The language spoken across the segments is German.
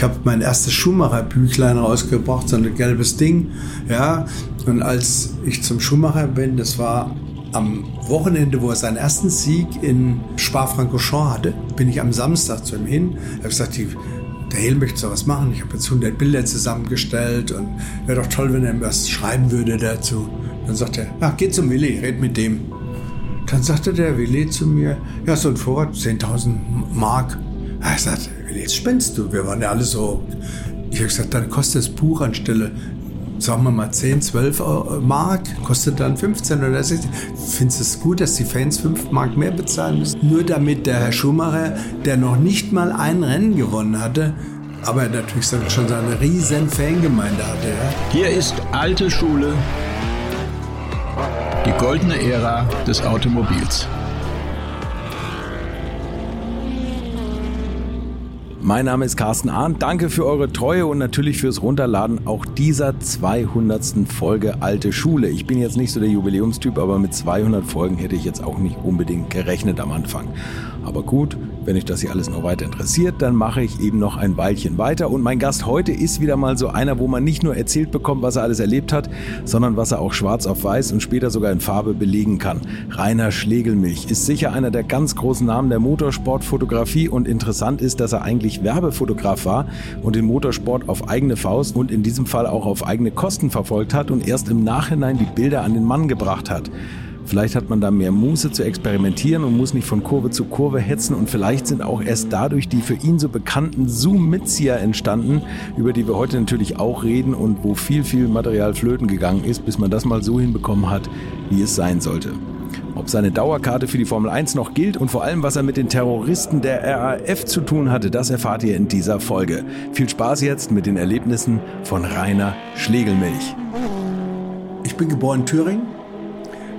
Ich habe mein erstes Schuhmacherbüchlein rausgebracht, so ein gelbes Ding. Ja, und als ich zum Schuhmacher bin, das war am Wochenende, wo er seinen ersten Sieg in Spa-Francorchamps hatte, bin ich am Samstag zu ihm hin. Er hat gesagt, die, der Hel möchte so was machen. Ich habe jetzt 100 Bilder zusammengestellt und wäre doch toll, wenn er was schreiben würde dazu. Dann sagt er, ja, geh zum Willi, red mit dem. Dann sagte der Willi zu mir, ja, so ein Vorrat, 10.000 Mark. Er sagt, Willi, jetzt spinnst du. Wir waren ja alle so. Ich habe gesagt, dann kostet das Buch anstelle sagen wir mal 10, 12 Mark, kostet dann 15 oder 16. Findest du es gut, dass die Fans 5 Mark mehr bezahlen müssen? Nur damit der Herr Schumacher, der noch nicht mal ein Rennen gewonnen hatte, aber natürlich schon so eine riesen Fangemeinde hatte. Ja? Hier ist alte Schule, die goldene Ära des Automobils. Mein Name ist Carsten Arndt. Danke für eure Treue und natürlich fürs Runterladen auch dieser 200. Folge Alte Schule. Ich bin jetzt nicht so der Jubiläumstyp, aber mit 200 Folgen hätte ich jetzt auch nicht unbedingt gerechnet am Anfang. Aber gut, wenn euch das hier alles noch weiter interessiert, dann mache ich eben noch ein Weilchen weiter. Und mein Gast heute ist wieder mal so einer, wo man nicht nur erzählt bekommt, was er alles erlebt hat, sondern was er auch schwarz auf weiß und später sogar in Farbe belegen kann. Rainer Schlegelmilch ist sicher einer der ganz großen Namen der Motorsportfotografie und interessant ist, dass er eigentlich Werbefotograf war und den Motorsport auf eigene Faust und in diesem Fall auch auf eigene Kosten verfolgt hat und erst im Nachhinein die Bilder an den Mann gebracht hat. Vielleicht hat man da mehr Muße zu experimentieren und muss nicht von Kurve zu Kurve hetzen und vielleicht sind auch erst dadurch die für ihn so bekannten Zoom-Mitzieher entstanden, über die wir heute natürlich auch reden und wo viel, viel Material flöten gegangen ist, bis man das mal so hinbekommen hat, wie es sein sollte. Ob seine Dauerkarte für die Formel 1 noch gilt und vor allem, was er mit den Terroristen der RAF zu tun hatte, das erfahrt ihr in dieser Folge. Viel Spaß jetzt mit den Erlebnissen von Rainer Schlegelmilch. Ich bin geboren in Thüringen,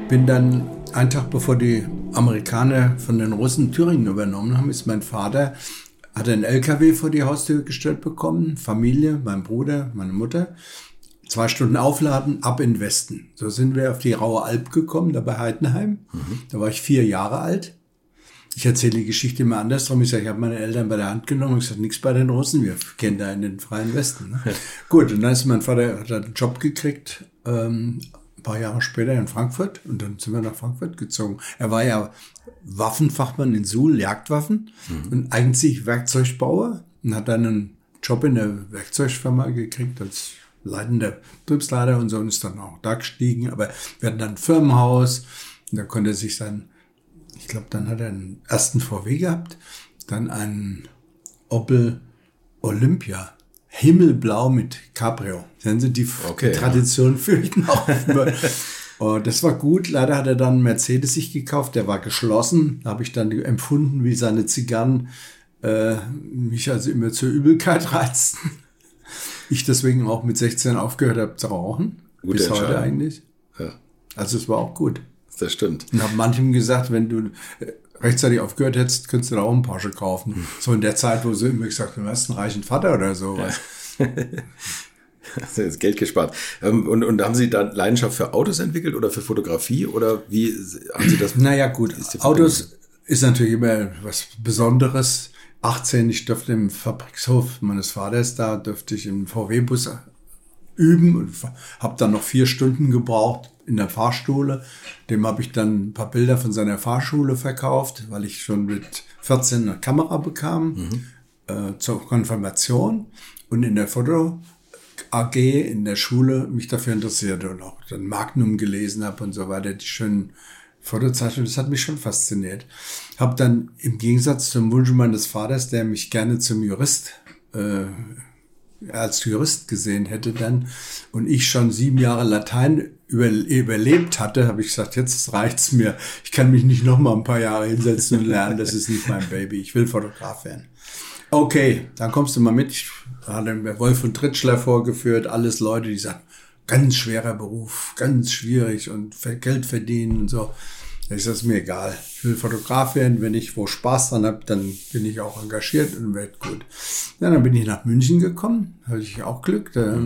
bin dann einen Tag bevor die Amerikaner von den Russen Thüringen übernommen haben, ist mein Vater, hat einen LKW vor die Haustür gestellt bekommen, Familie, mein Bruder, meine Mutter. Zwei Stunden aufladen, ab in den Westen. So sind wir auf die Raue Alp gekommen, da bei Heidenheim. Mhm. Da war ich vier Jahre alt. Ich erzähle die Geschichte immer andersrum. Ich sage, ich habe meine Eltern bei der Hand genommen und gesagt, nichts bei den Russen, wir kennen da in den freien Westen. Ne? Gut, und dann ist mein Vater, hat einen Job gekriegt ähm, ein paar Jahre später in Frankfurt und dann sind wir nach Frankfurt gezogen. Er war ja Waffenfachmann in Suhl, Jagdwaffen mhm. und eigentlich Werkzeugbauer und hat dann einen Job in der Werkzeugfirma gekriegt als leitender Betriebsleiter und so und ist dann auch da gestiegen. Aber wir hatten dann ein Firmenhaus und da konnte er sich sein, ich glaube, dann hat er einen ersten VW gehabt, dann einen Opel Olympia himmelblau mit Cabrio. Sehen Sie, die okay, Tradition ja. ich noch. Und das war gut. Leider hat er dann einen Mercedes sich gekauft, der war geschlossen. Da habe ich dann empfunden, wie seine Zigarren äh, mich also immer zur Übelkeit reizten. Ich deswegen auch mit 16 aufgehört habe zu rauchen. Gute bis heute eigentlich. Ja. Also es war auch gut. Das stimmt. Und habe manchem gesagt, wenn du äh, rechtzeitig aufgehört hättest, könntest du da auch einen Porsche kaufen. Hm. So in der Zeit, wo sie immer gesagt haben, du hast einen reichen Vater oder so. Ja. Du jetzt Geld gespart. Ähm, und, und haben Sie da Leidenschaft für Autos entwickelt oder für Fotografie oder wie haben Sie das? Naja, gut. Autos ist natürlich immer was Besonderes. 18, ich durfte im Fabrikshof meines Vaters da, durfte ich im VW-Bus üben und habe dann noch vier Stunden gebraucht in der Fahrschule. Dem habe ich dann ein paar Bilder von seiner Fahrschule verkauft, weil ich schon mit 14 eine Kamera bekam mhm. äh, zur Konfirmation und in der Foto AG in der Schule mich dafür interessierte und auch dann Magnum gelesen habe und so weiter, die schönen Fotozeichnungen, das hat mich schon fasziniert. Habe dann im Gegensatz zum Wunsch meines Vaters, der mich gerne zum Jurist äh, als Jurist gesehen hätte dann und ich schon sieben Jahre Latein über, überlebt hatte, habe ich gesagt, jetzt reicht's mir. Ich kann mich nicht noch mal ein paar Jahre hinsetzen und lernen. Das ist nicht mein Baby. Ich will Fotograf werden. Okay, dann kommst du mal mit. Ich hatte mir Wolf und Tritschler vorgeführt. Alles Leute, die sagen, ganz schwerer Beruf, ganz schwierig und Geld verdienen und so. Da ist das mir egal. Ich will Fotograf werden. Wenn ich wo Spaß dran habe, dann bin ich auch engagiert und wird gut. Ja, dann bin ich nach München gekommen. Hatte ich auch Glück. Da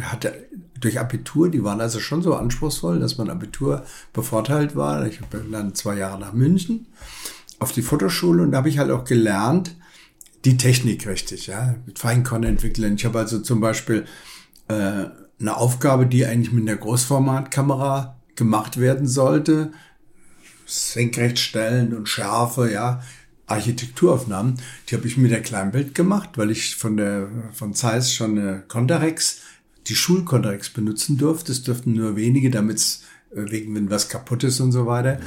hatte durch Abitur, die waren also schon so anspruchsvoll, dass mein Abitur bevorteilt war. Ich bin dann zwei Jahre nach München auf die Fotoschule und da habe ich halt auch gelernt, die Technik richtig, ja, mit Feinkorn entwickeln. Ich habe also zum Beispiel äh, eine Aufgabe, die eigentlich mit einer Großformatkamera gemacht werden sollte, Senkrechtstellen und Schärfe, ja, Architekturaufnahmen, die habe ich mit der Kleinbild gemacht, weil ich von der von Zeiss schon eine Contarex, die Schulcontarex benutzen durfte. Es dürften nur wenige, damit es äh, wegen wenn was kaputt ist und so weiter.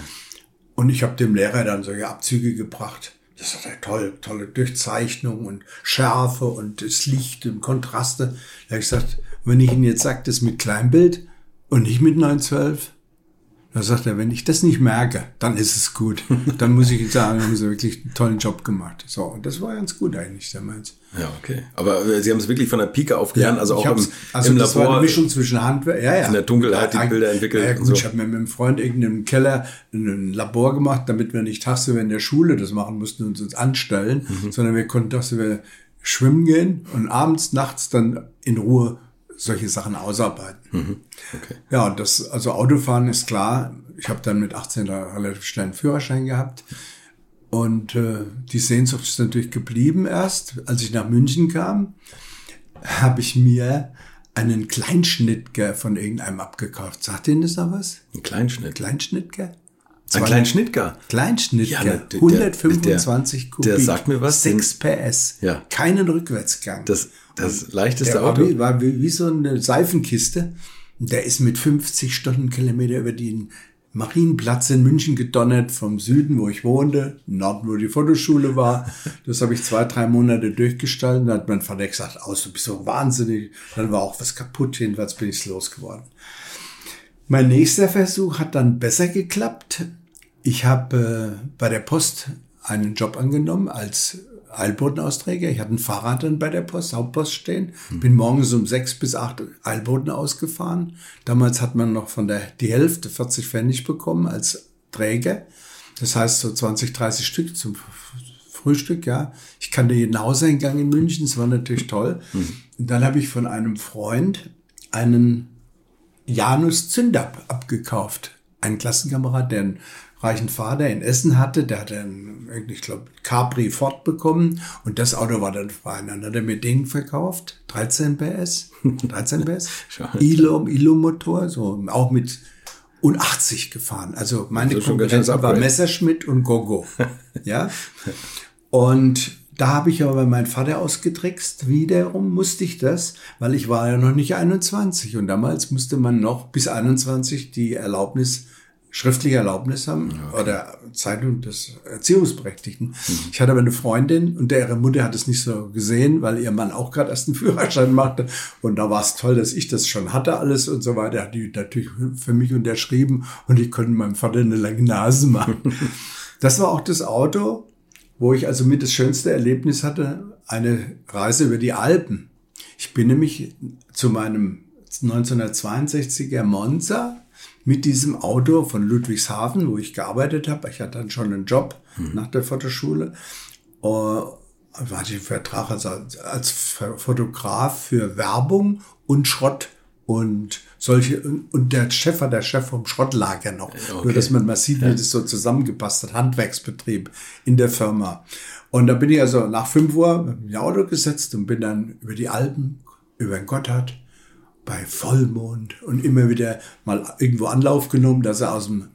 Und ich habe dem Lehrer dann solche Abzüge gebracht. Das hat er toll, tolle Durchzeichnung und Schärfe und das Licht und Kontraste. Da habe ich gesagt, wenn ich Ihnen jetzt sage, das mit Kleinbild und nicht mit 912, da sagt er, wenn ich das nicht merke, dann ist es gut. Dann muss ich sagen, haben sie wirklich einen tollen Job gemacht. So, und das war ganz gut eigentlich damals. Ja, okay. Aber äh, Sie haben es wirklich von der Pike auf gelernt, also auch im, also im das Labor. War eine Mischung zwischen Handwerk, ja, ja. In der Dunkelheit die Bilder entwickelt. Ja, gut, so. ich habe mir mit einem Freund irgendeinem Keller ein Labor gemacht, damit wir nicht tagsüber in der Schule das machen mussten und uns anstellen, Mhm. sondern wir konnten tagsüber schwimmen gehen und abends, nachts dann in Ruhe solche Sachen ausarbeiten. Mhm. Okay. Ja, das, also Autofahren ist klar. Ich habe dann mit 18 da relativ schnell einen Führerschein gehabt. Und äh, die Sehnsucht ist natürlich geblieben erst. Als ich nach München kam, habe ich mir einen Kleinschnittger von irgendeinem abgekauft. Sagt Ihnen das noch was? Ein Kleinschnitt. Kleinschnittger? Ein Kleinschnittger. Kleinschnittger. Ja, ne, der- 125 der- Kubik. der sagt mir was, 6 PS. Ja. Keinen Rückwärtsgang. Das, das leichteste Der war Auto. wie, war wie, wie so eine Seifenkiste. Und der ist mit 50 Stundenkilometer über den Marienplatz in München gedonnert, vom Süden, wo ich wohnte, im Norden, wo die Fotoschule war. Das habe ich zwei, drei Monate durchgestaltet. Dann hat mein Vater gesagt, aus, du bist so wahnsinnig. Dann war auch was kaputt, jedenfalls bin ich losgeworden. Mein nächster Versuch hat dann besser geklappt. Ich habe äh, bei der Post einen Job angenommen als Eilbotenausträger. Ich hatte ein Fahrrad dann bei der Post, Hauptpost stehen. Bin morgens um sechs bis acht Eilboten ausgefahren. Damals hat man noch von der die Hälfte 40 Pfennig bekommen als Träger. Das heißt so 20, 30 Stück zum Frühstück, ja. Ich kannte jeden Hauseingang in München, das war natürlich toll. Und dann habe ich von einem Freund einen Janus Zündab abgekauft. Ein Klassenkamerad, der einen reichen Vater in Essen hatte, der hatte einen, ich glaube, Capri Ford bekommen und das Auto war dann frei. Dann hat er mir den verkauft, 13 PS, 13 PS, Ilo, Ilo Motor, so auch mit und 80 gefahren. Also meine schönes war. Messerschmitt und Gogo. ja. Und da habe ich aber meinen Vater ausgetrickst. Wiederum musste ich das, weil ich war ja noch nicht 21. Und damals musste man noch bis 21 die Erlaubnis, schriftliche Erlaubnis haben oder Zeitung des Erziehungsberechtigten. Ich hatte aber eine Freundin und deren Mutter hat es nicht so gesehen, weil ihr Mann auch gerade erst einen Führerschein machte. Und da war es toll, dass ich das schon hatte alles und so weiter. Hat die natürlich für mich unterschrieben und ich konnte meinem Vater eine lange Nase machen. Das war auch das Auto, wo ich also mit das schönste Erlebnis hatte, eine Reise über die Alpen. Ich bin nämlich zu meinem 1962er Monza mit diesem Auto von Ludwigshafen, wo ich gearbeitet habe. Ich hatte dann schon einen Job nach der Fotoschule. Äh, hatte ich einen Vertrag als, als Fotograf für Werbung und Schrott und solche und der Chef war der Chef vom Schrottlager noch. Okay. Nur dass man mal sieht, wie das so zusammengepasst hat. Handwerksbetrieb in der Firma. Und da bin ich also nach fünf Uhr mit dem Auto gesetzt und bin dann über die Alpen, über den Gotthard, bei Vollmond und immer wieder mal irgendwo Anlauf genommen, dass er aus dem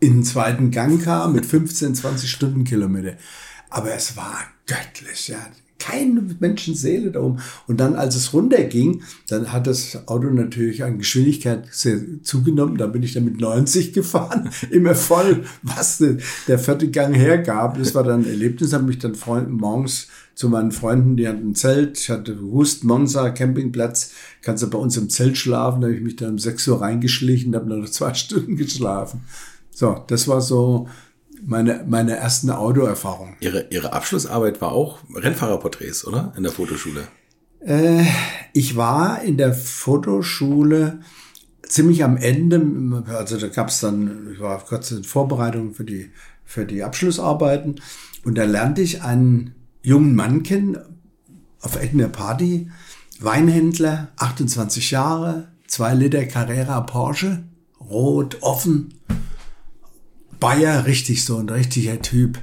in den zweiten Gang kam mit 15, 20 Stundenkilometer. Aber es war göttlich, ja. Keine Menschenseele da oben. Und dann, als es runterging, dann hat das Auto natürlich an Geschwindigkeit sehr zugenommen. Da bin ich dann mit 90 gefahren, immer voll, was der vierte Gang hergab. Das war dann ein Erlebnis. Habe mich dann morgens zu meinen Freunden, die hatten ein Zelt. Ich hatte gewusst, Monza, Campingplatz, kannst du bei uns im Zelt schlafen. Da habe ich mich dann um 6 Uhr reingeschlichen, habe noch zwei Stunden geschlafen. So, das war so meine, meine ersten Autoerfahrung. Ihre, Ihre Abschlussarbeit war auch Rennfahrerporträts, oder? In der Fotoschule. Äh, ich war in der Fotoschule ziemlich am Ende, also da gab es dann, ich war kurz in Vorbereitung für die, für die Abschlussarbeiten und da lernte ich einen jungen Mann kennen auf irgendeiner Party, Weinhändler, 28 Jahre, zwei Liter Carrera Porsche, rot, offen, Bayer, richtig so ein richtiger Typ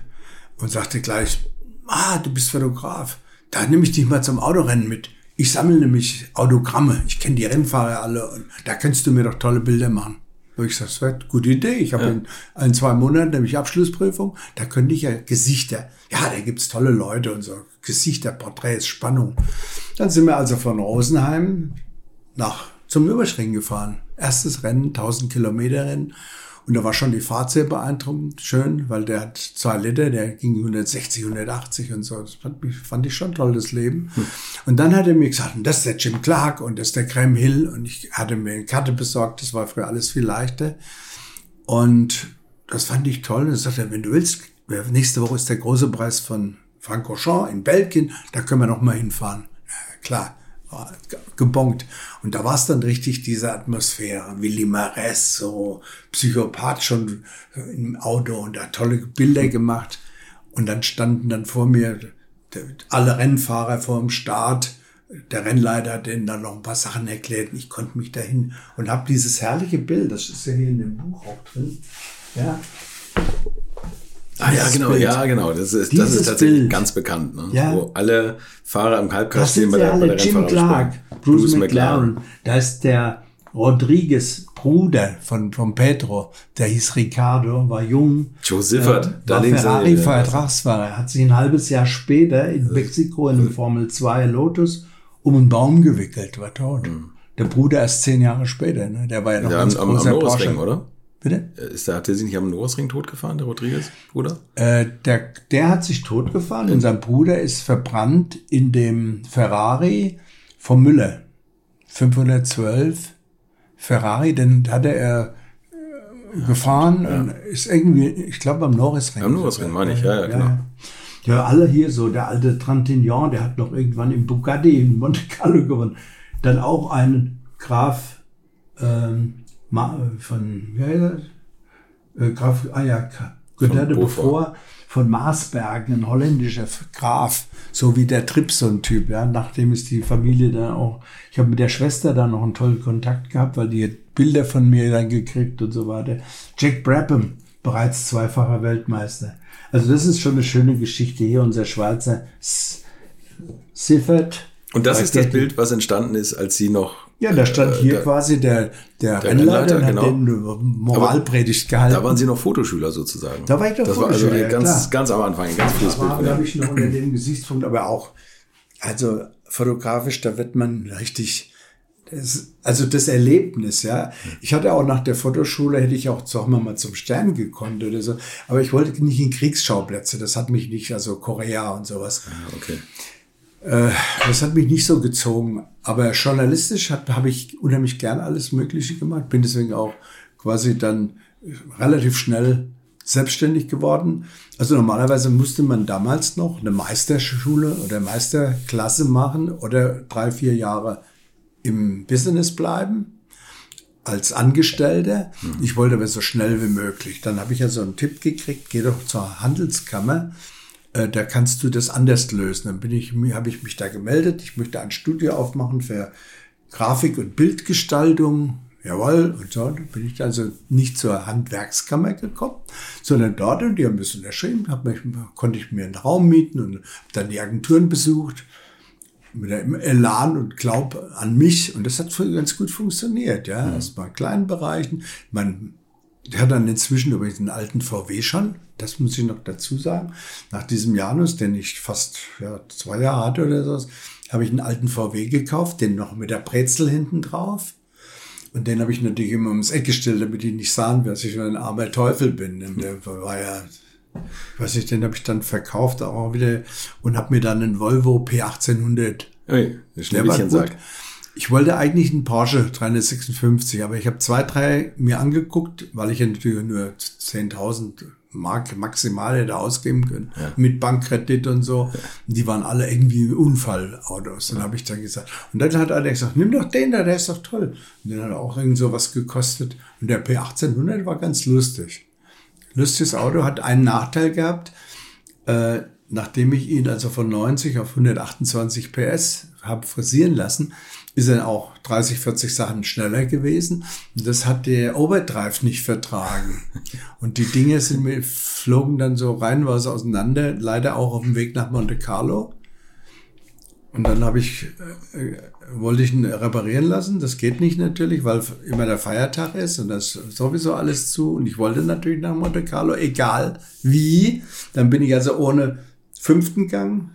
und sagte gleich, ah, du bist Fotograf. Da nehme ich dich mal zum Autorennen mit. Ich sammle nämlich Autogramme. Ich kenne die Rennfahrer alle und da kannst du mir doch tolle Bilder machen. Und ich sage, das wäre eine gute Idee. Ich habe ja. in ein, zwei Monaten nämlich Abschlussprüfung. Da könnte ich ja Gesichter. Ja, da gibt's tolle Leute und so. Gesichter, Porträts, Spannung. Dann sind wir also von Rosenheim nach zum Überschringen gefahren. Erstes Rennen, 1000 Kilometer Rennen. Und da war schon die Fahrt sehr beeindruckend, schön, weil der hat zwei Liter, der ging 160, 180 und so. Das fand, ich, fand ich schon toll, das Leben. Hm. Und dann hat er mir gesagt, das ist der Jim Clark und das ist der Graham Hill. Und ich hatte mir eine Karte besorgt, das war früher alles viel leichter. Und das fand ich toll. Und er sagte, wenn du willst, nächste Woche ist der große Preis von Francorchamps in Belgien, da können wir noch mal hinfahren. Ja, klar gebongt. Und da war es dann richtig diese Atmosphäre. Willi Mares, so Psychopath schon im Auto und hat tolle Bilder gemacht. Und dann standen dann vor mir alle Rennfahrer vor dem Start. Der Rennleiter hat denen dann noch ein paar Sachen erklärt. Ich konnte mich dahin und habe dieses herrliche Bild, das ist ja hier in dem Buch auch drin. Ja, Ah ja, genau, Bild. ja, genau. Das ist, das ist tatsächlich Bild. ganz bekannt, ne? ja. wo alle Fahrer im Halbkreis stehen bei der, bei der Jim Clark, Bruce, Bruce McLaren. McLaren. Da ist der Rodriguez Bruder von, von Pedro, der hieß Ricardo, war jung. Joe Siffert, äh, da links. Ferrari Vertragsfahrer, hat sich ein halbes Jahr später in Mexiko in einem Formel 2 Lotus um einen Baum gewickelt, war tot. Mhm. Der Bruder erst zehn Jahre später, ne? Der war ja noch ja, ganz am, großer am Porsche. oder? Bitte? Äh, ist der, hat der sich nicht am Nürburgring totgefahren, der Rodriguez, Bruder? Äh, der, der hat sich totgefahren und sein Bruder ist verbrannt in dem Ferrari vom Müller. 512 Ferrari, den hatte er äh, gefahren ja. und ist irgendwie, ich glaube am Norrisring. Am Norrisring meine ich, ja, ja, genau. Ja, ja, alle hier so, der alte Trantignan, der hat noch irgendwann im Bugatti in Monte Carlo gewonnen. Dann auch einen Graf, ähm, von ja, äh, Graf, ah ja, Godard bevor von Marsbergen, ein holländischer Graf, so wie der Tripson-Typ, ja, nachdem ist die Familie dann auch, ich habe mit der Schwester dann noch einen tollen Kontakt gehabt, weil die hat Bilder von mir dann gekriegt und so weiter. Jack Brabham, bereits zweifacher Weltmeister. Also das ist schon eine schöne Geschichte hier, unser Schweizer Siffert. Und das ist das Bild, was entstanden ist, als sie noch ja, da stand äh, hier der, quasi der, der, der Rennleiter, Rennleiter hat genau. den Moralpredigt gehalten. Da waren Sie noch Fotoschüler sozusagen. Da war ich noch das Fotoschüler, war also ganz, ganz am Anfang, ein ganz frühes Bild. Da habe ich noch unter dem Gesichtspunkt, aber auch, also fotografisch, da wird man richtig, das, also das Erlebnis, ja. Ich hatte auch nach der Fotoschule, hätte ich auch, sagen wir mal, zum Stern gekonnt oder so. Aber ich wollte nicht in Kriegsschauplätze. Das hat mich nicht, also Korea und sowas. Ah, okay. Äh, das hat mich nicht so gezogen. Aber journalistisch habe ich unheimlich gern alles Mögliche gemacht. Bin deswegen auch quasi dann relativ schnell selbstständig geworden. Also normalerweise musste man damals noch eine Meisterschule oder Meisterklasse machen oder drei, vier Jahre im Business bleiben als Angestellter. Mhm. Ich wollte aber so schnell wie möglich. Dann habe ich ja so einen Tipp gekriegt, geh doch zur Handelskammer äh, da kannst du das anders lösen. Dann bin ich, habe ich mich da gemeldet. Ich möchte ein Studio aufmachen für Grafik und Bildgestaltung. Jawohl, und so bin ich also nicht zur Handwerkskammer gekommen, sondern dort und die haben ein bisschen erschrieben, hab mich, konnte ich mir einen Raum mieten und habe dann die Agenturen besucht mit einem Elan und Glaub an mich und das hat ganz gut funktioniert, ja, mhm. erstmal in kleinen Bereichen. Man der hat dann inzwischen übrigens einen alten VW schon, das muss ich noch dazu sagen. Nach diesem Janus, den ich fast ja, zwei Jahre hatte oder so, habe ich einen alten VW gekauft, den noch mit der Brezel hinten drauf. Und den habe ich natürlich immer ums Eck gestellt, damit die nicht sahen, dass ich ein armer Teufel bin. Und der war ja, weiß ich, den habe ich dann verkauft auch wieder und habe mir dann einen Volvo P1800. Ui, das der war gut. Ich wollte eigentlich einen Porsche 356, aber ich habe zwei, drei mir angeguckt, weil ich ja natürlich nur 10.000 Mark maximal hätte ausgeben können, ja. mit Bankkredit und so. Die waren alle irgendwie Unfallautos. Dann habe ich dann gesagt, und dann hat einer gesagt, nimm doch den da, der ist doch toll. Und den hat auch irgend so was gekostet. Und der P1800 war ganz lustig. Lustiges Auto, hat einen Nachteil gehabt. Äh, nachdem ich ihn also von 90 auf 128 PS habe frisieren lassen, ist er auch 30, 40 Sachen schneller gewesen. Und das hat der Overdrive nicht vertragen. Und die Dinge sind mir, flogen dann so reinweise auseinander, leider auch auf dem Weg nach Monte Carlo. Und dann habe ich, äh, wollte ich ihn reparieren lassen. Das geht nicht natürlich, weil immer der Feiertag ist und das ist sowieso alles zu. Und ich wollte natürlich nach Monte Carlo, egal wie. Dann bin ich also ohne fünften Gang,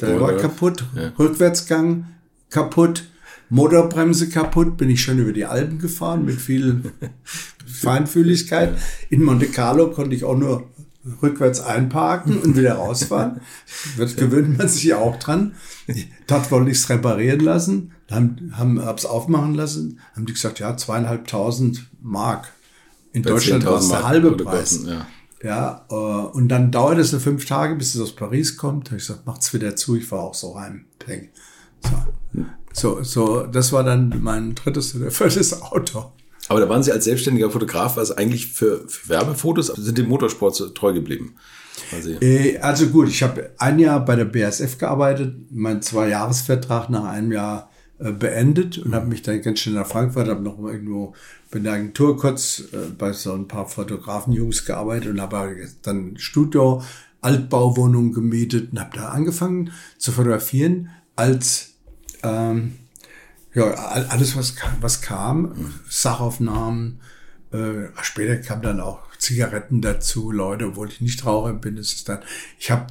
der war kaputt, ja. Rückwärtsgang kaputt, Motorbremse kaputt, bin ich schon über die Alpen gefahren mit viel Feinfühligkeit. In Monte Carlo konnte ich auch nur rückwärts einparken und wieder rausfahren. Das gewöhnt man sich ja auch dran. Dort wollte ich es reparieren lassen, haben, haben es aufmachen lassen, haben die gesagt, ja, zweieinhalbtausend Mark. In Bei Deutschland war es der halbe Preis. Ja. ja, äh, und dann dauert es so fünf Tage, bis es aus Paris kommt. Da habe ich gesagt, macht's wieder zu, ich fahre auch so heim. So. So, so, das war dann mein drittes oder viertes Auto. Aber da waren Sie als selbstständiger Fotograf, also eigentlich für, für Werbefotos, sind dem Motorsport treu geblieben? Äh, also gut, ich habe ein Jahr bei der BASF gearbeitet, mein Zwei-Jahres-Vertrag nach einem Jahr äh, beendet und habe mich dann ganz schnell nach Frankfurt, habe noch irgendwo bei der Agentur kurz äh, bei so ein paar Fotografen-Jungs gearbeitet und habe dann Studio, Altbauwohnungen gemietet und habe da angefangen zu fotografieren als ähm, ja, alles, was, was kam, Sachaufnahmen, äh, später kam dann auch Zigaretten dazu, Leute, obwohl ich nicht Raucher bin, ist es dann. Ich habe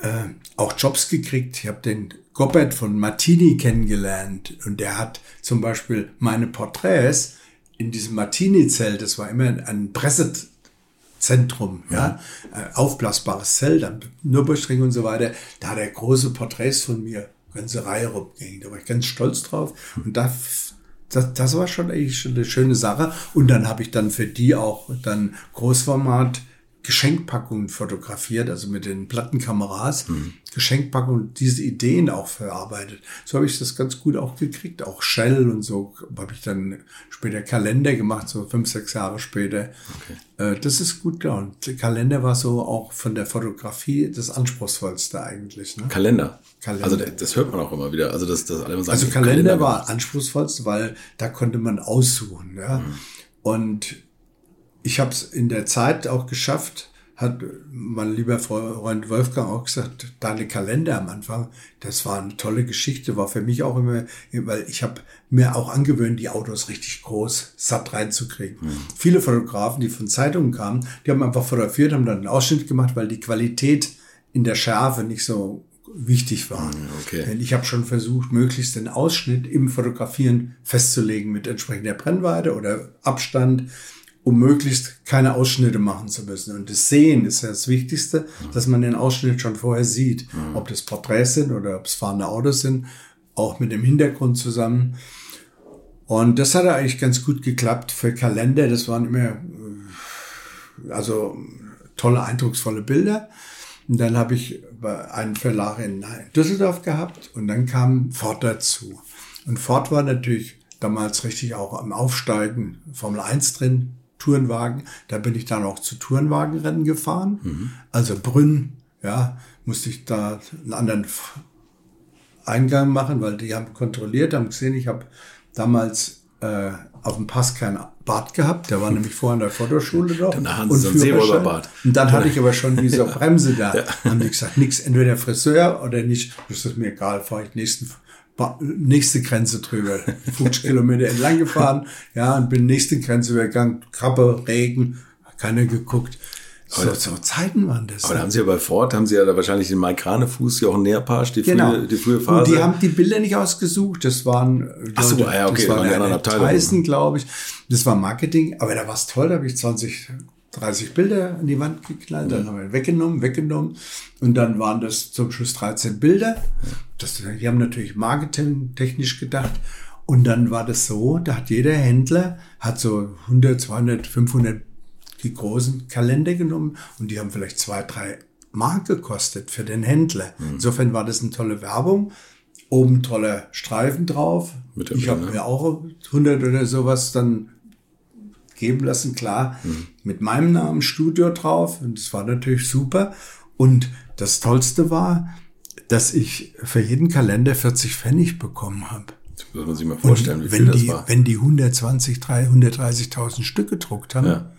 äh, auch Jobs gekriegt. Ich habe den Gobbert von Martini kennengelernt und der hat zum Beispiel meine Porträts in diesem Martini-Zelt, das war immer ein Pressezentrum, ja, ja äh, aufblasbares Zelt am Nürburgring und so weiter. Da hat er große Porträts von mir ganze Reihe rumging. Da war ich ganz stolz drauf. Und das, das, das war schon eigentlich schon eine schöne Sache. Und dann habe ich dann für die auch dann Großformat Geschenkpackungen fotografiert, also mit den Plattenkameras, mhm. Geschenkpackungen, diese Ideen auch verarbeitet. So habe ich das ganz gut auch gekriegt. Auch Shell und so habe ich dann später Kalender gemacht, so fünf, sechs Jahre später. Okay. Äh, das ist gut gelaunt. Kalender war so auch von der Fotografie das anspruchsvollste eigentlich. Ne? Kalender. Kalender. Also das hört man auch immer wieder. Also das, das alle sagen, Also Kalender, Kalender war anspruchsvollst, weil da konnte man aussuchen. Ja? Mhm. Und ich habe es in der Zeit auch geschafft, hat mein lieber Freund Wolfgang auch gesagt, deine Kalender am Anfang, das war eine tolle Geschichte, war für mich auch immer, weil ich habe mir auch angewöhnt, die Autos richtig groß, satt reinzukriegen. Mhm. Viele Fotografen, die von Zeitungen kamen, die haben einfach fotografiert, haben dann einen Ausschnitt gemacht, weil die Qualität in der Schärfe nicht so wichtig war. Hm, okay. Denn ich habe schon versucht, möglichst den Ausschnitt im Fotografieren festzulegen mit entsprechender Brennweite oder Abstand um möglichst keine Ausschnitte machen zu müssen. Und das Sehen ist ja das Wichtigste, dass man den Ausschnitt schon vorher sieht, ob das Porträts sind oder ob es fahrende Autos sind, auch mit dem Hintergrund zusammen. Und das hat eigentlich ganz gut geklappt für Kalender. Das waren immer, äh, also tolle, eindrucksvolle Bilder. Und dann habe ich einen Verlag in Düsseldorf gehabt und dann kam Ford dazu. Und Ford war natürlich damals richtig auch am Aufsteigen, Formel 1 drin, Tourenwagen. Da bin ich dann auch zu Tourenwagenrennen gefahren. Mhm. Also Brünn, ja, musste ich da einen anderen Eingang machen, weil die haben kontrolliert, haben gesehen, ich habe damals äh, auf dem Pass kein Bart gehabt. Der war nämlich vorher in der Fotoschule doch. Danach sie so einen Bart. Und dann hatte ich aber schon diese Bremse da. Ja. Dann haben die gesagt, nix, entweder Friseur oder nicht. Das ist mir egal, fahre ich nächsten nächste Grenze drüber. 50 Kilometer entlang gefahren, ja, und bin nächste Grenze übergegangen. Krabbe, Regen, keiner geguckt. So, aber, so Zeiten waren das. Aber da haben Sie ja bei Ford, haben Sie ja da wahrscheinlich den Mike Kranefuß, ja auch Nährpasch, die, genau. frühe, die frühe Phase. Und die haben die Bilder nicht ausgesucht. Das waren, Ach so, ja, okay, das waren die anderen Abteilungen. Glaube ich. Das war Marketing. Aber da war es toll, da habe ich 20, 30 Bilder an die Wand geknallt, dann haben wir weggenommen, weggenommen und dann waren das zum Schluss 13 Bilder. Das, die haben natürlich Marketing technisch gedacht und dann war das so, da hat jeder Händler hat so 100, 200, 500 die großen Kalender genommen und die haben vielleicht zwei, drei Mark gekostet für den Händler. Mhm. Insofern war das eine tolle Werbung. Oben tolle Streifen drauf. ich habe mir auch 100 oder sowas dann geben lassen, klar, mhm. mit meinem Namen Studio drauf und das war natürlich super. Und das Tollste war, dass ich für jeden Kalender 40 Pfennig bekommen habe. Das muss man sich mal vorstellen, Und wie wenn viel das die, war. wenn die 120, 330.000 Stück gedruckt haben, Ja.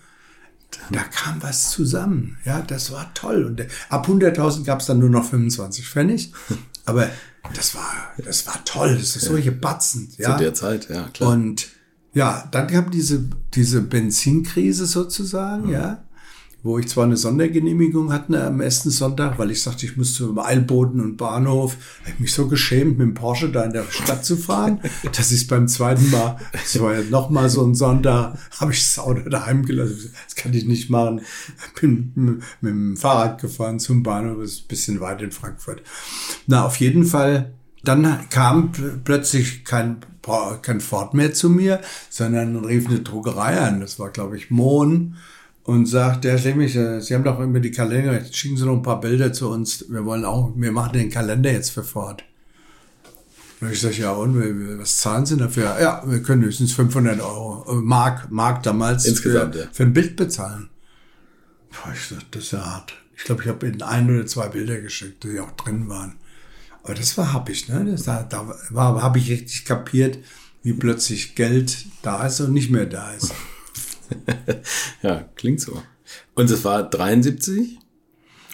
da kam was zusammen. Ja, das war toll. Und ab 100.000 gab es dann nur noch 25 Pfennig. Aber das war, das war toll. Das ist solche Batzen. Ja. Zu der Zeit, ja, klar. Und ja, dann kam diese, diese Benzinkrise sozusagen, Mhm. ja, wo ich zwar eine Sondergenehmigung hatte am ersten Sonntag, weil ich sagte, ich muss zum Eilboden und Bahnhof. Habe ich mich so geschämt, mit dem Porsche da in der Stadt zu fahren, dass ich es beim zweiten Mal, das war ja noch mal so ein Sonntag, habe ich das Auto daheim gelassen. Das kann ich nicht machen. Bin mit, mit dem Fahrrad gefahren zum Bahnhof, das ist ein bisschen weit in Frankfurt. Na, auf jeden Fall dann kam pl- plötzlich kein, kein Ford mehr zu mir, sondern rief eine Druckerei an. Das war, glaube ich, Mohn. Und sagt, der Schlimmig, Sie haben doch immer die Kalender, jetzt schicken Sie noch ein paar Bilder zu uns. Wir wollen auch, wir machen den Kalender jetzt für Ford. Und ich sage, ja, und was zahlen Sie dafür? Ja, wir können höchstens 500 Euro, äh, Mark, Mark damals Insgesamt, für, ja. für ein Bild bezahlen. Boah, ich sag, das ist ja hart. Ich glaube, ich habe Ihnen ein oder zwei Bilder geschickt, die auch drin waren. Aber das war happig, ne? Das, da da war, habe ich richtig kapiert, wie plötzlich Geld da ist und nicht mehr da ist. Ja, klingt so. Und es war 73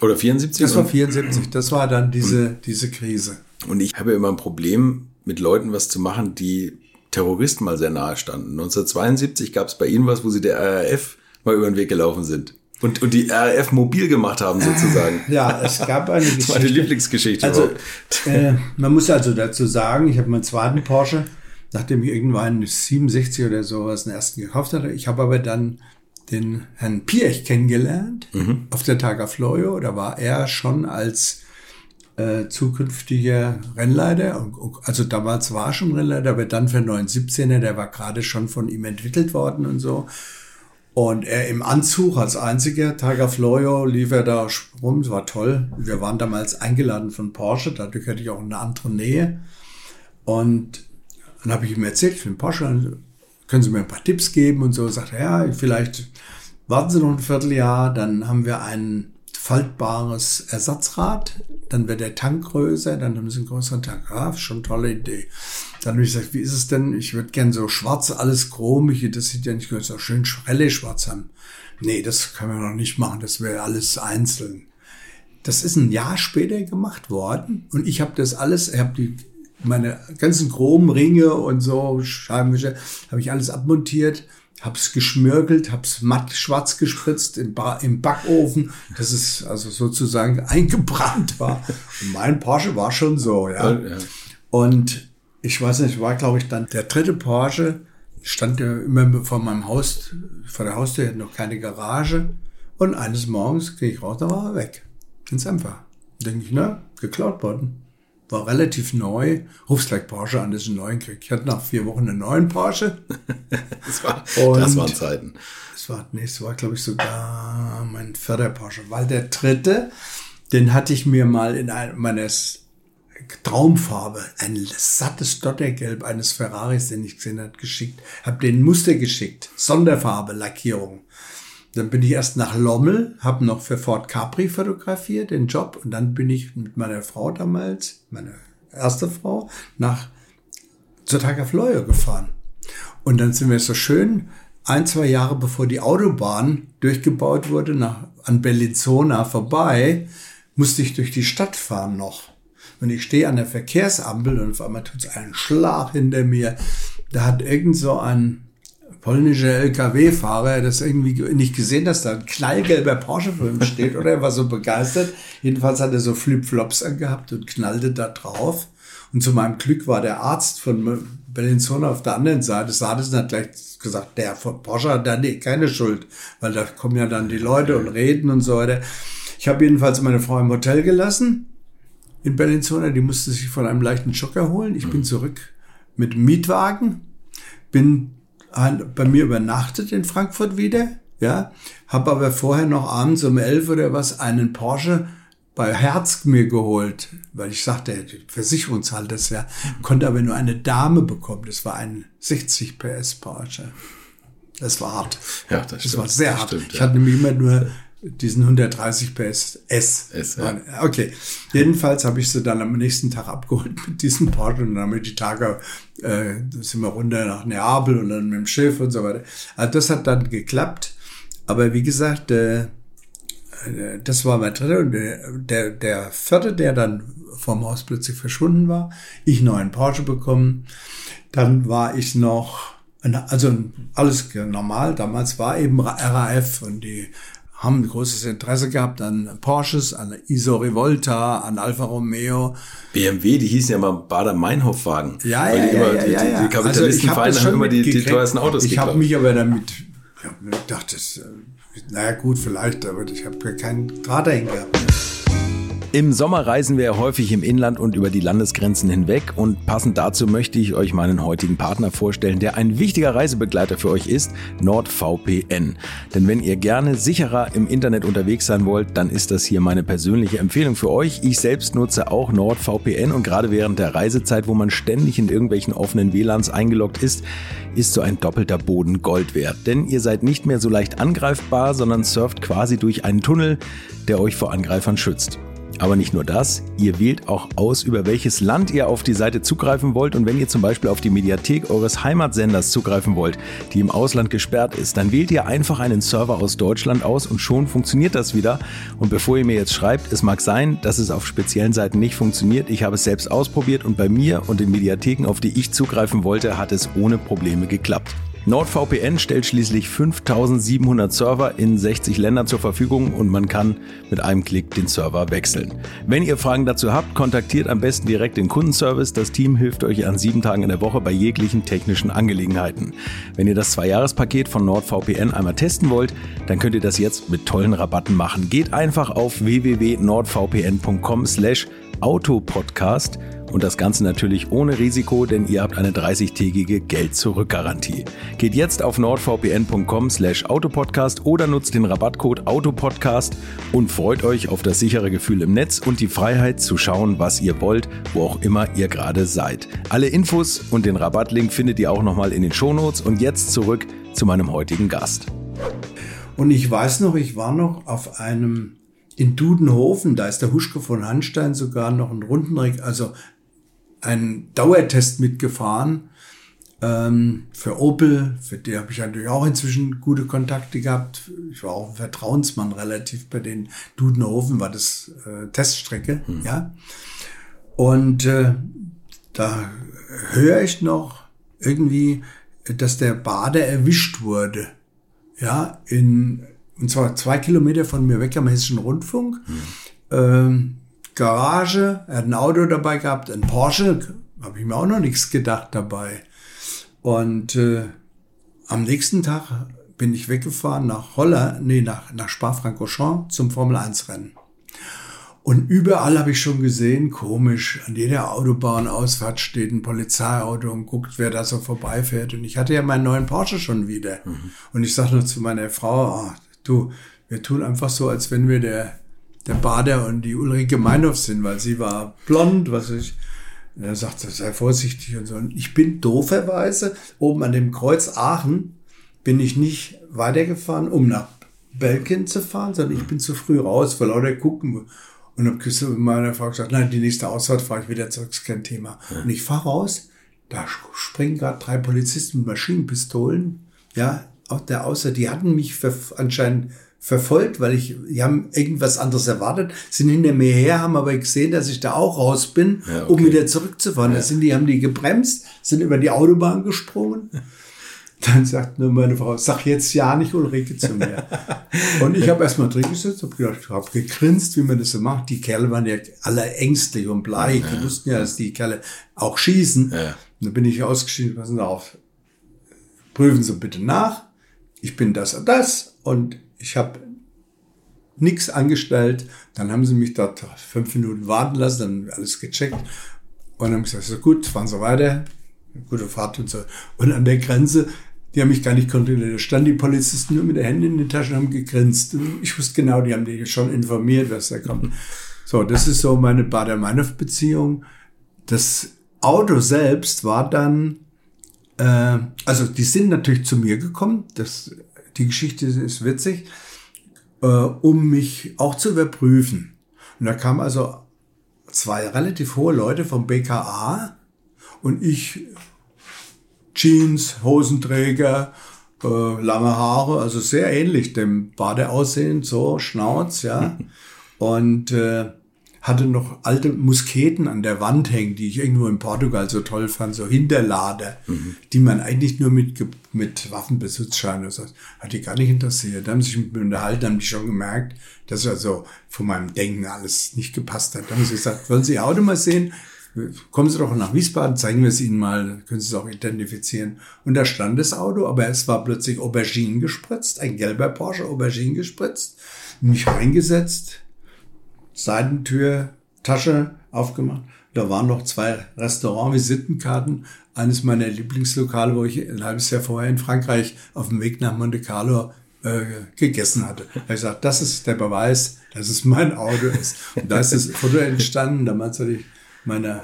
oder 74? Das war Und- 74, das war dann diese, diese Krise. Und ich habe immer ein Problem, mit Leuten was zu machen, die Terroristen mal sehr nahe standen. 1972 gab es bei Ihnen was, wo Sie der RAF mal über den Weg gelaufen sind. Und, und die RAF mobil gemacht haben, sozusagen. Ja, es gab eine Das war meine Lieblingsgeschichte. Also, äh, man muss also dazu sagen, ich habe meinen zweiten Porsche, nachdem ich irgendwann 67 oder sowas den ersten gekauft hatte. Ich habe aber dann den Herrn Piech kennengelernt auf der Tagafloyo. Da war er schon als äh, zukünftiger Rennleiter. Also damals war er schon Rennleiter, aber dann für 917er, der war gerade schon von ihm entwickelt worden und so. Und er im Anzug als einziger, Tiger Floyo, lief er da rum, das war toll. Wir waren damals eingeladen von Porsche, dadurch hatte ich auch eine andere Nähe. Und dann habe ich ihm erzählt, ich bin Porsche, können Sie mir ein paar Tipps geben und so. Sagt er, ja, vielleicht warten Sie noch ein Vierteljahr, dann haben wir ein faltbares Ersatzrad, dann wird der Tank größer, dann haben Sie einen größeren Tank. Ah, schon tolle Idee. Dann habe ich gesagt, wie ist es denn? Ich würde gern so schwarz, alles chromig, das sieht ja nicht gut so schön Rallye schwarz haben. Nee, das können wir noch nicht machen, das wäre alles einzeln. Das ist ein Jahr später gemacht worden und ich habe das alles, ich habe die meine ganzen Chromringe und so Scheibenwischer habe ich alles abmontiert, geschmirgelt, habe es matt schwarz gespritzt im, ba im Backofen, dass es also sozusagen eingebrannt war. Und mein Porsche war schon so, ja. Ja. Und ich weiß nicht, war glaube ich dann der dritte Porsche, stand ja immer vor meinem Haus, vor der Haustür, hatte noch keine Garage. Und eines Morgens gehe ich raus, da war er weg. Ganz einfach. Denke ich, na, geklaut worden. War relativ neu. Ruf's gleich Porsche an, dass ich einen neuen krieg. Ich hatte nach vier Wochen einen neuen Porsche. Das, war, Und- das waren Zeiten. Das war, nee, das war, glaube ich, sogar mein vierter Porsche. Weil der dritte, den hatte ich mir mal in einem meiner S- Traumfarbe, ein sattes Dottergelb eines Ferraris, den ich gesehen habe, geschickt. Hab den Muster geschickt. Sonderfarbe, Lackierung. Dann bin ich erst nach Lommel, habe noch für Ford Capri fotografiert, den Job. Und dann bin ich mit meiner Frau damals, meine erste Frau, nach zur Tagafloyo gefahren. Und dann sind wir so schön ein, zwei Jahre bevor die Autobahn durchgebaut wurde, nach, an Bellinzona vorbei, musste ich durch die Stadt fahren noch. Und ich stehe an der Verkehrsampel und auf einmal tut es einen Schlag hinter mir. Da hat irgend so ein polnischer LKW-Fahrer das irgendwie nicht gesehen, dass da ein knallgelber Porsche vor ihm steht, oder? Er war so begeistert. Jedenfalls hat er so Flip-Flops angehabt und knallte da drauf. Und zu meinem Glück war der Arzt von Bellinzona auf der anderen Seite, sah das und hat gleich gesagt, der von Porsche hat da keine Schuld, weil da kommen ja dann die Leute und reden und so weiter. Ich habe jedenfalls meine Frau im Hotel gelassen in Bellinzona, die musste sich von einem leichten Schock erholen. Ich bin zurück mit Mietwagen, bin bei mir übernachtet in Frankfurt wieder, ja, habe aber vorher noch abends um elf oder was einen Porsche bei Herz mir geholt, weil ich sagte, die Versicherung zahlt das ja, konnte aber nur eine Dame bekommen. Das war ein 60 PS Porsche. Das war hart. Ja, das Das stimmt. war sehr hart. stimmt, ich ja. hatte nämlich immer nur diesen 130 PS S. S ja. Okay. Jedenfalls habe ich sie dann am nächsten Tag abgeholt mit diesem Porsche und dann haben wir die Tage, äh, sind wir runter nach Neapel und dann mit dem Schiff und so weiter. Also das hat dann geklappt. Aber wie gesagt, äh, das war mein dritter und der, der, der vierte, der dann vom Haus plötzlich verschwunden war. Ich noch einen Porsche bekommen. Dann war ich noch, also alles normal. Damals war eben RAF und die haben großes Interesse gehabt an Porsches, an ISO Revolta, an Alfa Romeo. BMW, die hießen ja mal Bader-Meinhof-Wagen. Ja, ja, ja, ja, ja, ja. Die Kapitalistenvereine also haben immer die, die teuersten Autos Ich habe mich aber damit, ich dachte, das, naja gut, vielleicht, aber ich habe keinen Draht dahin gehabt. Im Sommer reisen wir häufig im Inland und über die Landesgrenzen hinweg und passend dazu möchte ich euch meinen heutigen Partner vorstellen, der ein wichtiger Reisebegleiter für euch ist, NordVPN. Denn wenn ihr gerne sicherer im Internet unterwegs sein wollt, dann ist das hier meine persönliche Empfehlung für euch. Ich selbst nutze auch NordVPN und gerade während der Reisezeit, wo man ständig in irgendwelchen offenen WLANs eingeloggt ist, ist so ein doppelter Boden Gold wert. Denn ihr seid nicht mehr so leicht angreifbar, sondern surft quasi durch einen Tunnel, der euch vor Angreifern schützt. Aber nicht nur das, ihr wählt auch aus, über welches Land ihr auf die Seite zugreifen wollt und wenn ihr zum Beispiel auf die Mediathek eures Heimatsenders zugreifen wollt, die im Ausland gesperrt ist, dann wählt ihr einfach einen Server aus Deutschland aus und schon funktioniert das wieder. Und bevor ihr mir jetzt schreibt, es mag sein, dass es auf speziellen Seiten nicht funktioniert, ich habe es selbst ausprobiert und bei mir und den Mediatheken, auf die ich zugreifen wollte, hat es ohne Probleme geklappt. NordVPN stellt schließlich 5700 Server in 60 Ländern zur Verfügung und man kann mit einem Klick den Server wechseln. Wenn ihr Fragen dazu habt, kontaktiert am besten direkt den Kundenservice. Das Team hilft euch an sieben Tagen in der Woche bei jeglichen technischen Angelegenheiten. Wenn ihr das Zwei-Jahres-Paket von NordVPN einmal testen wollt, dann könnt ihr das jetzt mit tollen Rabatten machen. Geht einfach auf www.nordvpn.com slash autopodcast und das Ganze natürlich ohne Risiko, denn ihr habt eine 30-tägige Geld-Zurück-Garantie. Geht jetzt auf nordvpn.com slash autopodcast oder nutzt den Rabattcode autopodcast und freut euch auf das sichere Gefühl im Netz und die Freiheit zu schauen, was ihr wollt, wo auch immer ihr gerade seid. Alle Infos und den Rabattlink findet ihr auch nochmal in den Shownotes und jetzt zurück zu meinem heutigen Gast. Und ich weiß noch, ich war noch auf einem in Dudenhofen, da ist der Huschke von Hanstein sogar noch ein Rundenreck, also einen Dauertest mitgefahren ähm, für Opel, für die habe ich natürlich auch inzwischen gute Kontakte gehabt. Ich war auch ein Vertrauensmann relativ bei den Dudenhofen, war das äh, Teststrecke, hm. ja. Und äh, da höre ich noch irgendwie, dass der Bader erwischt wurde, ja, in und zwar zwei Kilometer von mir weg am Hessischen Rundfunk. Hm. Ähm, Garage, er hat ein Auto dabei gehabt, ein Porsche, habe ich mir auch noch nichts gedacht dabei. Und äh, am nächsten Tag bin ich weggefahren nach Holland, nee, nach, nach Spa-Francorchamps zum Formel-1-Rennen. Und überall habe ich schon gesehen, komisch, an jeder Autobahnausfahrt steht ein Polizeiauto und guckt, wer da so vorbeifährt. Und ich hatte ja meinen neuen Porsche schon wieder. Mhm. Und ich sagte nur zu meiner Frau, oh, du, wir tun einfach so, als wenn wir der der Bader und die Ulrike Meinhoff sind, weil sie war blond, was ich. Er sagte, sei vorsichtig und so. Und ich bin dooferweise oben an dem Kreuz Aachen bin ich nicht weitergefahren, um nach Belgien zu fahren, sondern ich bin zu früh raus, weil lauter gucken. Und habe meiner Frau gesagt, nein, die nächste Ausfahrt fahre ich wieder zurück, ist kein Thema. Ja. Und ich fahre raus, da springen gerade drei Polizisten mit Maschinenpistolen, ja, auch der Außer, die hatten mich anscheinend verfolgt, weil ich, die haben irgendwas anderes erwartet, sind hinter mir her, haben aber gesehen, dass ich da auch raus bin, ja, okay. um wieder zurückzufahren. Ja. Da sind die, haben die gebremst, sind über die Autobahn gesprungen. Dann sagt nur meine Frau, sag jetzt ja nicht Ulrike zu mir. und ich habe erstmal drin gesetzt, habe gedacht, habe gegrinst, wie man das so macht. Die Kerle waren ja alle ängstlich und bleich. Ja. Die wussten ja, dass die Kerle auch schießen. Ja. Dann bin ich ausgeschieden, passen Sie auf. Prüfen Sie bitte nach. Ich bin das und das und ich habe nichts angestellt. Dann haben sie mich dort fünf Minuten warten lassen, dann alles gecheckt. Und dann haben gesagt, so gut, fahren Sie weiter. Gute Fahrt und so. Und an der Grenze, die haben mich gar nicht kontrolliert. Da standen die Polizisten nur mit den Händen in den Taschen haben gegrinst. Ich wusste genau, die haben dich schon informiert, was da kommt. So, das ist so meine Bader-Meinhof-Beziehung. Das Auto selbst war dann, äh, also die sind natürlich zu mir gekommen. Das die Geschichte ist witzig. äh, um mich auch zu überprüfen. Und da kamen also zwei relativ hohe Leute vom BKA und ich Jeans, Hosenträger, äh, lange Haare, also sehr ähnlich dem Badeaussehen, so Schnauz, ja. Und äh, hatte noch alte Musketen an der Wand hängen, die ich irgendwo in Portugal so toll fand, so Hinterlader, mhm. die man eigentlich nur mit, mit Waffenbesitzschein oder so, hat die gar nicht interessiert. Da haben sich mit mir unterhalten, haben die schon gemerkt, dass also von meinem Denken alles nicht gepasst hat. Da haben sie gesagt, wollen Sie Ihr Auto mal sehen? Kommen Sie doch nach Wiesbaden, zeigen wir es Ihnen mal, können Sie es auch identifizieren. Und da stand das Auto, aber es war plötzlich Aubergine gespritzt, ein gelber Porsche Aubergine gespritzt, mich reingesetzt, Seitentür, Tasche aufgemacht. Da waren noch zwei Restaurant-Visitenkarten. Eines meiner Lieblingslokale, wo ich ein halbes Jahr vorher in Frankreich auf dem Weg nach Monte Carlo äh, gegessen hatte. Da habe ich gesagt, das ist der Beweis, dass es mein Auto ist. Und da ist das Foto entstanden. Damals hatte ich meine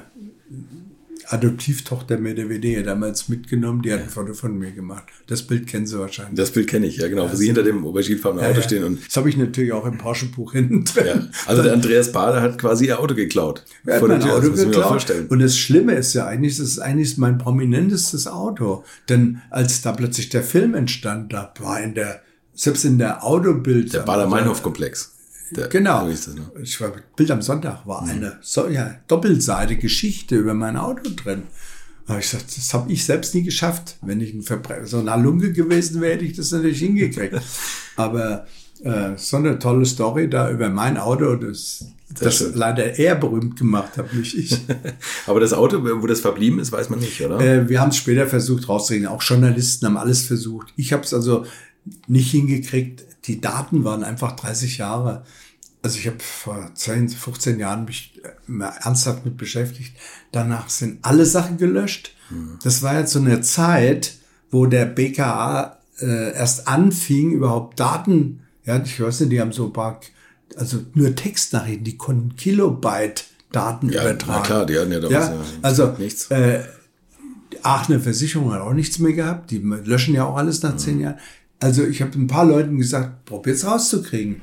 Adoptivtochter Medevede damals mitgenommen, die hat ein Foto von mir gemacht. Das Bild kennen Sie wahrscheinlich. Das Bild kenne ich, ja genau, wo Sie hinter dem auberginefarbenen Auto ja, stehen. Und das habe ich natürlich auch im Porsche-Buch hinten drin. Ja. Also der Andreas Bader hat quasi ihr Auto geklaut. Er hat mein Auto das geklaut. Und das Schlimme ist ja eigentlich, das ist eigentlich mein prominentestes Auto. Denn als da plötzlich der Film entstand, da war in der, selbst in der Autobild. Der Bader-Meinhof-Komplex. Der, genau. Das, ne? Ich war, Bild am Sonntag war mhm. eine so, ja, Doppelseite Geschichte über mein Auto drin. Da ich gesagt, das habe ich selbst nie geschafft. Wenn ich ein Verbre so ein Halunke gewesen wäre, hätte ich das natürlich hingekriegt. Aber äh, so eine tolle Story da über mein Auto, das, das schön. leider eher berühmt gemacht habe, nicht ich. Aber das Auto, wo das verblieben ist, weiß man nicht, oder? Äh, wir haben es später versucht rauszukriegen. Auch Journalisten haben alles versucht. Ich habe es also nicht hingekriegt. Die Daten waren einfach 30 Jahre also ich habe vor 10, 15 Jahren mich äh, ernsthaft mit beschäftigt. Danach sind alle Sachen gelöscht. Mhm. Das war jetzt so eine Zeit, wo der BKA äh, erst anfing, überhaupt Daten, ja, ich weiß nicht, die haben so ein paar, also nur Textnachrichten, die konnten Kilobyte Daten ja, übertragen. Na klar, die hatten ja damals ja, ja also, nichts. Äh, Aachener Versicherung hat auch nichts mehr gehabt. Die löschen ja auch alles nach mhm. zehn Jahren. Also ich habe ein paar Leuten gesagt, probiert's rauszukriegen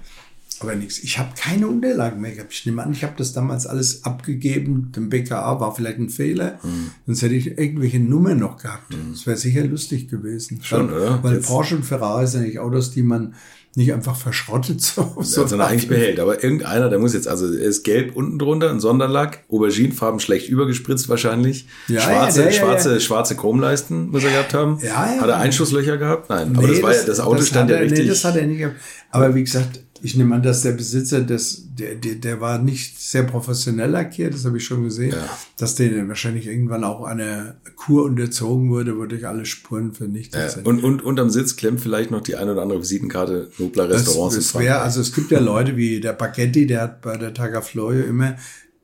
aber nichts. Ich habe keine Unterlagen mehr gehabt. Ich nehme an, ich habe das damals alles abgegeben. Dem BKA war vielleicht ein Fehler. Mhm. Sonst hätte ich irgendwelche Nummern noch gehabt. Mhm. Das wäre sicher lustig gewesen. Schon, weil, oder? Weil Jetzt. Porsche und Ferrari sind eigentlich Autos, die man nicht einfach verschrottet so. so sondern eigentlich behält. Aber irgendeiner, der muss jetzt, also er ist gelb unten drunter, ein Sonderlack, Auberginefarben schlecht übergespritzt wahrscheinlich. Ja, schwarze, ja, ja, schwarze, schwarze Chromleisten muss er gehabt haben. Ja, ja. Hat er Einschusslöcher gehabt? Nein. Aber nee, das war ja, das Auto das stand ja er, richtig. Nee, das hat er nicht gehabt. Aber wie gesagt, ich nehme an, dass der Besitzer, des, der, der, der war nicht sehr professionell lackiert, das habe ich schon gesehen, ja. dass der wahrscheinlich irgendwann auch eine Kur unterzogen wurde, wodurch alle Spuren vernichtet ja. sind. Und, und unterm Sitz klemmt vielleicht noch die eine oder andere Visitenkarte nobler Restaurants. Das, das wär, also es gibt ja Leute wie der Baguetti, der hat bei der Tagafloyo immer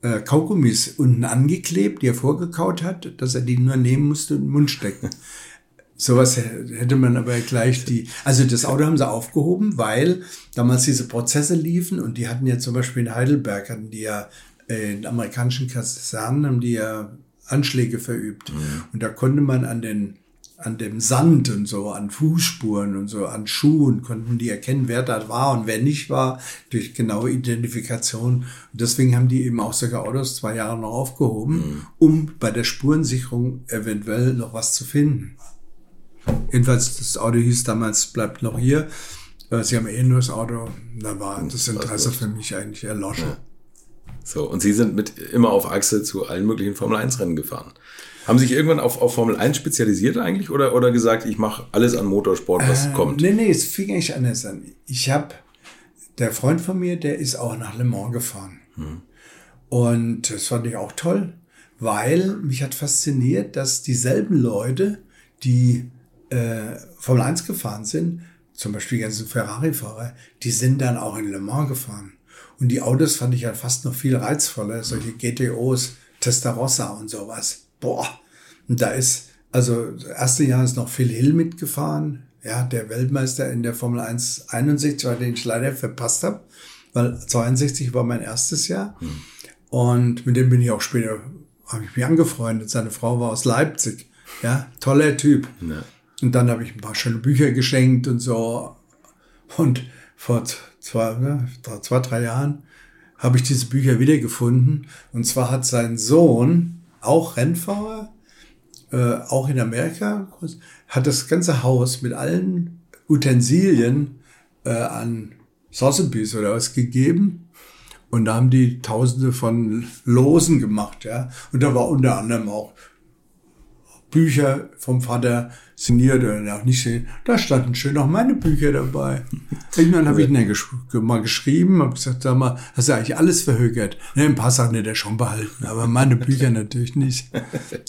äh, Kaugummis unten angeklebt, die er vorgekaut hat, dass er die nur nehmen musste und in den Mund stecken. Sowas hätte man aber gleich die, also das Auto haben sie aufgehoben, weil damals diese Prozesse liefen und die hatten ja zum Beispiel in Heidelberg, hatten die ja äh, in amerikanischen Kasernen, haben die ja Anschläge verübt. Mhm. Und da konnte man an den, an dem Sand und so, an Fußspuren und so, an Schuhen, konnten die erkennen, wer da war und wer nicht war, durch genaue Identifikation. Und deswegen haben die eben auch solche Autos zwei Jahre noch aufgehoben, mhm. um bei der Spurensicherung eventuell noch was zu finden. Jedenfalls, das Auto hieß damals, bleibt noch hier. Äh, sie haben eh nur das Auto. Da war das Interesse für mich eigentlich erloschen. Ja. So, und Sie sind mit immer auf Achse zu allen möglichen Formel 1 Rennen gefahren. Haben Sie sich irgendwann auf, auf Formel 1 spezialisiert eigentlich oder, oder gesagt, ich mache alles an Motorsport, was äh, kommt? Nee, nee, es fing eigentlich anders an. Ich habe, der Freund von mir, der ist auch nach Le Mans gefahren. Hm. Und das fand ich auch toll, weil mich hat fasziniert, dass dieselben Leute, die äh, Formel 1 gefahren sind, zum Beispiel die ganzen Ferrari-Fahrer, die sind dann auch in Le Mans gefahren. Und die Autos fand ich ja fast noch viel reizvoller, solche GTOs, Testarossa und sowas. Boah. Und da ist, also das erste Jahr ist noch Phil Hill mitgefahren, ja, der Weltmeister in der Formel 1 61, weil den ich leider verpasst habe, weil 62 war mein erstes Jahr. Hm. Und mit dem bin ich auch später, habe ich mich angefreundet. Seine Frau war aus Leipzig. Ja, toller Typ. Ja. Und dann habe ich ein paar schöne Bücher geschenkt und so. Und vor zwei, ne, zwei, drei Jahren, habe ich diese Bücher wiedergefunden. Und zwar hat sein Sohn, auch Rennfahrer, äh, auch in Amerika, hat das ganze Haus mit allen Utensilien äh, an Sotheby's oder was gegeben. Und da haben die Tausende von Losen gemacht, ja. Und da war unter anderem auch Bücher vom Vater signiert oder auch nicht signiert. Da standen schön auch meine Bücher dabei. Irgendwann habe ich ihn gesch mal geschrieben, habe gesagt, sag mal, hast du eigentlich alles verhökert? Ne, ein paar Sachen hat er schon behalten, aber meine Bücher natürlich nicht.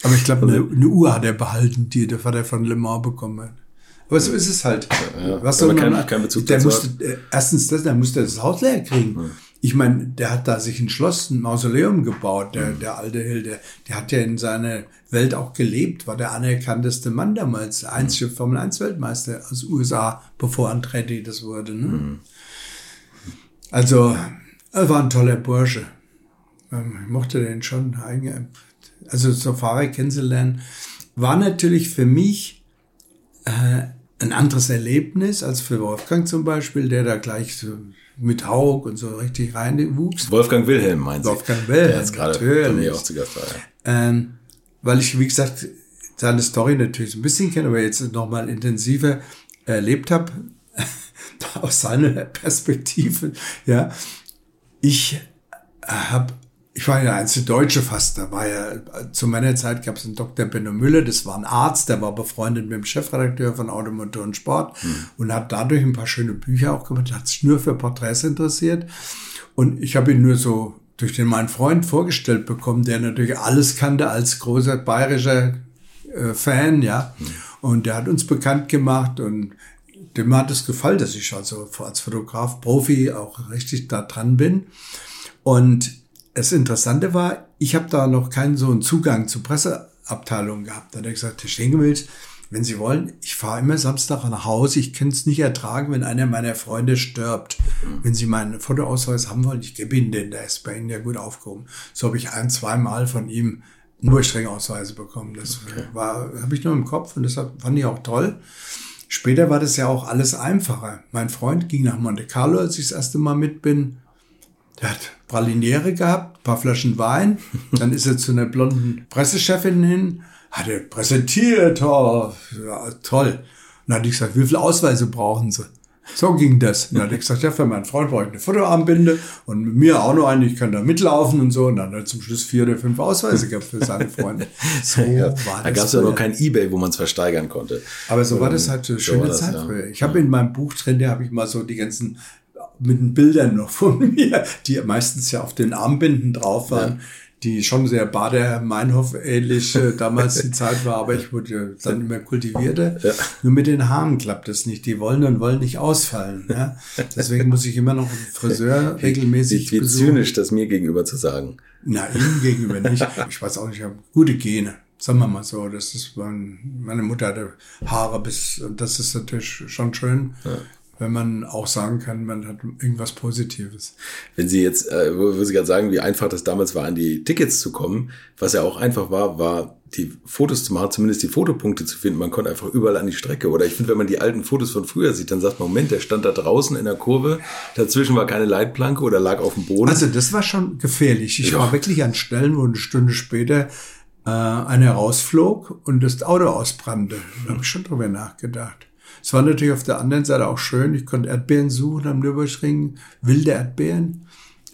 Aber ich glaube, eine, eine, Uhr hat er behalten, die der Vater von Le Mans bekommen hat. Aber so ist es halt. Ja, Was soll man, kein, kein Bezug der musste, äh, erstens das, der musste das Haus leer kriegen. Ja ich meine, der hat da sich ein Schloss, ein Mausoleum gebaut, der, mhm. der alte Hill, der, hat ja in seiner Welt auch gelebt, war der anerkannteste Mann damals, der einzige mhm. Formel 1 Weltmeister aus USA, bevor Andretti das wurde. Ne? Mhm. Also, er war ein toller Bursche. Ähm, ich mochte den schon. Also, so Fahrer kennenzulernen, war natürlich für mich äh, ein anderes Erlebnis als für Wolfgang zum Beispiel, der da gleich so mit Haug und so richtig reinwuchs. Wolfgang Wilhelm meinst du? Wolfgang Wilhelm, der jetzt gerade bei mir auch zu Gast war. Ja. Ähm, weil ich, wie gesagt, seine Story natürlich ein bisschen kenne, aber jetzt nochmal intensiver erlebt habe, aus seiner Perspektive, ja. Ich habe ich war ja der einzige Deutsche fast. Da war ja, zu meiner Zeit gab es einen Dr. Benno Müller, das war ein Arzt, der war befreundet mit dem Chefredakteur von Automotor und Sport hm. und hat dadurch ein paar schöne Bücher auch gemacht, hat sich nur für Porträts interessiert. Und ich habe ihn nur so durch den meinen Freund vorgestellt bekommen, der natürlich alles kannte als großer bayerischer äh, Fan, ja. Hm. Und der hat uns bekannt gemacht und dem hat es gefallen, dass ich also als Fotograf, Profi auch richtig da dran bin. Und das Interessante war, ich habe da noch keinen so einen Zugang zur Presseabteilung gehabt. Da hat er gesagt, Herr Stenkewitz, wenn Sie wollen, ich fahre immer Samstag nach Hause. Ich kann es nicht ertragen, wenn einer meiner Freunde stirbt. Wenn Sie meinen Fotoausweis haben wollen, ich gebe Ihnen den, der ist bei Ihnen ja gut aufgehoben. So habe ich ein, zwei Mal von ihm nur Strengausweise bekommen. Das okay. war, habe ich nur im Kopf und deshalb fand ich auch toll. Später war das ja auch alles einfacher. Mein Freund ging nach Monte Carlo, als ich das erste Mal mit bin. Der hat Praliniere gehabt, paar Flaschen Wein. Dann ist er zu einer blonden Pressechefin hin, hat er präsentiert, oh, ja, toll. Und dann hatte ich gesagt, wie viele Ausweise brauchen Sie? So ging das. Und dann hat er gesagt, ja, für meinen Freund brauche ich eine Fotoarmbinde und mit mir auch noch eine, ich kann da mitlaufen und so. Und dann hat er zum Schluss vier oder fünf Ausweise gehabt für seine Freunde. So ja, war da gab es ja noch kein Ebay, wo man es versteigern konnte. Aber so war das halt eine schöne so Zeit früher. Ich habe in meinem Buch drin, da habe ich mal so die ganzen mit den Bildern noch von mir, die meistens ja auf den Armbinden drauf waren. Ja. die schon sehr Bader-Meinhof-ähnlich äh, damals die Zeit war, aber ich wurde dann immer kultivierter. Ja. Nur mit den Haaren klappt das nicht. Die wollen und wollen nicht ausfallen. Ja? Deswegen muss ich immer noch einen Friseur regelmäßig Wie, wie zynisch das mir gegenüber zu sagen. Na, Ihnen gegenüber nicht. Ich weiß auch nicht, ich habe gute Gene. Sagen wir mal so, das ist mein, meine Mutter hatte Haare bis, und das ist natürlich schon schön. Ja wenn man auch sagen kann, man hat irgendwas Positives. Wenn Sie jetzt, äh, wo, wo Sie gerade sagen, wie einfach das damals war, an die Tickets zu kommen, was ja auch einfach war, war die Fotos zu machen, zumindest die Fotopunkte zu finden. Man konnte einfach überall an die Strecke. Oder ich finde, wenn man die alten Fotos von früher sieht, dann sagt man, Moment, der stand da draußen in der Kurve, dazwischen war keine Leitplanke oder lag auf dem Boden. Also das war schon gefährlich. Ich ja. war wirklich an Stellen, wo eine Stunde später äh, einer rausflog und das Auto ausbrannte. Da habe ich schon drüber nachgedacht. Es war natürlich auf der anderen Seite auch schön. Ich konnte Erdbeeren suchen am Nürburgring, wilde Erdbeeren,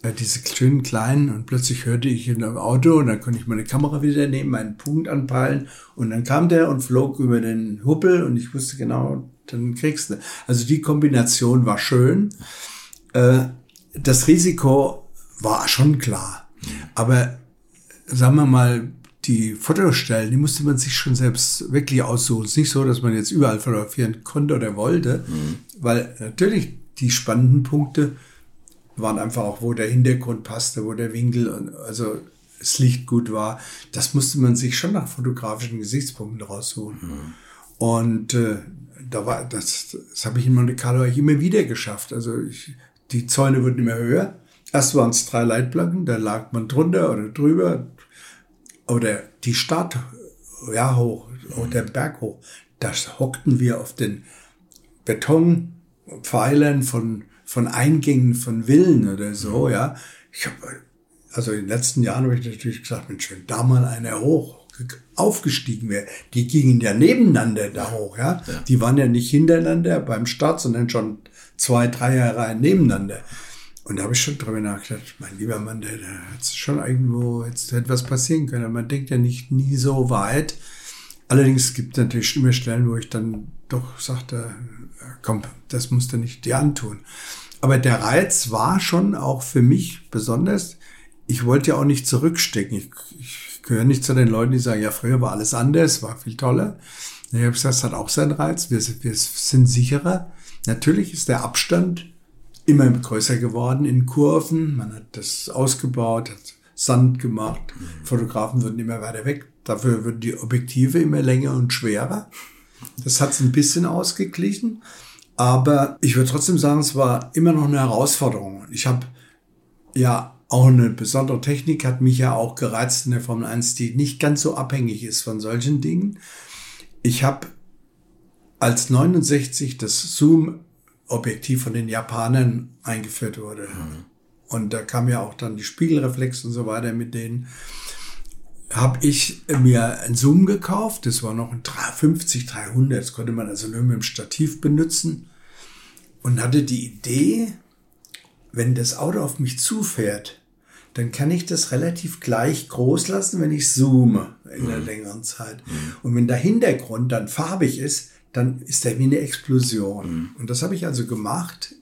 äh, diese schönen kleinen. Und plötzlich hörte ich in einem Auto und dann konnte ich meine Kamera wieder nehmen, meinen Punkt anpeilen. Und dann kam der und flog über den Huppel und ich wusste genau, dann kriegst du. Also die Kombination war schön. Äh, das Risiko war schon klar. Aber sagen wir mal, die Fotostellen, die musste man sich schon selbst wirklich aussuchen. Es ist nicht so, dass man jetzt überall fotografieren konnte oder wollte, mhm. weil natürlich die spannenden Punkte waren einfach auch, wo der Hintergrund passte, wo der Winkel und also das Licht gut war. Das musste man sich schon nach fotografischen Gesichtspunkten raussuchen. Mhm. Und äh, da war das, das habe ich in Monte Carlo immer wieder geschafft. Also ich, die Zäune wurden immer höher. Erst waren es drei Leitplanken, da lag man drunter oder drüber, oder die Stadt, ja, hoch, oder Berg hoch, da hockten wir auf den Betonpfeilern von von Eingängen von Villen oder so, ja. Ich habe, also in den letzten Jahren habe ich natürlich gesagt, Mensch, wenn da mal einer hoch aufgestiegen wäre, die gingen ja nebeneinander da hoch, ja? ja. Die waren ja nicht hintereinander beim Start, sondern schon zwei, drei Jahre nebeneinander. Und da habe ich schon drüber nachgedacht, mein lieber Mann, der hat schon irgendwo jetzt etwas passieren können. Man denkt ja nicht nie so weit. Allerdings gibt es natürlich immer Stellen, wo ich dann doch sagte, komm, das musst du nicht dir antun. Aber der Reiz war schon auch für mich besonders. Ich wollte ja auch nicht zurückstecken. Ich, ich gehöre nicht zu den Leuten, die sagen, ja, früher war alles anders, war viel toller. Ich habe gesagt, das hat auch seinen Reiz. Wir, wir sind sicherer. Natürlich ist der Abstand immer größer geworden in Kurven. Man hat das ausgebaut, hat Sand gemacht. Mhm. Fotografen würden immer weiter weg. Dafür würden die Objektive immer länger und schwerer. Das hat es ein bisschen ausgeglichen. Aber ich würde trotzdem sagen, es war immer noch eine Herausforderung. Ich habe ja auch eine besondere Technik, hat mich ja auch gereizt in der Formel 1, die nicht ganz so abhängig ist von solchen Dingen. Ich habe als 69 das Zoom-Objektiv von den Japanern eingeführt wurde. Mhm. Und da kam ja auch dann die Spiegelreflex und so weiter mit denen habe ich mir ein Zoom gekauft. Das war noch ein 50 300. Das konnte man also nur mit dem Stativ benutzen. Und hatte die Idee, wenn das Auto auf mich zufährt, dann kann ich das relativ gleich groß lassen, wenn ich zoome in einer mhm. längeren Zeit. Mhm. Und wenn der Hintergrund dann farbig ist, dann ist der wie eine Explosion. Mhm. Und das habe ich also gemacht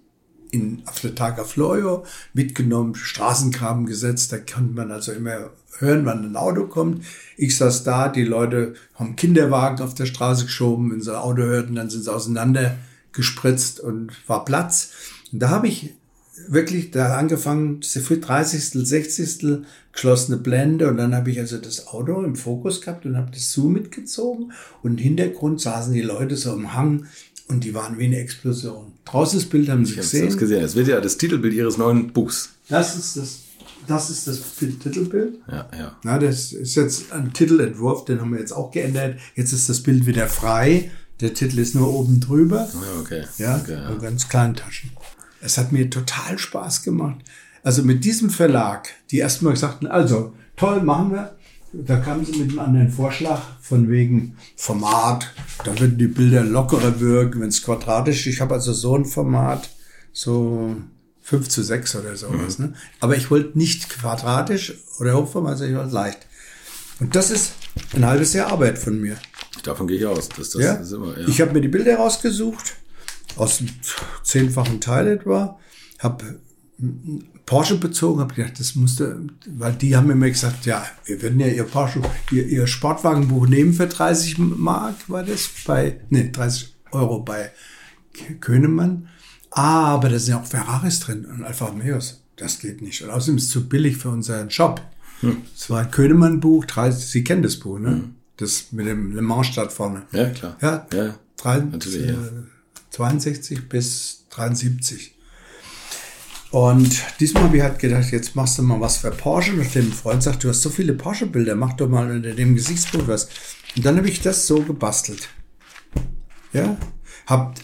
in, auf der Tag auf Loyo mitgenommen, Straßengraben gesetzt. Da kann man also immer hören, wann ein Auto kommt. Ich saß da, die Leute haben Kinderwagen auf der Straße geschoben. Wenn sie ein Auto hörten, dann sind sie auseinander gespritzt und war Platz. Und da habe ich wirklich da angefangen, für 30. 60. geschlossene Blende und dann habe ich also das Auto im Fokus gehabt und habe das Zoom mitgezogen und im Hintergrund saßen die Leute so im Hang und die waren wie eine Explosion. Draußen das Bild haben Sie ich gesehen. Ich gesehen. Es wird ja das Titelbild Ihres neuen Buchs. Das ist das, das ist das Titelbild. Ja, ja. Na, das ist jetzt ein Titelentwurf, den haben wir jetzt auch geändert. Jetzt ist das Bild wieder frei. Der Titel ist nur oben drüber. Ja, okay. Ja, okay, ja. ganz kleinen Taschen. Es hat mir total Spaß gemacht. Also mit diesem Verlag, die erstmal sagten, also toll, machen wir. Da kamen sie mit einem anderen Vorschlag von wegen Format. Da würden die Bilder lockerer wirken, wenn es quadratisch. Ich habe also so ein Format, so 5 zu 6 oder sowas. Mhm. Ne? Aber ich wollte nicht quadratisch oder Hochformat, sondern ich wollte leicht. Und das ist ein halbes Jahr Arbeit von mir. Davon gehe ich aus. Dass das ja? Ist immer, ja. Ich habe mir die Bilder rausgesucht, aus dem zehnfachen Teil etwa, habe Porsche bezogen, habe gedacht, das musste, weil die haben mir gesagt, ja, wir würden ja ihr Porsche, ihr, ihr Sportwagenbuch nehmen für 30 Mark, war das bei, nee, 30 Euro bei Könemann. Aber da sind ja auch Ferraris drin und Alfa Romeos. Das geht nicht. Und außerdem ist es zu billig für unseren Shop. Hm. Es war ein Könemann-Buch, Sie kennen das Buch, ne? Hm. Das mit dem Le Mans-Stadt vorne. Ja, klar. Ja, ja. 63, ja. 62 bis 73. Und diesmal habe ich halt gedacht, jetzt machst du mal was für Porsche. Und dem Freund sagt, du hast so viele Porsche-Bilder, mach doch mal unter dem Gesichtsbild was. Und dann habe ich das so gebastelt. Ja, hab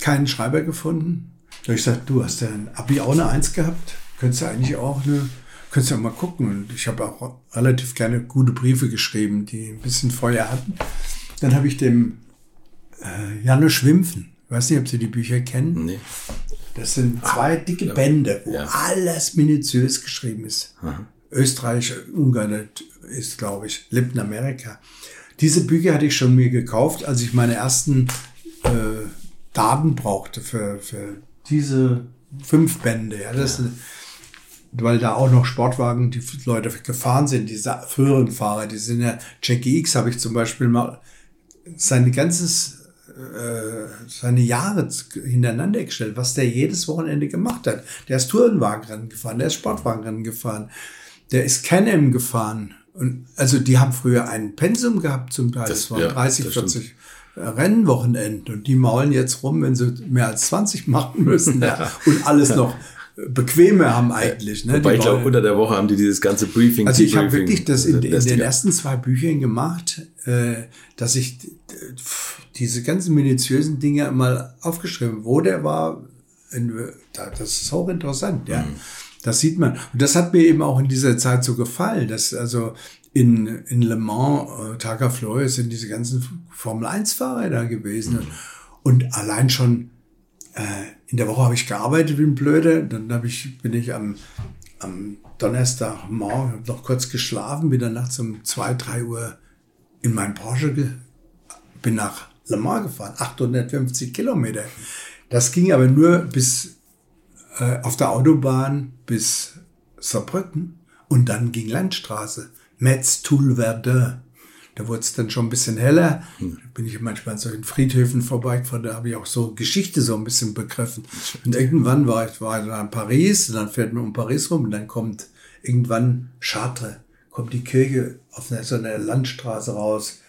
keinen Schreiber gefunden. Da habe ich gesagt, du hast ja ein Abi auch eine Eins gehabt. Könntest du eigentlich auch eine, könntest du ja mal gucken. Und ich habe auch relativ gerne gute Briefe geschrieben, die ein bisschen Feuer hatten. Dann habe ich dem äh, Janusz Wimpfen, ich weiß nicht, ob Sie die Bücher kennen. Nee. Das sind zwei dicke Bände, wo ja. alles minutiös geschrieben ist. Aha. Österreich, Ungarn ist, glaube ich, lebt in Amerika. Diese Bücher hatte ich schon mir gekauft, als ich meine ersten äh, Daten brauchte für, für diese fünf Bände. Ja, das ja. Ist, weil da auch noch Sportwagen, die Leute gefahren sind, diese früheren Fahrer, die sind ja, Jackie X habe ich zum Beispiel mal sein ganzes äh, seine Jahre hintereinander gestellt, was der jedes Wochenende gemacht hat. Der ist Tourenwagenrennen gefahren, der ist Sportwagenrennen gefahren, der ist Can-Am gefahren. Und also die haben früher ein Pensum gehabt zum Teil. Das, das waren ja, 30, 40 Rennwochenenden. Und die maulen jetzt rum, wenn sie mehr als 20 machen müssen. Ja. Und alles noch bequeme haben eigentlich. Ne? Wobei ich glaube, unter der Woche haben die dieses ganze Briefing. Also ich habe wirklich das in, in den ersten zwei Büchern gemacht, äh, dass ich diese ganzen minutiösen Dinge mal aufgeschrieben, wo der war, das ist auch interessant, ja. Mhm. Das sieht man. Und das hat mir eben auch in dieser Zeit so gefallen, dass also in, in Le Mans, äh, Targa Florio sind diese ganzen Formel-1-Fahrer da gewesen. Mhm. Und allein schon in der Woche habe ich gearbeitet wie ein Blöde. Dann hab ich, bin ich am, am Donnerstagmorgen noch kurz geschlafen, bin dann nachts um zwei, drei Uhr in mein Porsche, bin nach Le Mans gefahren, 850 Kilometer. Das ging aber nur bis äh, auf der Autobahn bis Saarbrücken und dann ging Landstraße. Metz, Toul, Verdun. Da wurde es dann schon ein bisschen heller. Hm. Da bin ich manchmal an solchen Friedhöfen vorbeigefahren, da habe ich auch so Geschichte so ein bisschen begriffen. Und irgendwann war ich, war dann in Paris, und dann fährt man um Paris rum und dann kommt irgendwann Chartres, kommt die Kirche auf eine, so eine Landstraße raus.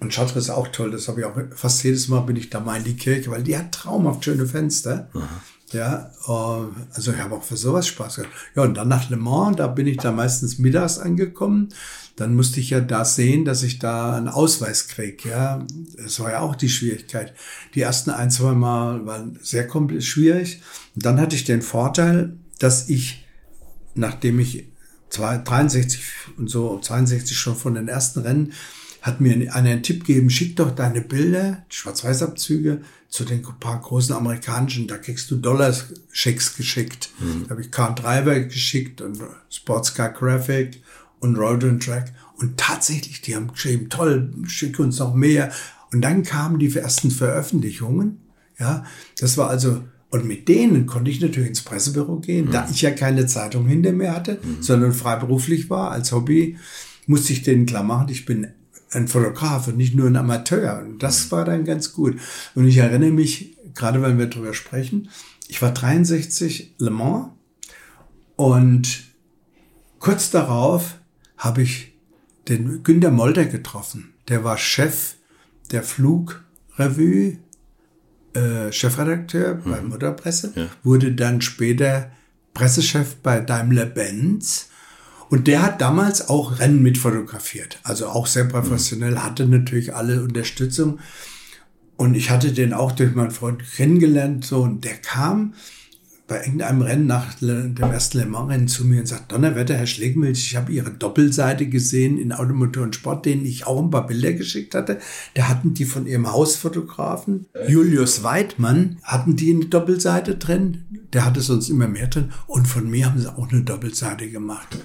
Und Chartres ist auch toll, das habe ich auch fast jedes Mal bin ich da mal in die Kirche, weil die hat traumhaft schöne Fenster. Aha. Ja, äh, also ich habe auch für sowas Spaß gehabt. Ja, und dann nach Le Mans, da bin ich da meistens mittags angekommen. Dann musste ich ja da sehen, dass ich da einen Ausweis kriege. Ja, das war ja auch die Schwierigkeit. Die ersten ein, zwei Mal waren sehr schwierig. Und dann hatte ich den Vorteil, dass ich, nachdem ich 63 und so 62 schon von den ersten Rennen hat mir einer einen Tipp gegeben, schick doch deine Bilder, Schwarz-Weiß-Abzüge, zu den paar großen amerikanischen, da kriegst du Dollar-Schecks geschickt. Mhm. Da habe ich Car Driver geschickt und Sportscar Graphic und Road and Track. Und tatsächlich, die haben geschrieben, toll, schick uns noch mehr. Und dann kamen die ersten Veröffentlichungen. Ja, das war also, und mit denen konnte ich natürlich ins Pressebüro gehen, mhm. da ich ja keine Zeitung hinter mir hatte, mhm. sondern freiberuflich war als Hobby, musste ich denen klar machen, ich bin ein Fotograf und nicht nur ein Amateur. Und das mhm. war dann ganz gut. Und ich erinnere mich, gerade wenn wir darüber sprechen, ich war 63 Le Mans und kurz darauf habe ich den Günter Molder getroffen. Der war Chef der Flugrevue, äh, Chefredakteur mhm. bei Motorpresse, ja. wurde dann später Pressechef bei Daimler-Benz und der hat damals auch Rennen mit fotografiert. Also auch sehr professionell, hatte natürlich alle Unterstützung. Und ich hatte den auch durch meinen Freund kennengelernt. So, und der kam bei irgendeinem Rennen nach dem ersten Le Mans-Rennen zu mir und sagt, Donnerwetter, Herr Schlegmilch, ich habe Ihre Doppelseite gesehen in Automotor und Sport, denen ich auch ein paar Bilder geschickt hatte. Da hatten die von Ihrem Hausfotografen, Julius Weidmann, hatten die eine Doppelseite drin. Der hatte sonst immer mehr drin. Und von mir haben sie auch eine Doppelseite gemacht.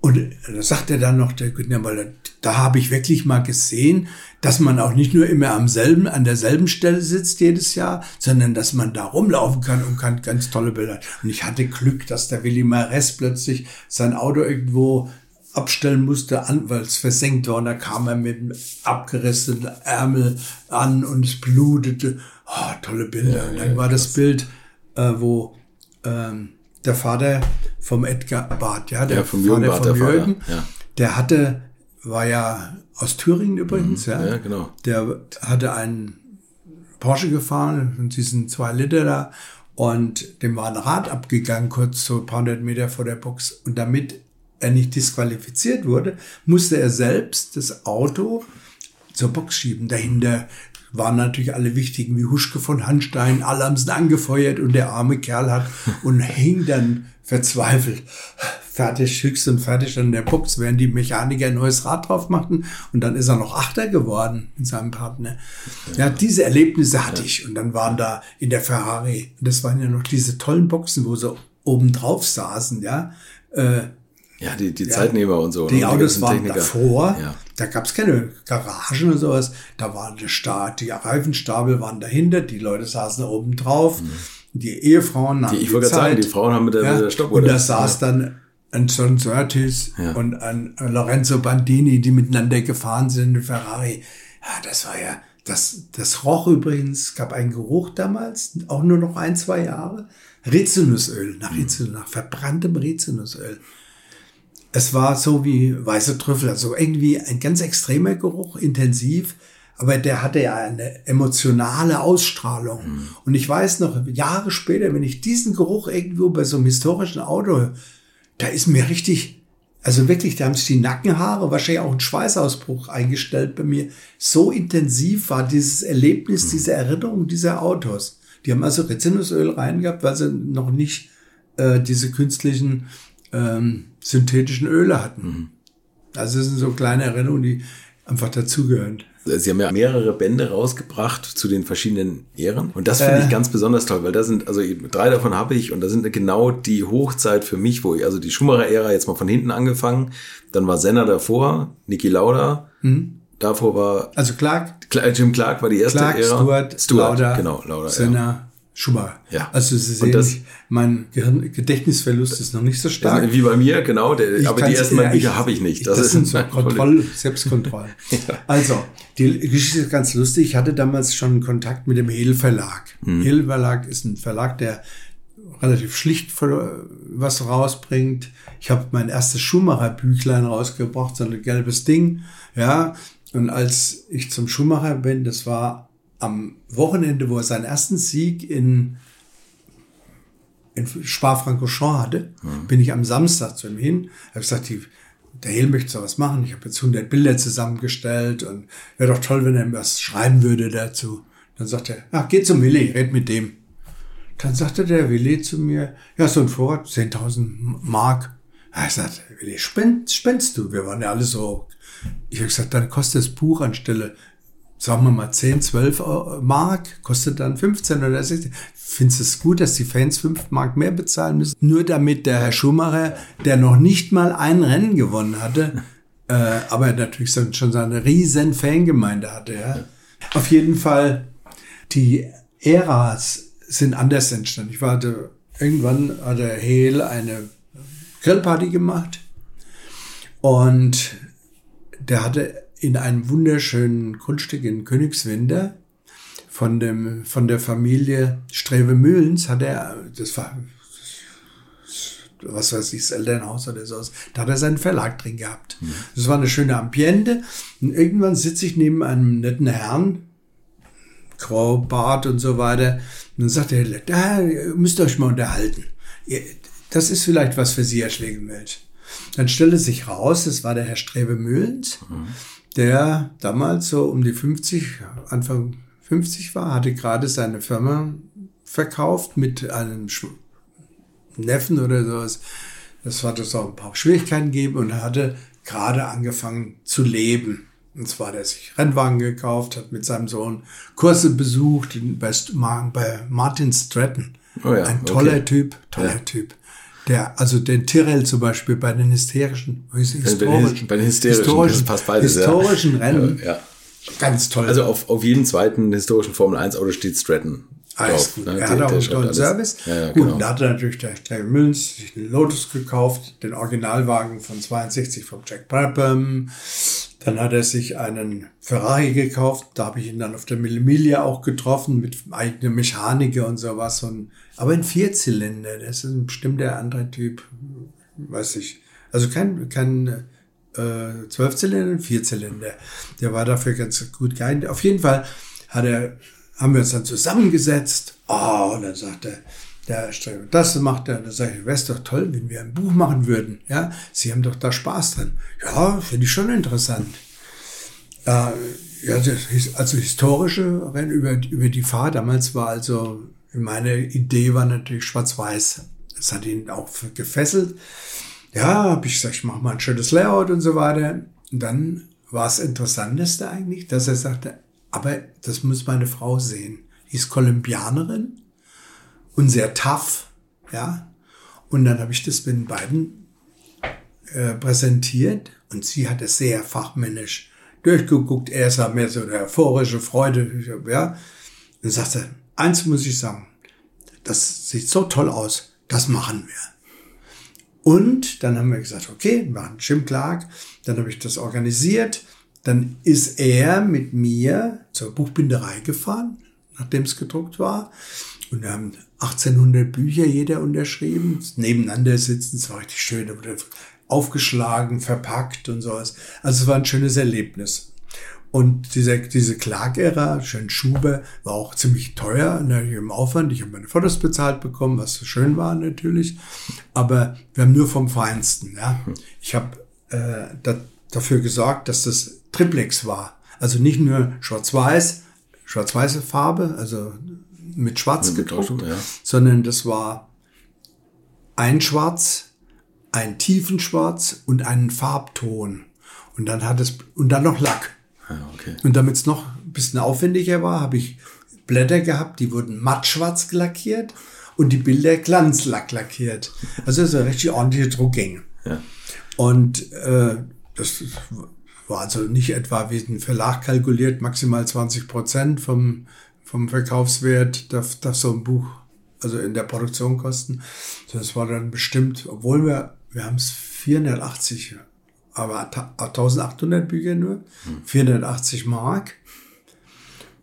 Und da sagt er dann noch, der weil da habe ich wirklich mal gesehen, dass man auch nicht nur immer am selben, an derselben Stelle sitzt jedes Jahr, sondern dass man da rumlaufen kann und kann ganz tolle Bilder. Und ich hatte Glück, dass der Willi Mares plötzlich sein Auto irgendwo abstellen musste, weil es versenkt war. Und da kam er mit einem abgerissenen Ärmel an und es blutete. Oh, tolle Bilder. Ja, und dann ja, war das Bild, äh, wo ähm, der Vater vom Edgar Barth, ja, der ja, vom Vater Barth, vom der Jürgen, Vater, ja. der hatte, war ja aus Thüringen übrigens, mhm, ja, ja, genau. Der hatte einen Porsche gefahren, und diesen zwei Liter da, und dem war ein Rad abgegangen, kurz so ein paar hundert Meter vor der Box. Und damit er nicht disqualifiziert wurde, musste er selbst das Auto zur Box schieben. Dahinter waren natürlich alle wichtigen wie Huschke von Hanstein, alle haben es angefeuert und der arme Kerl hat und hing dann verzweifelt fertig, höchst und fertig an der Box, während die Mechaniker ein neues Rad drauf machten und dann ist er noch Achter geworden mit seinem Partner. Ja, ja diese Erlebnisse hatte ja. ich und dann waren da in der Ferrari, und das waren ja noch diese tollen Boxen, wo sie oben drauf saßen, ja, äh, ja, die, die ja, Zeitnehmer und so. Die, die Autos waren Techniker. davor. Ja. Da gab es keine Garagen oder sowas. Da war der Start, die Reifenstapel waren dahinter, die Leute saßen da oben drauf. Mhm. Die Ehefrauen haben die, Ich wollte gerade sagen, die Frauen haben mit der, ja, mit der Stoppuhr. Und da saß ja. dann ein John Surtees ja. und ein Lorenzo Bandini, die miteinander gefahren sind in Ferrari. Ja, das war ja, das, das roch übrigens, gab einen Geruch damals, auch nur noch ein, zwei Jahre. Rizinusöl, nach Rizinus, nach verbranntem Rizinusöl es war so wie weiße Trüffel, also irgendwie ein ganz extremer Geruch, intensiv, aber der hatte ja eine emotionale Ausstrahlung. Mhm. Und ich weiß noch, Jahre später, wenn ich diesen Geruch irgendwo bei so einem historischen Auto, da ist mir richtig, also wirklich, da haben sich die Nackenhaare, wahrscheinlich auch ein Schweißausbruch eingestellt bei mir. So intensiv war dieses Erlebnis, mhm. diese Erinnerung dieser Autos. Die haben also Rizinusöl reingehabt, weil sie noch nicht äh, diese künstlichen ähm, synthetischen Öle hatten. Mhm. Also das sind so kleine Erinnerungen, die einfach dazugehören. Sie haben ja mehrere Bände rausgebracht zu den verschiedenen Ehren. Und das finde äh. ich ganz besonders toll, weil da sind, also drei davon habe ich und da sind genau die Hochzeit für mich, wo ich, also die Schumacher-Ära jetzt mal von hinten angefangen, dann war Senna davor, Niki Lauda, mhm. davor war. Also Clark. Jim Clark war die erste Clark, Ära. Stuart, Stuart, Lauda, genau, Lauda. Senna. Ja. Schumacher. Ja. Also Sie sehen, das, mein Gehirn, Gedächtnisverlust ist noch nicht so stark. Wie bei mir, genau. Der, aber die ersten Mal Bücher habe ich nicht. Das, das ist sind so Kontroll, Selbstkontrolle. ja. Also, die Geschichte ist ganz lustig. Ich hatte damals schon Kontakt mit dem Hehl Verlag. Mhm. Hehl Verlag ist ein Verlag, der relativ schlicht was rausbringt. Ich habe mein erstes Schumacher-Büchlein rausgebracht, so ein gelbes Ding. Ja, und als ich zum Schumacher bin, das war am Wochenende, wo er seinen ersten Sieg in, in Spa-Francorchamps hatte, mhm. bin ich am Samstag zu ihm hin, habe gesagt, die, der Hel möchte sowas machen. Ich habe jetzt 100 Bilder zusammengestellt und wäre doch toll, wenn er was schreiben würde dazu. Dann sagt er, ach, geh zum Willi, red mit dem. Dann sagte der Willi zu mir, ja, so ein Vorrat, 10.000 Mark. Er sagt, Willi, spend, spendst du? Wir waren ja alle so. Ich habe gesagt, dann kostet das Buch anstelle sagen wir mal 10, 12 Mark, kostet dann 15 oder 16. Findest du es gut, dass die Fans 5 Mark mehr bezahlen müssen? Nur damit der Herr Schumacher, der noch nicht mal ein Rennen gewonnen hatte, äh, aber natürlich schon seine riesen Fangemeinde hatte, ja. Auf jeden Fall, die Äras sind anders entstanden. Ich war irgendwann hat der Hale eine Grillparty gemacht und der hatte in einem wunderschönen Grundstück in Königswinter von dem, von der Familie Streve Mühlens hat er, das war, was weiß ich, das Elternhaus oder so, da hat er seinen Verlag drin gehabt. Mhm. Das war eine schöne Ambiente. Und irgendwann sitze ich neben einem netten Herrn, grau Bart und so weiter. Und dann sagt er, da müsst ihr euch mal unterhalten. Das ist vielleicht was für Sie, Herr Schlegelmilch. Dann stellte sich raus, das war der Herr Strebe Mühlens. Mhm der damals so um die 50, Anfang 50 war, hatte gerade seine Firma verkauft mit einem Neffen oder sowas. Das hat es auch ein paar Schwierigkeiten gegeben und er hatte gerade angefangen zu leben. Und zwar hat er sich Rennwagen gekauft, hat mit seinem Sohn Kurse besucht bei Martin Stratton. Oh ja, Ein toller okay. Typ, toller ja. Typ der, also den Tyrrell zum Beispiel bei den hysterischen, historischen, bei den hysterischen, historischen, passt beides, historischen ja. Rennen. Ja, ja. Ganz toll. Also auf, auf jeden zweiten historischen Formel 1 Auto steht Stratton. Alles gut. Ne? Er hat auch einen tollen Service. Ja, gut, genau. da hat er natürlich der Clay Müllens sich den Lotus gekauft, den Originalwagen von 62 vom Jack Brabham. Dann hat er sich einen Ferrari gekauft. Da habe ich ihn dann auf der Millimilia auch getroffen mit eigener Mechaniker und sowas. Und, aber ein Vierzylinder, das ist ein bestimmter anderer Typ. Weiß ich. Also kein, kein äh, Zwölfzylinder, ein Vierzylinder. Der war dafür ganz gut geeignet. Auf jeden Fall hat er, haben wir uns dann zusammengesetzt. Oh, und dann sagt er, der Streber, das macht er. Dann sage ich, wäre es doch toll, wenn wir ein Buch machen würden. Ja, Sie haben doch da Spaß dran. Ja, finde ich schon interessant. Äh, ja, also historische über, über die Fahrt damals war also, meine Idee war natürlich schwarz-weiß. Das hat ihn auch gefesselt. Ja, habe ich gesagt, ich mache mal ein schönes Layout und so weiter. Und dann war es Interessanteste eigentlich, dass er sagte, aber das muss meine Frau sehen. Die ist Kolumbianerin und sehr tough, ja. Und dann habe ich das mit den beiden äh, präsentiert und sie hat es sehr fachmännisch durchgeguckt. Er sah mehr so eine euphorische Freude, ja. Dann sagte, eins muss ich sagen, das sieht so toll aus, das machen wir. Und dann haben wir gesagt, okay, wir machen Jim Clark. Dann habe ich das organisiert. Dann ist er mit mir zur Buchbinderei gefahren, nachdem es gedruckt war. Und wir haben 1800 Bücher jeder unterschrieben, nebeneinander sitzen, es war richtig schön, aufgeschlagen, verpackt und sowas. Also es war ein schönes Erlebnis. Und diese, diese Clark-Ära, schön Schuber, war auch ziemlich teuer ne, im Aufwand. Ich habe meine Fotos bezahlt bekommen, was schön war natürlich. Aber wir haben nur vom Feinsten. Ja. Ich habe äh, da, dafür gesorgt, dass das Triplex war. Also nicht nur schwarz-weiß, schwarz-weiße Farbe, also mit Schwarz Mit gedruckt, Bedruckung, ja. sondern das war ein Schwarz, ein tiefen Schwarz und einen Farbton. Und dann hat es, und dann noch Lack. Ja, okay. Und damit es noch ein bisschen aufwendiger war, habe ich Blätter gehabt, die wurden mattschwarz lackiert und die Bilder glanzlack lackiert. Also das ist eine richtig ordentliche Druckgänge. Ja. Und äh, das war also nicht etwa wie ein Verlag kalkuliert, maximal 20 Prozent vom, vom Verkaufswert darf, darf so ein Buch also in der Produktion kosten. Das war dann bestimmt, obwohl wir, wir haben es 480, aber ta- 1800 Bücher nur, 480 Mark.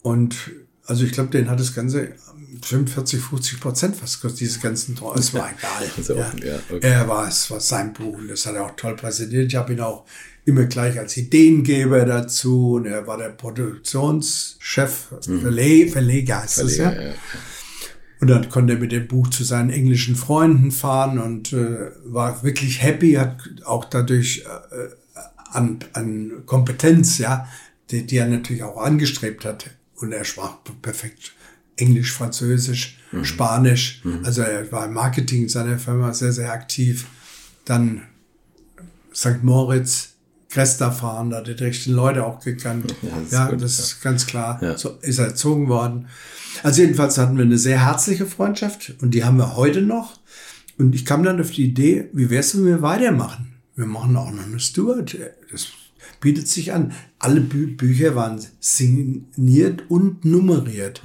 Und also ich glaube, den hat das Ganze bestimmt 40, 50 Prozent gekostet, diese ganzen Trau- Es war egal. Also, ja, okay. Er war, es war sein Buch und das hat er auch toll präsentiert. Ich habe ihn auch immer gleich als Ideengeber dazu und er war der Produktionschef, Verle Verleger heißt das, ja. Mhm. Verleger, ja. Und dann konnte er mit dem Buch zu seinen englischen Freunden fahren und äh, war wirklich happy, hat auch dadurch äh, an, an Kompetenz, ja, die, die er natürlich auch angestrebt hatte. Und er sprach perfekt Englisch, Französisch, Spanisch. Also er war im Marketing seiner Firma sehr, sehr aktiv. Dann St. Moritz, Cresta fahren, da hat er die richtigen Leute auch gekannt. Ja, das ist Ja, gut, das ist ganz klar. Ja. So ist er erzogen worden. Also jedenfalls hatten wir eine sehr herzliche Freundschaft und die haben wir heute noch. Und ich kam dann auf die Idee, wie wär's, wenn wir weitermachen? Wir machen auch noch eine Stewart. Das bietet sich an. Alle Bü Bücher waren signiert und nummeriert.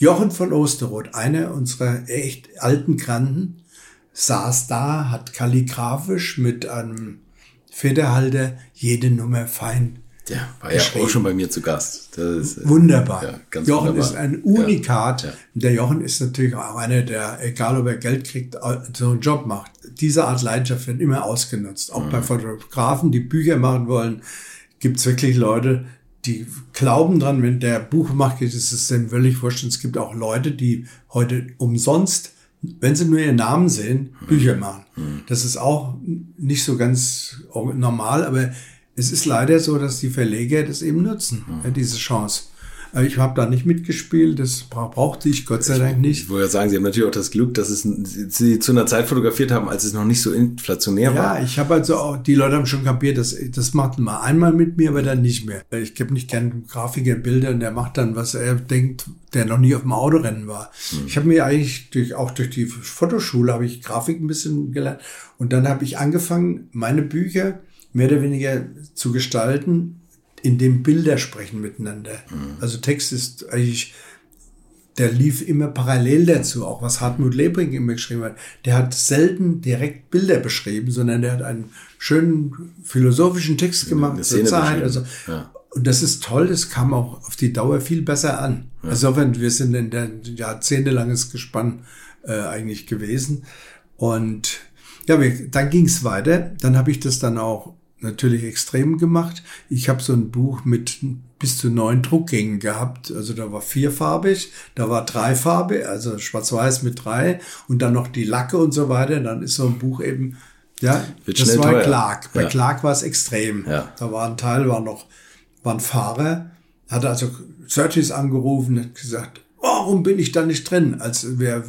Jochen von Osterroth, einer unserer echt alten Granden, saß da, hat kalligrafisch mit einem Federhalter jede Nummer fein Der war ja auch schon bei mir zu Gast. Das ist, äh, Wunderbar. Ja, ganz Jochen wunderbar. ist ein Unikat. Ja, ja. Der Jochen ist natürlich auch einer, der, egal ob er Geld kriegt, so einen Job macht. Diese Art Leidenschaft wird immer ausgenutzt. Auch Mhm. bei Fotografen, die Bücher machen wollen, gibt es wirklich Leute, die glauben dran, wenn der Buch macht, ist es dem völlig wurscht. Und es gibt auch Leute, die heute umsonst, wenn sie nur ihren Namen sehen, Mhm. Bücher machen. Das ist auch nicht so ganz normal, aber es ist leider so, dass die Verleger das eben nutzen, Mhm. diese Chance. Äh, Ich habe da nicht mitgespielt, das bra- brauchte ich Gott sei Dank nicht. Ich wollte ja sagen, Sie haben natürlich auch das Glück, dass es, Sie zu einer Zeit fotografiert haben, als es noch nicht so inflationär war. Ja, ich habe also auch, die Leute haben schon kapiert, dass das macht man einmal mit mir, aber dann nicht mehr. Ich gebe nicht gern Grafiker Bilder und der macht dann, was er denkt, der noch nie auf dem Autorennen war. Ich habe mir eigentlich durch, auch durch die Fotoschule habe ich Grafik ein bisschen gelernt und dann habe ich angefangen, meine Bücher mehr oder weniger zu gestalten, indem Bilder sprechen miteinander. Also Text ist eigentlich der lief immer parallel dazu, auch was Hartmut Lebring immer geschrieben hat. Der hat selten direkt Bilder beschrieben, sondern der hat einen schönen philosophischen Text gemacht eine zur Zeit. Also, Ja. Und das ist toll, das kam auch auf die Dauer viel besser an. Also wenn wir sind in der jahrzehntelanges Gespann äh, eigentlich gewesen. Und ja, wir, dann ging es weiter. Dann habe ich das dann auch natürlich extrem gemacht. Ich habe so ein Buch mit bis zu neun Druckgängen gehabt. Also da war vierfarbig, da war dreifarbig, also schwarz-weiß mit drei und dann noch die Lacke und so weiter. Dann ist so ein Buch eben, ja, Wird das war teuer. Clark. Bei Ja. Clark war es extrem. Ja. Da war ein Teil, war noch, war ein Fahrer, hat also Surtees angerufen, hat gesagt, warum bin ich da nicht drin, als wir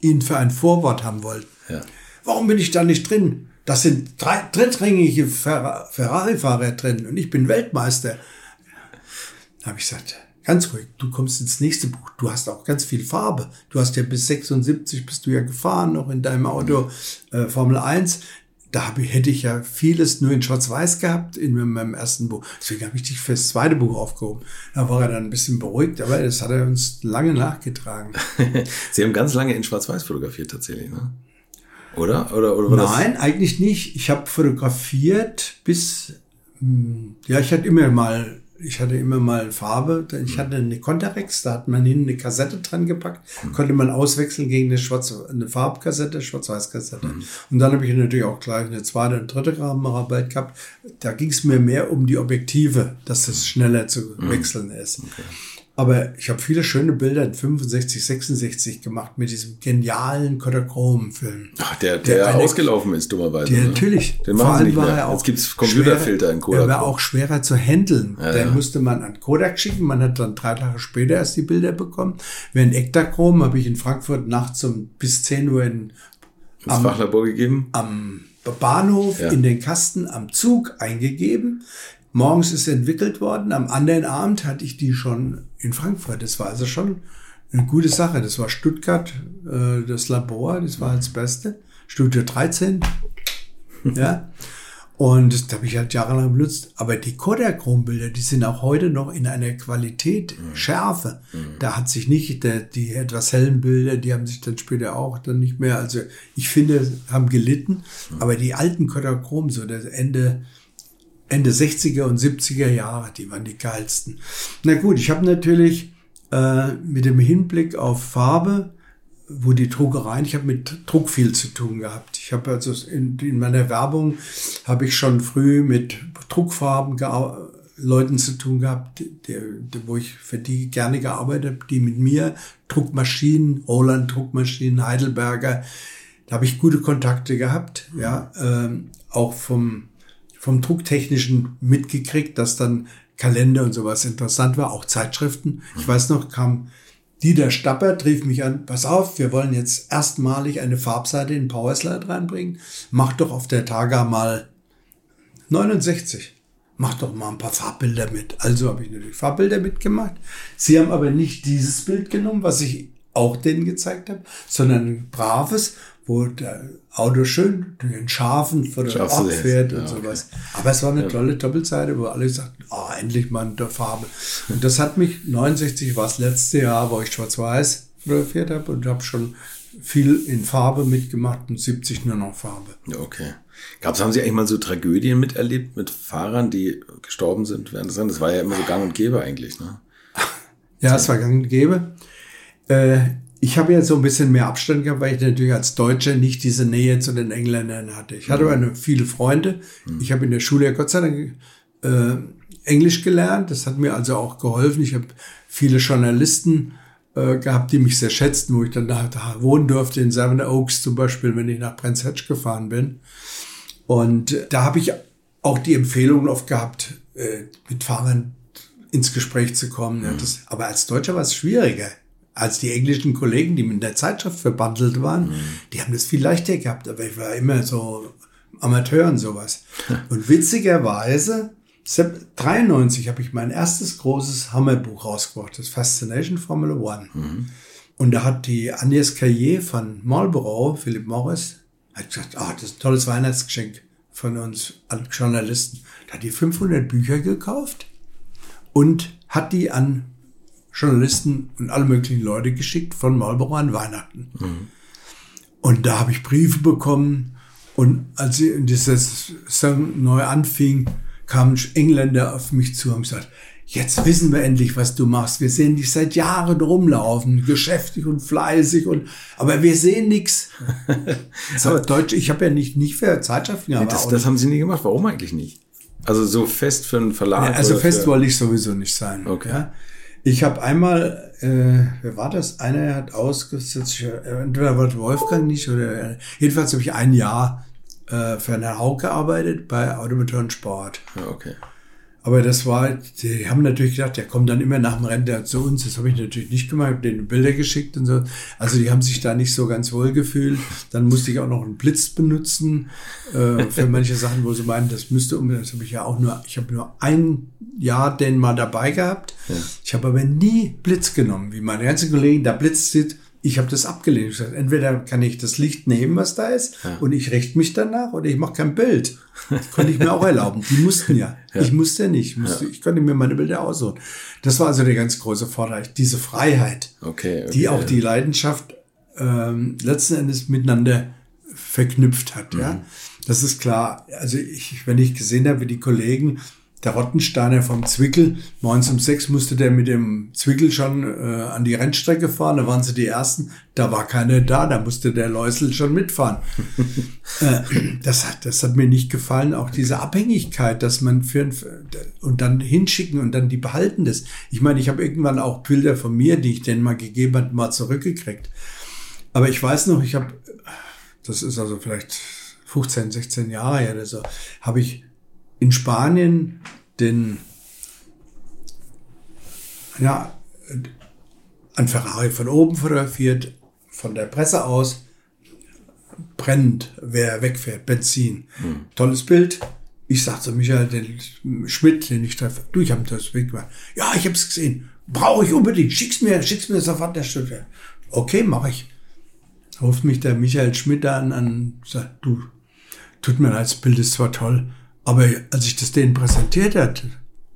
ihn für ein Vorwort haben wollten. Ja. Warum bin ich da nicht drin? Das sind drei drittrangige Ferra- Ferrari-Fahrer drin und ich bin Weltmeister. Da habe ich gesagt, ganz ruhig, du kommst ins nächste Buch. Du hast auch ganz viel Farbe. Du hast ja bis 76 bist du ja gefahren, noch in deinem Auto äh, Formel 1. Da hab hätte ich ja vieles nur in Schwarz-Weiß gehabt in meinem ersten Buch. Deswegen habe ich dich fürs zweite Buch aufgehoben. Da war er dann ein bisschen beruhigt, aber das hat er uns lange nachgetragen. Sie haben ganz lange in Schwarz-Weiß fotografiert tatsächlich, ne? Oder? Oder, oder Nein, eigentlich nicht. Ich habe fotografiert bis, hm, ja, ich hatte immer mal, ich hatte immer mal Farbe. Ich hatte eine Contarex, da hat man hinten eine Kassette dran gepackt, konnte man auswechseln gegen eine, Schwarz, eine Farbkassette, Schwarz-Weiß-Kassette. Und dann habe ich natürlich auch gleich eine zweite und dritte Kamera bald gehabt. Da ging es mir mehr um die Objektive, dass es schneller zu wechseln ist. Aber ich habe viele schöne Bilder in 65, 66 gemacht mit diesem genialen Kodachrom-Film. Ach, der, der, der eine, ausgelaufen ist, dummerweise. Der, ne? natürlich. Den machen sie nicht mehr. Auch Jetzt gibt's Computerfilter in Kodak. Der war auch schwerer zu handeln. Ja, Den ja. musste man an Kodak schicken. Man hat dann drei Tage später erst die Bilder bekommen. Während Ektachrom habe ich in Frankfurt nachts um bis 10 Uhr in, ins am, Fachlabor gegeben. Am Bahnhof ja. in den Kasten am Zug eingegeben. Morgens ist entwickelt worden. Am anderen Abend hatte ich die schon in Frankfurt. Das war also schon eine gute Sache. Das war Stuttgart, äh, das Labor, das war das Beste. Studio 13. ja. Und das habe ich halt jahrelang benutzt. Aber die Kodachrom-Bilder, die sind auch heute noch in einer Qualität, mhm. Schärfe. Mhm. Da hat sich nicht, der, die etwas hellen Bilder, die haben sich dann später auch dann nicht mehr, also ich finde, haben gelitten. Mhm. Aber die alten Kodachrom, so das Ende, Ende 60er und 70er Jahre, die waren die geilsten. Na gut, ich habe natürlich äh, mit dem Hinblick auf Farbe, wo die Druckereien, ich habe mit Druck viel zu tun gehabt. Ich habe also in, in, meiner Werbung habe ich schon früh mit Druckfarben Leuten zu tun gehabt, die, die, wo ich für die gerne gearbeitet habe, die mit mir Druckmaschinen, Roland Druckmaschinen, Heidelberger, da habe ich gute Kontakte gehabt, ja, ähm, auch vom vom Drucktechnischen mitgekriegt, dass dann Kalender und sowas interessant war, auch Zeitschriften. Ich weiß noch, kam Dieter Stappert, rief mich an, pass auf, wir wollen jetzt erstmalig eine Farbseite in Powerslide reinbringen. Mach doch auf der Taga mal 69. Mach doch mal ein paar Farbbilder mit. Also habe ich natürlich Farbbilder mitgemacht. Sie haben aber nicht dieses Bild genommen, was ich auch denen gezeigt habe, sondern ein braves, wo der Auto schön den Schafen vor der Ort fährt und ja, sowas. Okay. Aber es war eine ja. tolle Doppelseite, wo alle sagten, oh, endlich mal eine Farbe. Und das hat mich, 69 war das letzte Jahr, wo ich schwarz-weiß fotografiert habe und habe schon viel in Farbe mitgemacht und 70 nur noch Farbe. Okay. Gab's, haben Sie eigentlich mal so Tragödien miterlebt mit Fahrern, die gestorben sind während des Rennens? Das war ja immer so gang und gäbe eigentlich, ne? Ja, es war gang und gäbe. Äh, ich habe ja so ein bisschen mehr Abstand gehabt, weil ich natürlich als Deutscher nicht diese Nähe zu den Engländern hatte. Ich hatte mhm. aber viele Freunde. Mhm. Ich habe in der Schule ja Gott sei Dank äh, Englisch gelernt. Das hat mir also auch geholfen. Ich habe viele Journalisten äh, gehabt, die mich sehr schätzten, wo ich dann da, wohnen durfte, in Seven Oaks zum Beispiel, wenn ich nach Prince Hatch gefahren bin. Und da habe ich auch die Empfehlung oft gehabt, äh, mit Fahrern ins Gespräch zu kommen. Ja, mhm. das, aber als Deutscher war es schwieriger als die englischen Kollegen, die mit der Zeitschrift verbandelt waren, mhm. die haben das viel leichter gehabt, aber ich war immer so Amateur und sowas. Und witzigerweise, 93 habe ich mein erstes großes Hammerbuch rausgebracht, das Fascination Formula One. Mhm. Und da hat die Agnès Caillé von Marlborough, Philip Morris, hat gesagt, ah, das ist ein tolles Weihnachtsgeschenk von uns Journalisten. Da hat die 500 Bücher gekauft und hat die an Journalisten und alle möglichen Leute geschickt von Marlboro an Weihnachten. Mhm. Und da habe ich Briefe bekommen. Und als dieses Song neu anfing, kamen Engländer auf mich zu und gesagt, jetzt wissen wir endlich, was du machst. Wir sehen dich seit Jahren rumlaufen, geschäftig und fleißig und aber wir sehen nichts. aber Deutsch, ich habe ja nicht nicht für Zeitschriften gearbeitet. Das, das haben Sie nie gemacht. Warum eigentlich nicht? Also so fest für einen Verlag? Ja, also fest wollte ich sowieso nicht sein. Okay. Ja? Ich habe einmal, äh, wer war das? Einer hat ausgesetzt, entweder wollte Wolfgang nicht oder jedenfalls habe ich ein Jahr äh, für eine Hauke gearbeitet bei Automotor Sport. Ja, okay. Aber das war, die haben natürlich gedacht, der kommt dann immer nach dem Rennen zu uns. Das habe ich natürlich nicht gemacht, habe denen Bilder geschickt und so. Also die haben sich da nicht so ganz wohl gefühlt. Dann musste ich auch noch einen Blitz benutzen äh, für manche Sachen, wo sie meinen, das müsste um. Das habe ich ja auch nur, ich habe nur ein Jahr den mal dabei gehabt. Ja. Ich habe aber nie Blitz genommen, wie meine ganzen Kollegen da Blitz sieht ich habe das abgelehnt. Ich gesagt, entweder kann ich das Licht nehmen, was da ist, ja. und ich richte mich danach, oder ich mache kein Bild. Das konnte ich mir auch erlauben. Die mussten ja. ja. Ich musste nicht. Ich, musste, ja. ich konnte mir meine Bilder aussuchen. Das war also der ganz große Vorteil. Diese Freiheit, okay, okay, die auch die Leidenschaft ähm, letzten Endes miteinander verknüpft hat. Mhm. Ja, das ist klar. Also ich, wenn ich gesehen habe, wie die Kollegen der Rottensteiner vom Zwickel. Morgens um sechs musste der mit dem Zwickel schon äh, an die Rennstrecke fahren. Da waren sie die Ersten. Da war keiner da. Da musste der Läusel schon mitfahren. äh, das, hat, das hat mir nicht gefallen. Auch diese Abhängigkeit, dass man für und dann hinschicken und dann die behalten das. Ich meine, ich habe irgendwann auch Bilder von mir, die ich denen mal gegeben habe, mal zurückgekriegt. Aber ich weiß noch, ich habe, das ist also vielleicht 15, 16 Jahre her oder so, habe ich in Spanien den, ja, ein Ferrari von oben fotografiert, von der Presse aus, brennt, wer wegfährt, Benzin. Hm. Tolles Bild. Ich sag zu Michael, den Schmidt, den ich treffe, du, ich habe das Bild gemacht. Ja, ich habe es gesehen. Brauche ich unbedingt. Schick's mir, schick's mir sofort der Stück. Okay, mache ich. Ruft mich der Michael Schmidt an, an sagt, du, tut mir leid, das Bild ist zwar toll, aber als ich das denen präsentiert hat,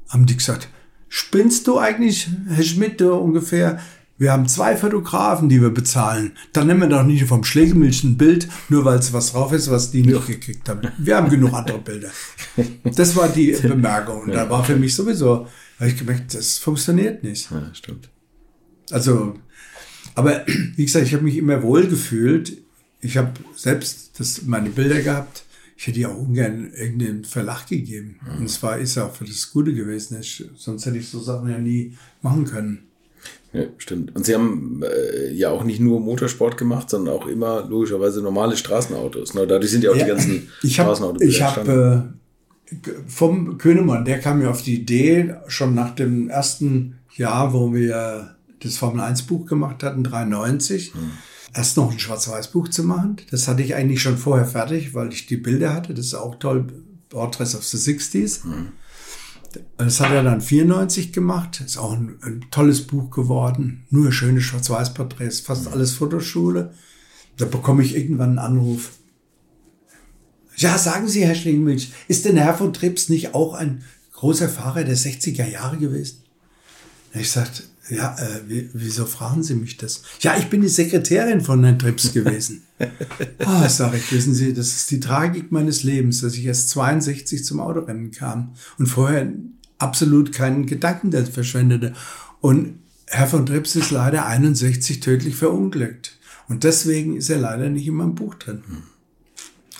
haben die gesagt, spinnst du eigentlich, Herr Schmidt, ungefähr? Wir haben zwei Fotografen, die wir bezahlen. Dann nehmen wir doch nicht vom Schlägemilch ein Bild, nur weil es was drauf ist, was die nicht gekriegt haben. Wir haben genug andere Bilder. Das war die Bemerkung. Und da war für mich sowieso, habe ich gemerkt, das funktioniert nicht. Ja, stimmt. Also, aber wie gesagt, ich habe mich immer wohl gefühlt. Ich habe selbst das, meine Bilder gehabt ich hätte ja auch ungern irgendeinen Verlag gegeben. Mhm. Und zwar ist ja auch für das Gute gewesen. Ich, sonst hätte ich so Sachen ja nie machen können. Ja, stimmt. Und Sie haben äh, ja auch nicht nur Motorsport gemacht, sondern auch immer logischerweise normale Straßenautos. Ne? Dadurch sind ja auch ja, die ganzen ich hab, Straßenautos. Ich habe äh, vom Könemann, der kam mir auf die Idee, schon nach dem ersten Jahr, wo wir das Formel 1 Buch gemacht hatten, 93. Mhm erst noch ein Schwarz-Weiß-Buch zu machen. Das hatte ich eigentlich schon vorher fertig, weil ich die Bilder hatte. Das ist auch toll. Portraits of the 60s. Mhm. Das hat er dann 94 gemacht. Ist auch ein, ein tolles Buch geworden. Nur schöne Schwarz-Weiß-Porträts. Fast mhm. alles Fotoschule. Da bekomme ich irgendwann einen Anruf. Ja, sagen Sie, Herr Schlingmilch, ist denn Herr von Trips nicht auch ein großer Fahrer der 60er Jahre gewesen? Ich sagte, ja, äh, wieso fragen Sie mich das? Ja, ich bin die Sekretärin von Herrn Trips gewesen. Ah, oh, sage ich, wissen Sie, das ist die Tragik meines Lebens, dass ich erst 62 zum Autorennen kam und vorher absolut keinen Gedanken das verschwendete. Und Herr von Trips ist leider 61 tödlich verunglückt. Und deswegen ist er leider nicht in meinem Buch drin.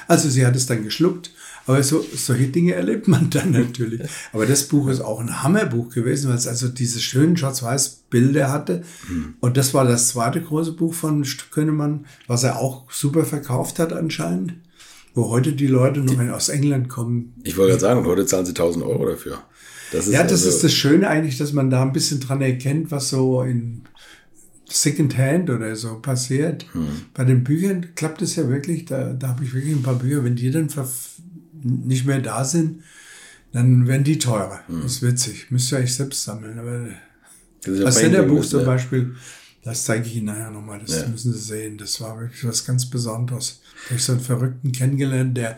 Also sie hat es dann geschluckt aber so, solche Dinge erlebt man dann natürlich. Aber das Buch ist auch ein Hammerbuch gewesen, weil es also diese schönen Schwarz-Weiß-Bilder hatte. Mhm. Und das war das zweite große Buch von Könemann, was er auch super verkauft hat anscheinend. Wo heute die Leute noch die, aus England kommen. Ich wollte gerade sagen, und heute zahlen sie 1000 Euro dafür. Das ja, das also ist das Schöne eigentlich, dass man da ein bisschen dran erkennt, was so in Secondhand oder so passiert. Hm. Bei den Büchern klappt es ja wirklich, da, da habe ich wirklich ein paar Bücher, wenn die dann nicht mehr da sind, dann werden die teurer. Mhm. Das ist witzig. Müsst ihr euch selbst sammeln. Aber das, das Senderbuch zum Beispiel, das zeige ich Ihnen nachher nochmal. Das ja. müssen Sie sehen. Das war wirklich was ganz Besonderes. Da habe ich so einen Verrückten kennengelernt, der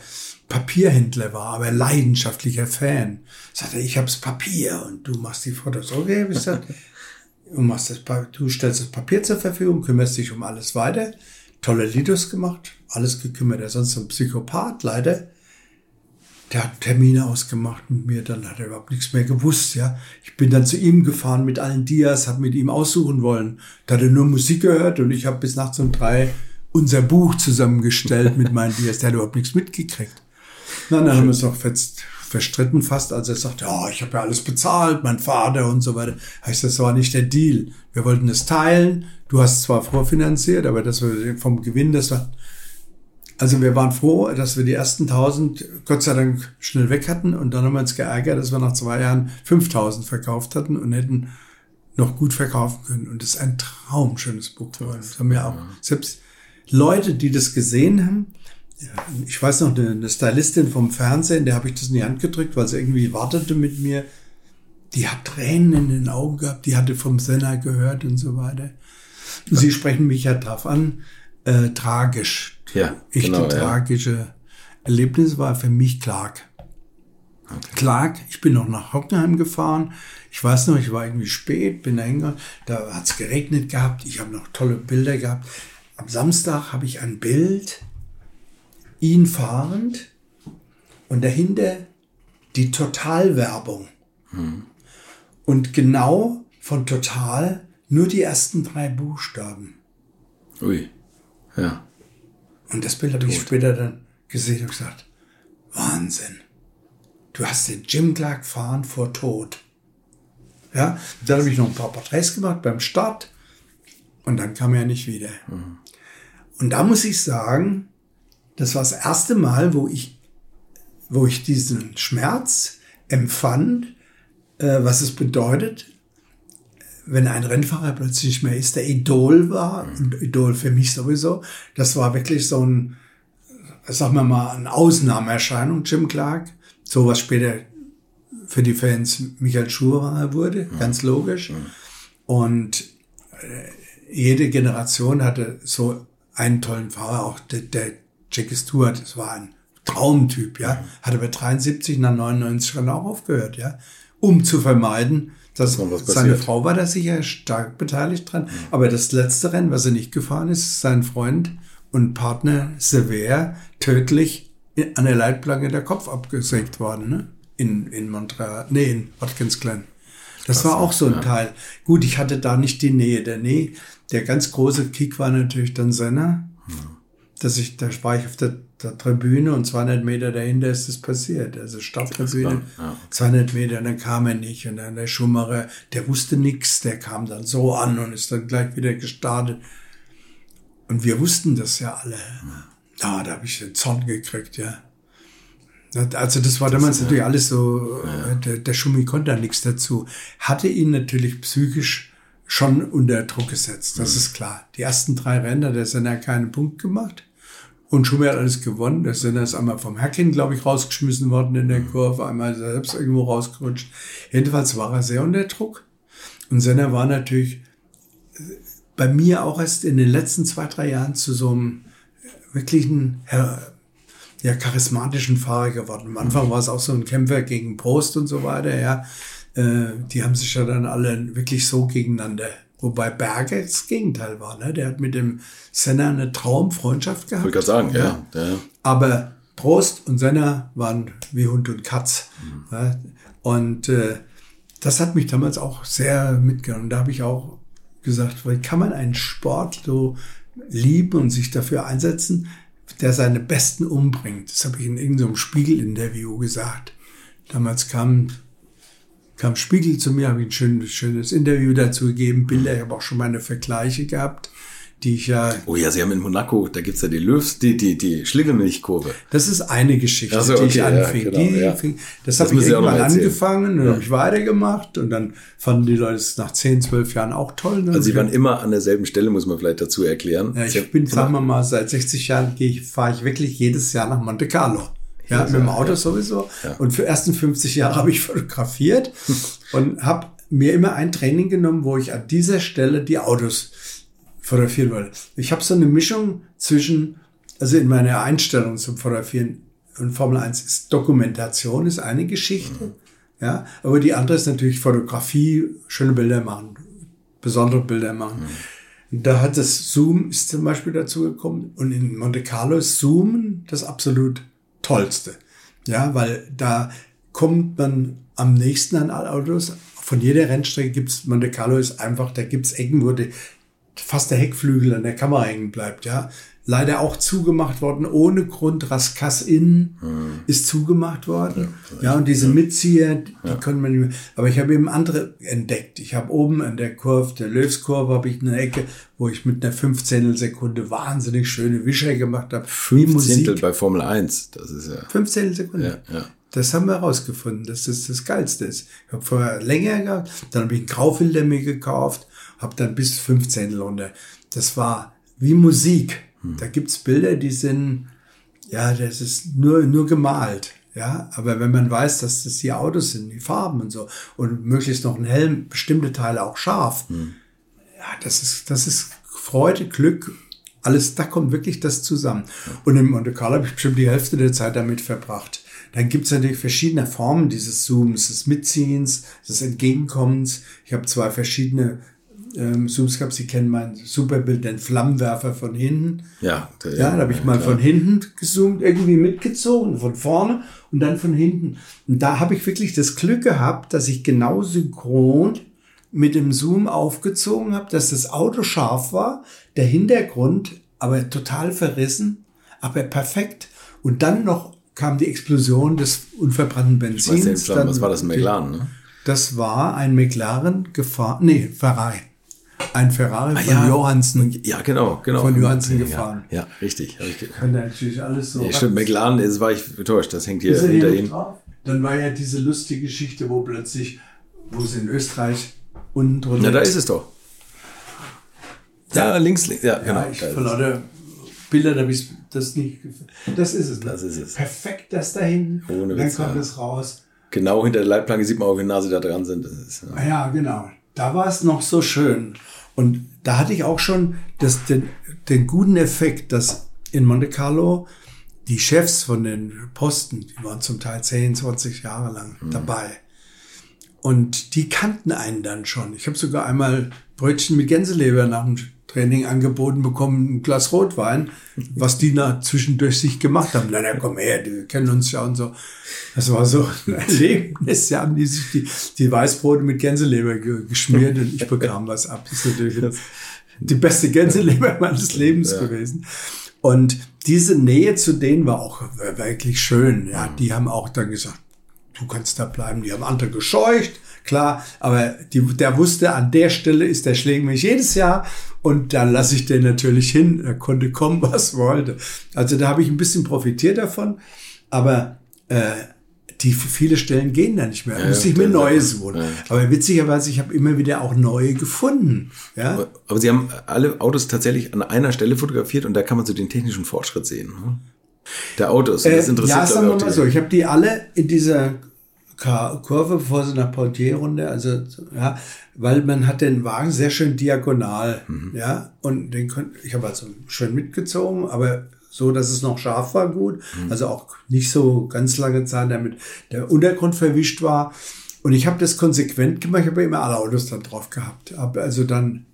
Papierhändler war, aber leidenschaftlicher Fan. Sagte, ich hab's Papier und du machst die Fotos. Okay, ich gesagt, du, machst das, du stellst das Papier zur Verfügung, kümmerst dich um alles weiter. Tolle Lidos gemacht, alles gekümmert. Er ist sonst ein Psychopath, leider der hat Termine ausgemacht mit mir, dann hat er überhaupt nichts mehr gewusst, ja. Ich bin dann zu ihm gefahren mit allen Dias, habe mit ihm aussuchen wollen. Da hat er nur Musik gehört und ich habe bis nachts um drei unser Buch zusammengestellt mit meinen Dias. Der hat überhaupt nichts mitgekriegt. Na, dann haben wir es fest, verstritten fast, als er sagte, ja, ich habe ja alles bezahlt, mein Vater und so weiter. Heißt, das war nicht der Deal. Wir wollten es teilen. Du hast zwar vorfinanziert, aber das war vom Gewinn, das war also wir waren froh, dass wir die ersten 1000 Gott sei Dank schnell weg hatten und dann haben wir uns geärgert, dass wir nach zwei Jahren 5000 verkauft hatten und hätten noch gut verkaufen können. Und das ist ein traumschönes Buch geworden. Das haben wir auch selbst Leute, die das gesehen haben. Ich weiß noch, eine Stylistin vom Fernsehen, der habe ich das in die Hand gedrückt, weil sie irgendwie wartete mit mir. Die hat Tränen in den Augen gehabt, die hatte vom Senna gehört und so weiter. Sie sprechen mich ja drauf an, äh, tragisch ja, echte genau, tragische ja. Erlebnis war für mich Clark. Okay. Clark, ich bin noch nach Hockenheim gefahren. Ich weiß noch, ich war irgendwie spät, bin da hingegangen. Da hat es geregnet gehabt. Ich habe noch tolle Bilder gehabt. Am Samstag habe ich ein Bild, ihn fahrend und dahinter die Total-Werbung. Und genau von Total nur die ersten drei Buchstaben. Ui. Ja. Und das Bild habe ich später dann gesehen und gesagt, Wahnsinn. Du hast den Jim Clark fahren vor Tod. Ja, dann habe ich noch ein paar Porträts gemacht beim Start und dann kam er nicht wieder. Und da muss ich sagen, das war das erste Mal, wo ich, wo ich diesen Schmerz empfand, äh, was es bedeutet, wenn ein Rennfahrer plötzlich nicht mehr ist, der Idol war, und Idol für mich sowieso, das war wirklich so ein, sagen wir mal, eine Ausnahmeerscheinung, Jim Clark. So was später für die Fans Michael Schumacher wurde, ganz logisch. Und äh, jede Generation hatte so einen tollen Fahrer, auch der, der Jackie Stewart, das war ein Traumtyp, ja. Hatte bei 73 nach 99 schon auch aufgehört, ja. Um zu vermeiden, was seine. Frau war da sicher stark beteiligt dran. Aber das letzte Rennen, was er nicht gefahren ist, ist sein Freund und Partner Sever tödlich an der Leitplanke der Kopf abgesägt worden, ne? In, in Montreal, nee, in Watkins Glen. Das war auch so ein Teil. Gut, ich hatte da nicht die Nähe. Der Nähe, der ganz große Kick war natürlich dann Senna. Dass ich, da war ich auf der, der Tribüne und 200 Meter dahinter ist es passiert. Also Starttribüne, Ja. 200 Meter, dann kam er nicht. Und dann der Schumacher, der wusste nichts, der kam dann so an und ist dann gleich wieder gestartet. Und wir wussten das ja alle. Ja, da habe ich den Zorn gekriegt, ja. Also das war damals natürlich alles so, äh, der, der Schumi konnte da nichts dazu. Hatte ihn natürlich psychisch schon unter Druck gesetzt, das ist klar. Die ersten drei Rennen hat der Senna keinen Punkt gemacht. Und Schumi hat alles gewonnen. Der Senna ist einmal vom Hacking, glaube ich, rausgeschmissen worden in der Kurve, einmal selbst irgendwo rausgerutscht. Jedenfalls war er sehr unter Druck. Und Senna war natürlich äh, bei mir auch erst in den letzten zwei, drei Jahren zu so einem wirklichen ja, charismatischen Fahrer geworden. Am Anfang war es auch so ein Kämpfer gegen Prost und so weiter, ja. Äh, die haben sich ja dann alle wirklich so gegeneinander. Wobei Berger das Gegenteil war, ne? Der hat mit dem Senna eine Traumfreundschaft gehabt. Wollte gerade sagen, ja. ja. Aber Prost und Senna waren wie Hund und Katz. Ja, und äh, das hat mich damals auch sehr mitgenommen. Da habe ich auch gesagt, weil kann man einen Sport so lieben und sich dafür einsetzen, der seine Besten umbringt. Das habe ich in irgendeinem Spiegel-Interview gesagt. Damals kam, kam Spiegel zu mir, habe ich ein schönes, schönes Interview dazu gegeben, Bilder, ich habe auch schon meine Vergleiche gehabt, die ich ja Oh ja, sie haben in Monaco, da gibt's ja die Löws, die, die, die Schlingelmilchkurve. Das ist eine Geschichte, so, die ich okay, ja, anfing. genau, die ja. fing, das Das habe ich Sie irgendwann angefangen, dann habe ich weitergemacht und dann fanden die Leute es nach 10, 12 Jahren auch toll. Ne? Also sie waren immer an derselben Stelle, muss man vielleicht dazu erklären. ja, Sie ich bin, haben- sagen wir mal, seit 60 Jahren fahre ich wirklich jedes Jahr nach Monte Carlo. Ja, mit dem Auto sowieso. Und für ersten 50 Jahre habe ich fotografiert und habe mir immer ein Training genommen, wo ich an dieser Stelle die Autos fotografieren wollte. Ich habe so eine Mischung zwischen, also in meiner Einstellung zum Fotografieren und Formel 1 ist Dokumentation ist eine Geschichte, ja, aber die andere ist natürlich Fotografie, schöne Bilder machen, besondere Bilder machen. Da hat das Zoom ist zum Beispiel dazu gekommen und in Monte Carlo ist Zoomen das absolut tollste. Ja, weil da kommt man am nächsten an alle Autos. Von jeder Rennstrecke gibt's Monte Carlo ist einfach, da gibt's Ecken, wo die, fast der Heckflügel an der Kamera hängen bleibt, ja. Leider auch zugemacht worden, ohne Grund. Rascasse Inn ist zugemacht worden. Ja, und diese Mitzieher, die können man nicht mehr. Aber ich habe eben andere entdeckt. Ich habe oben an der Kurve, der Löwskurve, habe ich eine Ecke, wo ich mit einer 15 Sekunde wahnsinnig schöne Wischer gemacht habe. Wie Zehntel Musik. bei Formel 1. Das ist ja. 15 Sekunden. Ja, ja. Das haben wir herausgefunden, dass das das Geilste ist. Ich habe vorher länger gehabt, dann habe ich einen Graufilter mir gekauft, habe dann bis 15 runter. Das war wie Musik. Da gibt's Bilder, die sind, ja, das ist nur, nur gemalt. Ja, aber wenn man weiß, dass das die Autos sind, die Farben und so, und möglichst noch ein Helm, bestimmte Teile auch scharf, ja, das ist, das ist Freude, Glück, alles, da kommt wirklich das zusammen. Und in Monte Carlo habe ich bestimmt die Hälfte der Zeit damit verbracht. Dann gibt es natürlich verschiedene Formen dieses Zooms, des Mitziehens, des Entgegenkommens. Ich habe zwei verschiedene ähm, Zooms gehabt. Sie kennen mein Superbild, den Flammenwerfer von hinten. Ja, der, ja, da habe ich mal klar. von hinten gezoomt, irgendwie mitgezogen, von vorne und dann von hinten. Und da habe ich wirklich das Glück gehabt, dass ich genau synchron mit dem Zoom aufgezogen habe, dass das Auto scharf war, der Hintergrund aber total verrissen, aber perfekt. Und dann noch kam die Explosion des unverbrannten Benzins. Weiß, was war das, ein McLaren, ne? Das war ein McLaren gefahren, nee, Ferrari. Ein Ferrari ah, von ja. Johansen. Ja, genau, genau. Von Johansen gefahren. Ja, ja richtig. Ich kann da natürlich alles so. Ja, stimmt, McLaren, jetzt war ich enttäuscht, das hängt hier hinter ihm. Dann war ja diese lustige Geschichte, wo plötzlich, wo es in Österreich unten drunter. Ja, da ist es doch. Ja, links, links. Ja, genau. Ich vor lauter Bilder, da habe ich das nicht. Das ist es. Ne? Das ist es. Perfekt, das da hinten. Ohne Dann Witz, kommt ja. es raus. Genau hinter der Leitplanke sieht man auch, wie Nase da dran sind. Ist, ja. ja, genau. Da war es noch so schön. Und da hatte ich auch schon das, den, den guten Effekt, dass in Monte Carlo die Chefs von den Posten, die waren zum Teil 10, 20 Jahre lang mhm. dabei. Und die kannten einen dann schon. Ich habe sogar einmal Brötchen mit Gänseleber nach dem Training angeboten bekommen, ein Glas Rotwein, was die da zwischendurch sich gemacht haben. Na, na, komm her, die kennen uns ja und so. Das war so ein Erlebnis. Ja, haben die sich die, die Weißbrote mit Gänseleber geschmiert und ich bekam was ab. Das ist natürlich die beste Gänseleber meines Lebens ja. gewesen. Und diese Nähe zu denen war auch wirklich schön. Ja, die haben auch dann gesagt, du kannst da bleiben. Die haben andere gescheucht, klar, aber die, der wusste, an der Stelle ist der Schläger mich jedes Jahr und da lasse ich den natürlich hin. Er konnte kommen, was wollte. Also da habe ich ein bisschen profitiert davon, aber äh, die viele Stellen gehen da nicht mehr. Da ja, muss ich mir Neues holen. Ja. Aber witzigerweise, ich habe immer wieder auch neue gefunden. Ja? Aber, aber, Sie haben alle Autos tatsächlich an einer Stelle fotografiert und da kann man so den technischen Fortschritt sehen. Ne? Der Autos, das äh, interessiert Ja, sagen wir mal so, ich habe die alle in dieser Kurve, bevor sie nach Portier-Runde, also ja, weil man hat den Wagen sehr schön diagonal, mhm. ja, und den konnte ich habe also schön mitgezogen, aber so, dass es noch scharf war, gut, mhm. also auch nicht so ganz lange Zeit, damit der Untergrund verwischt war. Und ich habe das konsequent gemacht, ich habe immer alle Autos dann drauf gehabt, habe also dann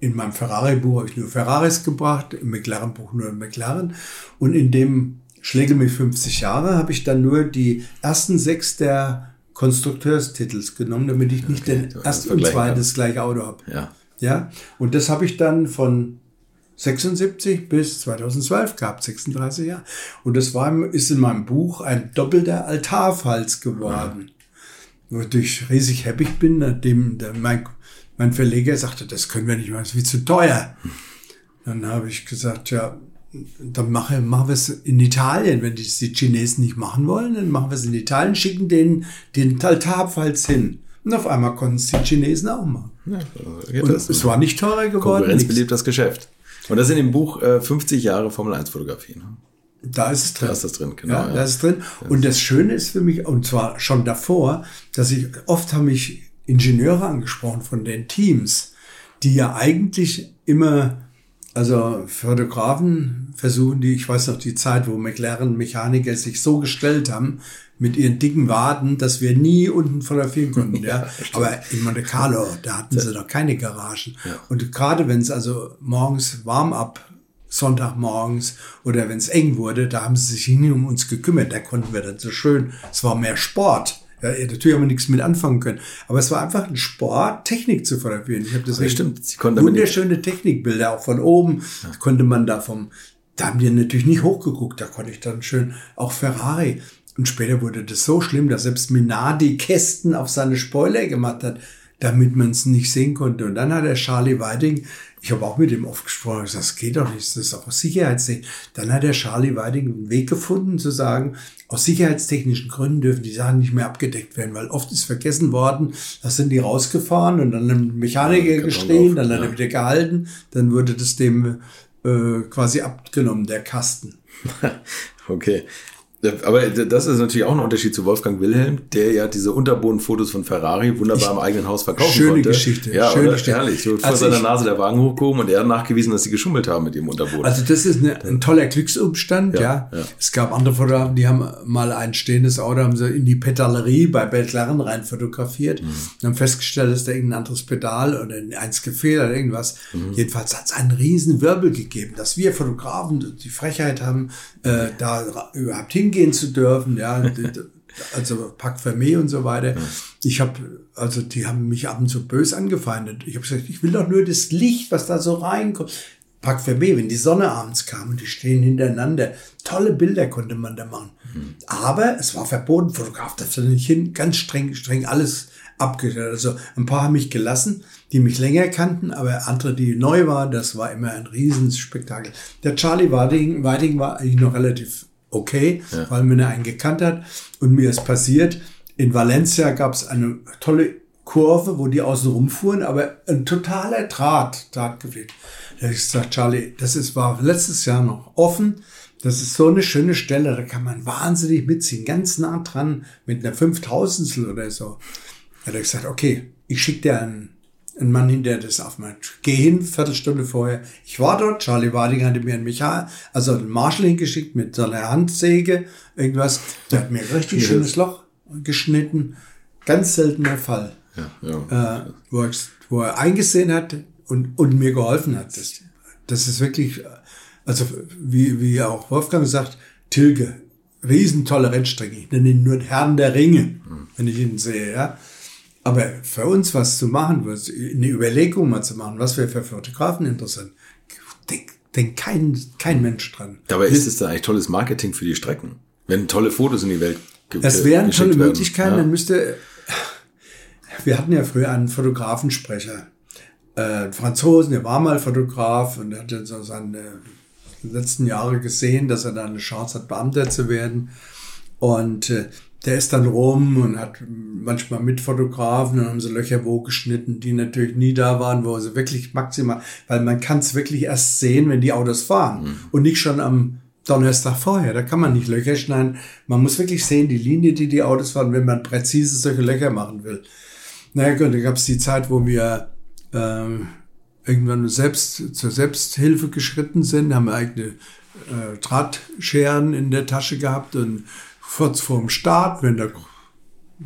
in meinem Ferrari-Buch habe ich nur Ferraris gebracht, im McLaren-Buch nur McLaren und in dem Schläge mit 50 Jahre habe ich dann nur die ersten sechs der Konstrukteurstitels genommen, damit ich nicht okay, den ersten und zweiten das gleiche Auto habe. Ja. ja. Und das habe ich dann von 76 bis 2012 gehabt, 36 Jahre. Und das war, ist in meinem Buch ein doppelter Altarfalz geworden. Ja. Wodurch ich riesig happy bin, nachdem der, mein, mein Verleger sagte, das können wir nicht machen, das ist viel zu teuer. Dann habe ich gesagt, ja, dann machen, machen wir es in Italien. Wenn die, die Chinesen nicht machen wollen, dann machen wir es in Italien, schicken den, den Altarpfalz hin. Und auf einmal konnten es die Chinesen auch machen. Ja, und das, es war nicht teurer geworden. Konkurrenz belebt das Geschäft. Und das ist in dem Buch äh, 50 Jahre Formel 1 Fotografie. Ne? Da ist es drin. Da ist das drin, genau. Ja, ja. Da ist es drin. Und das Schöne ist für mich, und zwar schon davor, dass ich, oft haben mich Ingenieure angesprochen von den Teams, die ja eigentlich immer also Fotografen versuchen die, ich weiß noch die Zeit, wo McLaren-Mechaniker sich so gestellt haben mit ihren dicken Waden, dass wir nie unten fotografieren konnten. ja, ja. Aber in Monte Carlo, da hatten sie noch keine Garagen. Ja. Und gerade wenn es also morgens warm ab Sonntagmorgens oder wenn es eng wurde, da haben sie sich nie um uns gekümmert. Da konnten wir dann so schön, es war mehr Sport. Ja, natürlich haben wir nichts mit anfangen können. Aber es war einfach ein Sport, Technik zu fotografieren. Ich habe das stimmt. Sie wunderschöne Technikbilder, auch von oben. Ja. Konnte man da vom, da haben die natürlich nicht hochgeguckt. Da konnte ich dann schön auch Ferrari. Und später wurde das so schlimm, dass selbst Minardi Kästen auf seine Spoiler gemacht hat, damit man es nicht sehen konnte. Und dann hat der Charlie Whiting ich habe auch mit ihm oft gesprochen, gesagt, das geht doch nicht, das ist auch Sicherheitstechnik. Dann hat der Charlie Weiding einen Weg gefunden zu sagen, aus sicherheitstechnischen Gründen dürfen die Sachen nicht mehr abgedeckt werden, weil oft ist vergessen worden, da sind die rausgefahren und dann ein Mechaniker ja, gestehen, dann hat er wieder gehalten, dann wurde das dem äh, quasi abgenommen, der Kasten. okay. Aber das ist natürlich auch ein Unterschied zu Wolfgang Wilhelm, der ja diese Unterbodenfotos von Ferrari wunderbar ich, im eigenen Haus verkaufen schöne konnte. Geschichte, ja, schöne Geschichte. Herrlich. So vor seiner Nase der Wagen hochgehoben und er hat nachgewiesen, dass sie geschummelt haben mit dem Unterboden. Also das ist eine, ein toller Glücksumstand, ja, ja. ja. Es gab andere Fotografen, die haben mal ein stehendes Auto, haben sie in die Pedalerie bei Belklaren rein fotografiert mhm. und haben festgestellt, dass da irgendein anderes Pedal oder eins gefehlt oder irgendwas. Mhm. Jedenfalls hat es einen riesen Wirbel gegeben, dass wir Fotografen die Frechheit haben, äh, da überhaupt hingehen zu dürfen, ja, also Pack Fermé und so weiter. Ich habe, also die haben mich ab und zu bös angefeindet. Ich habe gesagt, ich will doch nur das Licht, was da so reinkommt. Pack Fermé, wenn die Sonne abends kam und die stehen hintereinander, tolle Bilder konnte man da machen. Mhm. Aber es war verboten, Fotograf darf da nicht hin, ganz streng, streng alles abgestellt. Also ein paar haben mich gelassen, die mich länger kannten, aber andere, die neu waren, das war immer ein Riesenspektakel. Der Charlie Wading, Wading war eigentlich noch relativ okay, ja. weil mir einen gekannt hat. Und mir ist passiert, in Valencia gab es eine tolle Kurve, wo die außen rumfuhren, aber ein totaler Draht, Draht gefehlt. Da habe ich gesagt, Charlie, das ist, war letztes Jahr noch offen. Das ist so eine schöne Stelle, da kann man wahnsinnig mitziehen, ganz nah dran, mit einer Fünftausendstel oder so. Da hat er gesagt, okay, ich schicke dir einen ein Mann hinter das auf mein Geh hin, Viertelstunde vorher. Ich war dort, Charlie Wading hatte mir einen Mechaniker, also einen Marshall hingeschickt mit so einer Handsäge, irgendwas. Der hat mir ein richtig schönes Loch geschnitten. Ganz seltener Fall. Ja, ja. Äh, wo, er, wo er eingesehen hat und, und mir geholfen hat. Das, das ist wirklich, also wie, wie auch Wolfgang sagt, Tilge, riesentolle Rennstrecke. Ich nenne ihn nur Herrn der Ringe, mhm. wenn ich ihn sehe, ja. Aber für uns was zu machen, eine Überlegung mal zu machen, was wäre für Fotografen interessant, denkt denk kein, kein Mensch dran. Dabei ist es da eigentlich tolles Marketing für die Strecken. Wenn tolle Fotos in die Welt gibt. Es wären tolle Möglichkeiten, ja. dann müsste, wir hatten ja früher einen Fotografensprecher, äh, Franzosen, der war mal Fotograf und hat dann so seine letzten Jahre gesehen, dass er da eine Chance hat, Beamter zu werden. Und äh, der ist dann rum und hat manchmal mit Fotografen und haben sie Löcher wo geschnitten, die natürlich nie da waren, wo sie wirklich maximal, weil man kann es wirklich erst sehen, wenn die Autos fahren mhm. und nicht schon am Donnerstag vorher. Da kann man nicht Löcher schneiden. Man muss wirklich sehen, die Linie, die die Autos fahren, wenn man präzise solche Löcher machen will. Naja gut, da gab es die Zeit, wo wir ähm, irgendwann selbst zur Selbsthilfe geschritten sind, haben eigene äh, Drahtscheren in der Tasche gehabt und kurz vorm Start, wenn der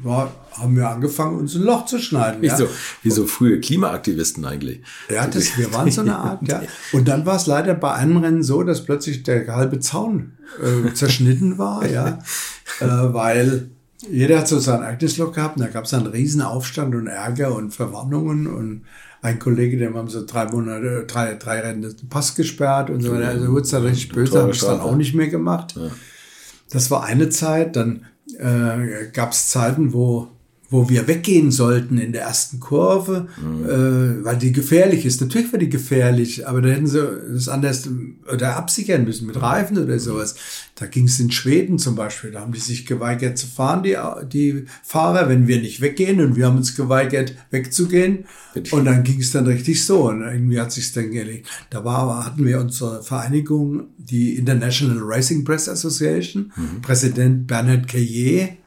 war, haben wir angefangen, uns ein Loch zu schneiden. Wie, ja. so, wie so frühe Klimaaktivisten eigentlich. Ja, das, wir waren so eine Art, ja. Und dann war es leider bei einem Rennen so, dass plötzlich der halbe Zaun äh, zerschnitten war, ja, äh, weil jeder hat so sein eigenes Loch gehabt und da gab es einen riesen Aufstand und Ärger und Verwarnungen und ein Kollege, der haben so drei Monate, drei, drei Rennen den Pass gesperrt und so weiter. Also wurde es dann richtig böse, habe ich dann auch nicht mehr gemacht. Ja. Das war eine Zeit. Dann äh, gab es Zeiten, wo wo wir weggehen sollten in der ersten Kurve, mhm. äh, weil die gefährlich ist. Natürlich war die gefährlich, aber da hätten sie das anders oder absichern müssen mit Reifen oder sowas. Da ging es in Schweden zum Beispiel, da haben die sich geweigert zu fahren, die, die Fahrer, wenn wir nicht weggehen und wir haben uns geweigert wegzugehen. Und dann ging es dann richtig so und irgendwie hat sich dann gelegt. Da war, hatten wir unsere Vereinigung, die International Racing Press Association, mhm. Präsident Bernhard äh,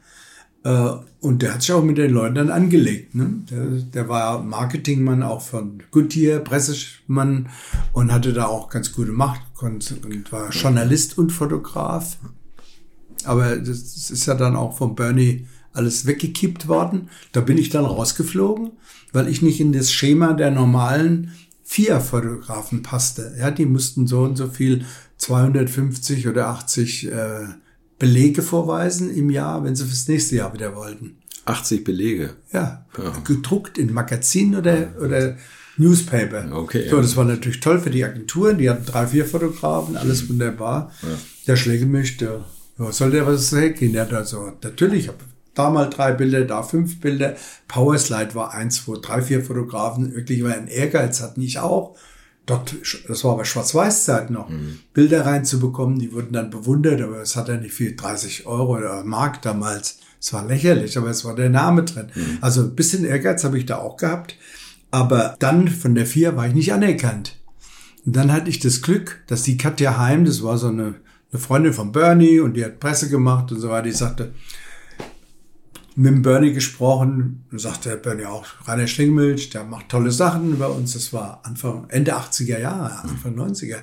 und der hat sich auch mit den Leuten dann angelegt. Ne? Der, der war Marketingmann auch von Goodyear, Pressemann und hatte da auch ganz gute Macht und, und war Journalist und Fotograf. Aber das ist ja dann auch von Bernie alles weggekippt worden. Da bin ich dann rausgeflogen, weil ich nicht in das Schema der normalen vier Fotografen passte. Ja, die mussten so und so viel 250 oder 80 äh, Belege vorweisen im Jahr, wenn sie fürs nächste Jahr wieder wollten. 80 Belege? Ja, ja. gedruckt in Magazinen oder, oder Newspaper. Okay. So, das war natürlich toll für die Agenturen. Die hatten drei, vier Fotografen, alles mhm. wunderbar. Ja. Der Schlägemilch, der, ja, soll der was hergehen? Der hat also, natürlich, ich habe da mal drei Bilder, da fünf Bilder. Powerslide war eins, wo drei, vier Fotografen wirklich mal einen Ehrgeiz hatten, ich auch das war aber Schwarz-Weiß-Zeit noch, mhm. Bilder reinzubekommen, die wurden dann bewundert, aber es hat ja nicht viel, 30 Euro oder Mark damals. Es war lächerlich, aber es war der Name drin. Mhm. Also ein bisschen Ehrgeiz habe ich da auch gehabt. Aber dann von der vier war ich nicht anerkannt. Und dann hatte ich das Glück, dass die Katja Heim, das war so eine eine Freundin von Bernie und die hat Presse gemacht und so weiter. Die sagte, mit dem Bernie gesprochen, und sagte Bernie auch, Rainer Schlingemilch, der macht tolle Sachen über uns. Das war Anfang, Ende 80er Jahre, Anfang 90er.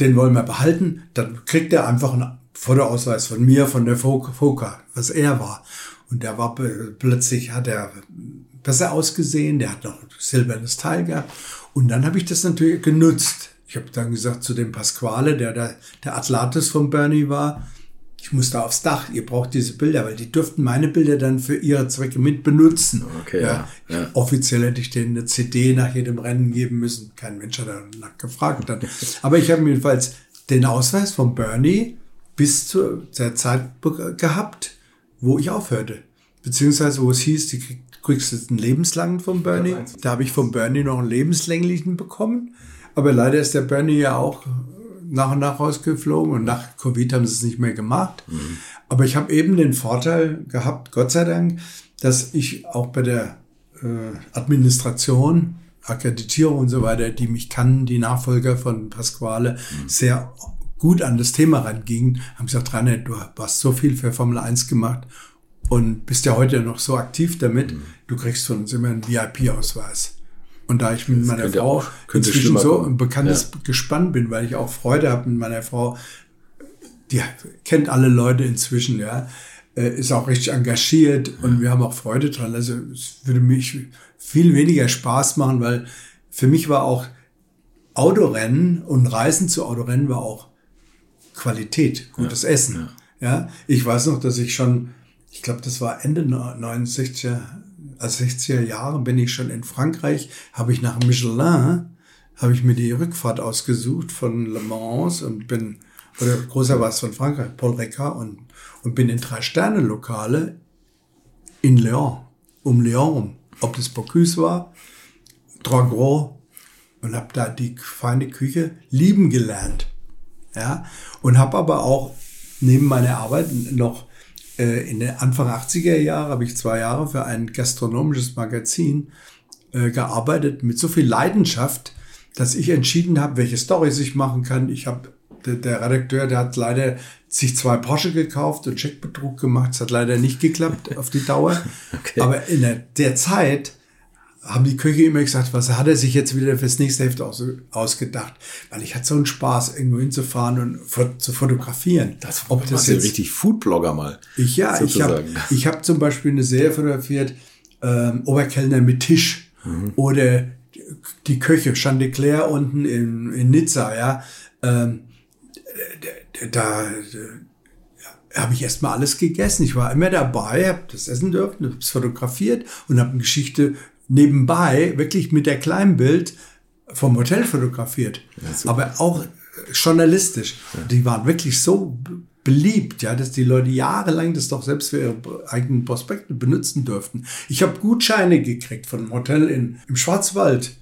Den wollen wir behalten. Dann kriegt er einfach einen Fotoausweis von mir, von der FOCA, was er war. Und der war plötzlich, hat er besser ausgesehen, der hat noch silbernes Teil gehabt. Und dann habe ich das natürlich genutzt. Ich habe dann gesagt zu dem Pasquale, der der, der Atlatus von Bernie war, ich muss da aufs Dach, ihr braucht diese Bilder, weil die dürften meine Bilder dann für ihre Zwecke mit benutzen. Okay, ja, ja. Offiziell hätte ich denen eine CD nach jedem Rennen geben müssen. Kein Mensch hat danach gefragt dann. Aber ich habe jedenfalls den Ausweis von Bernie bis zu der Zeit gehabt, wo ich aufhörte. Beziehungsweise wo es hieß, die kriegst jetzt einen lebenslangen von Bernie. Da habe ich von Bernie noch einen lebenslänglichen bekommen. Aber leider ist der Bernie ja auch nach und nach rausgeflogen und nach Covid haben sie es nicht mehr gemacht. Mhm. Aber ich habe eben den Vorteil gehabt, Gott sei Dank, dass ich auch bei der äh, Administration, Akkreditierung und so weiter, die mich kannten, die Nachfolger von Pasquale, mhm. sehr gut an das Thema rangingen, haben gesagt, Rainer, du hast so viel für Formel 1 gemacht und bist ja heute noch so aktiv damit, mhm. du kriegst von uns immer einen VIP-Ausweis. Und da ich mit das meiner Frau auch, inzwischen so ein bekanntes ja. Gespann bin, weil ich auch Freude habe mit meiner Frau, die kennt alle Leute inzwischen, ja, äh, ist auch richtig engagiert ja. und wir haben auch Freude dran. Also es würde mich viel weniger Spaß machen, weil für mich war auch Autorennen und Reisen zu Autorennen war auch Qualität, gutes ja. Essen. Ja. ich weiß noch, dass ich schon, ich glaube, das war Ende 69er, als 60er Jahren bin ich schon in Frankreich, habe ich nach Michelin, habe ich mir die Rückfahrt ausgesucht von Le Mans und bin, oder großer was von Frankreich, Paul Ricard und, und bin in Drei-Sterne-Lokale in Lyon, um Lyon, ob das Bocuse war, Dragros und habe da die feine Küche lieben gelernt. Ja, und habe aber auch neben meiner Arbeit noch in den Anfang 80er Jahre habe ich zwei Jahre für ein gastronomisches Magazin äh, gearbeitet mit so viel Leidenschaft, dass ich entschieden habe, welche Storys ich machen kann. Ich habe der, der Redakteur, der hat leider sich zwei Porsche gekauft und Checkbetrug gemacht. Es hat leider nicht geklappt auf die Dauer. Okay. Aber in der, der Zeit haben die Köche immer gesagt, was hat er sich jetzt wieder fürs nächste Heft aus, ausgedacht? Weil ich hatte so einen Spaß, irgendwo hinzufahren und zu fotografieren. Das, Ob das jetzt richtig Foodblogger mal. Ich, ja, sozusagen. ich habe ich hab zum Beispiel eine Serie fotografiert, ähm, Oberkellner mit Tisch mhm. oder die Köche, Chandeclair unten in, in Nizza, ja. Ähm, da, da habe ich erstmal alles gegessen. Ich war immer dabei, habe das essen dürfen, habe es fotografiert und habe eine Geschichte nebenbei wirklich mit der Kleinbild vom Hotel fotografiert. Ja, aber auch journalistisch. Ja. Die waren wirklich so beliebt, ja, dass die Leute jahrelang das doch selbst für ihre eigenen Prospekte benutzen durften. Ich habe Gutscheine gekriegt von einem Hotel in, im Schwarzwald.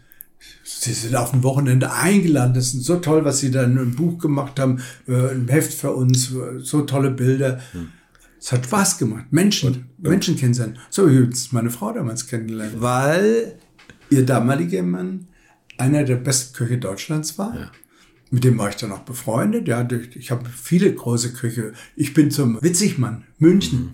Sie sind auf dem Wochenende eingeladen. Das ist so toll, was sie dann im Buch gemacht haben, äh, ein Heft für uns, so tolle Bilder. Hm. Es hat Spaß gemacht. Menschen, und, Menschen kennenzulernen. So wie ich meine Frau damals kennengelernt. Weil ihr damaliger Mann einer der besten Köche Deutschlands war. Ja. Mit dem war ich dann auch befreundet. Ja, ich habe viele große Köche. Ich bin zum Witzigmann, München. Mhm.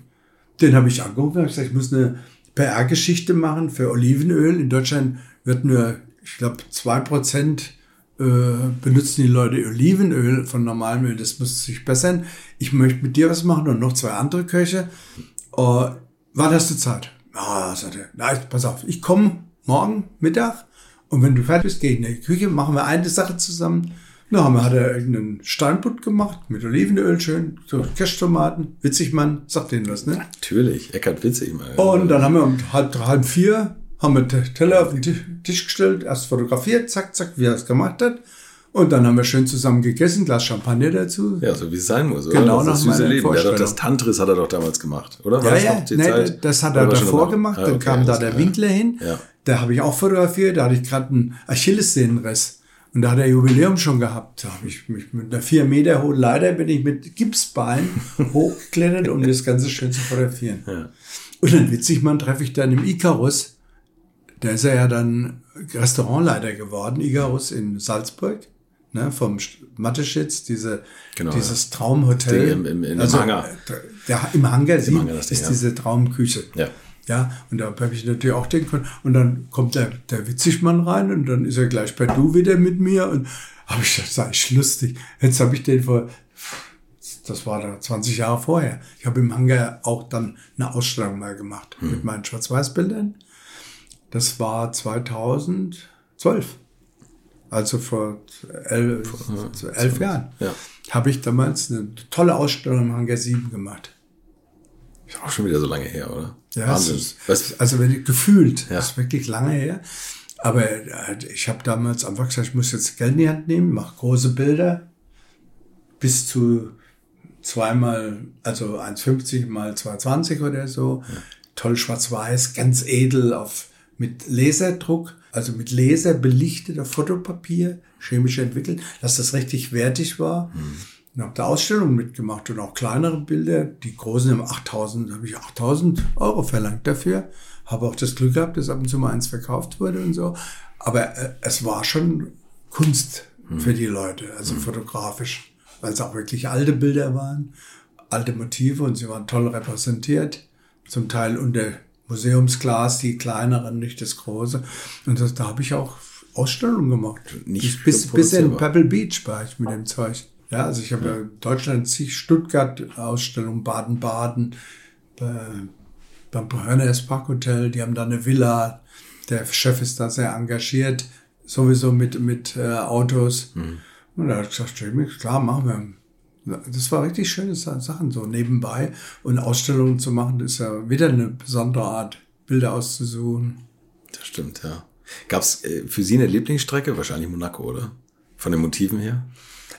Den habe ich angerufen und gesagt, ich muss eine PR-Geschichte machen für Olivenöl. In Deutschland wird nur, ich glaube, zwei Prozent äh, benutzen die Leute Olivenöl von normalem Öl. Das muss sich bessern. Ich möchte mit dir was machen und noch zwei andere Köche. Uh, wann hast du Zeit? Ah, sagt er. Na, pass auf, ich komme morgen Mittag und wenn du fertig bist, geh in die Küche, machen wir eine Sache zusammen. Na, haben wir, hat er irgendeinen Steinbutt gemacht mit Olivenöl schön, so Kirschtomaten, Witzigmann, sagt denen was, ne? Natürlich, Eckart Witzigmann. Und dann haben wir um halb, halb vier haben wir Teller auf den Tisch gestellt, erst fotografiert, zack, zack, wie er es gemacht hat. Und dann haben wir schön zusammen gegessen, Glas Champagner dazu. Ja, so wie es sein muss, oder? Genau, das nach meiner Leben. Ja, das Tantris hat er doch damals gemacht, oder? War ja, das ja, nee, das hat er davor gemacht. Ah, okay, dann kam da der Winkler hin. Ja. Da habe ich auch fotografiert. Da hatte ich gerade einen Achillessehnenriss. Und da hat er Jubiläum schon gehabt. Da habe ich mich mit einer vier Meter hohen Leiter bin ich mit Gipsbein hochgeklettert, um das Ganze schön zu fotografieren. Ja. Und dann witzig, man treffe ich dann im Icarus da ist er ja dann Restaurantleiter geworden, Igarus in Salzburg. ne, vom Matteschitz, diese, Genau, dieses Traumhotel. Im- im- im also, Hangar. Der, der, Im Hangar, sieht, Hangar Ding, ist ja. diese Traumküche. Ja. Ja, und da habe ich natürlich auch denken können. Und dann kommt der, der Witzigmann rein und dann ist er gleich bei Du wieder mit mir. Und habe ich das ist eigentlich lustig. Jetzt habe ich den vor, das war da 20 Jahre vorher. Ich habe im Hangar auch dann eine Ausstellung mal gemacht Hm. mit meinen Schwarz-Weiß-Bildern. Das war 2012. Also vor elf, elf Jahren. Ja. Habe ich damals eine tolle Ausstellung im Hangar 7 gemacht. Ist auch schon wieder so lange her, oder? Ja, Wahnsinn. ist, also wenn ich, gefühlt, Ja. das ist wirklich lange her. Aber äh, ich habe damals einfach gesagt, ich muss jetzt Geld in die Hand nehmen, mache große Bilder bis zu zweimal, also 1,50 mal 2,20 oder so. Toll schwarz-weiß, ganz edel auf mit Laserdruck, also mit Laser belichteter Fotopapier, chemisch entwickelt, dass das richtig wertig war. Und habe da Ausstellungen mitgemacht und auch kleinere Bilder. Die großen haben 8000, habe ich 8000 Euro verlangt dafür. Habe auch das Glück gehabt, dass ab und zu mal eins verkauft wurde und so. Aber äh, es war schon Kunst für die Leute, also fotografisch, weil es auch wirklich alte Bilder waren, alte Motive und sie waren toll repräsentiert. Zum Teil unter Museumsglas, die kleineren, nicht das große. Und das, da habe ich auch Ausstellungen gemacht. Nicht bis, bis in. Pebble Beach war ich mit dem Zeug. Ja, also ich habe ja in Deutschland zig Stuttgart-Ausstellungen, Baden-Baden, bei, beim Hörners Parkhotel, die haben da eine Villa. Der Chef ist da sehr engagiert, sowieso mit, mit äh, Autos. Und da hat ich gesagt, klar, machen wir. Das war richtig schöne Sa- Sachen, so nebenbei. Und Ausstellungen zu machen, das ist ja wieder eine besondere Art, Bilder auszusuchen. das stimmt, ja. Gab es äh, für Sie eine Lieblingsstrecke? Wahrscheinlich Monaco, oder? Von den Motiven her?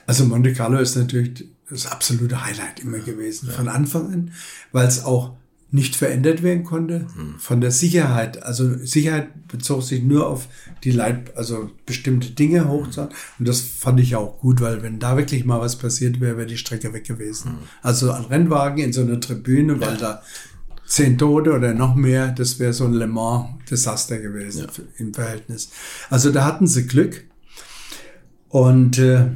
Also Monte Carlo ist natürlich das absolute Highlight immer gewesen, von Anfang an, weil es auch nicht verändert werden konnte von der Sicherheit. Also Sicherheit bezog sich nur auf die Leit, also bestimmte Dinge hochzuhalten. Und das fand ich auch gut, weil wenn da wirklich mal was passiert wäre, wäre die Strecke weg gewesen. Also ein Rennwagen in so einer Tribüne, weil da zehn Tote oder noch mehr, das wäre so ein Le Mans-Desaster gewesen im Verhältnis. Also da hatten sie Glück. Und äh,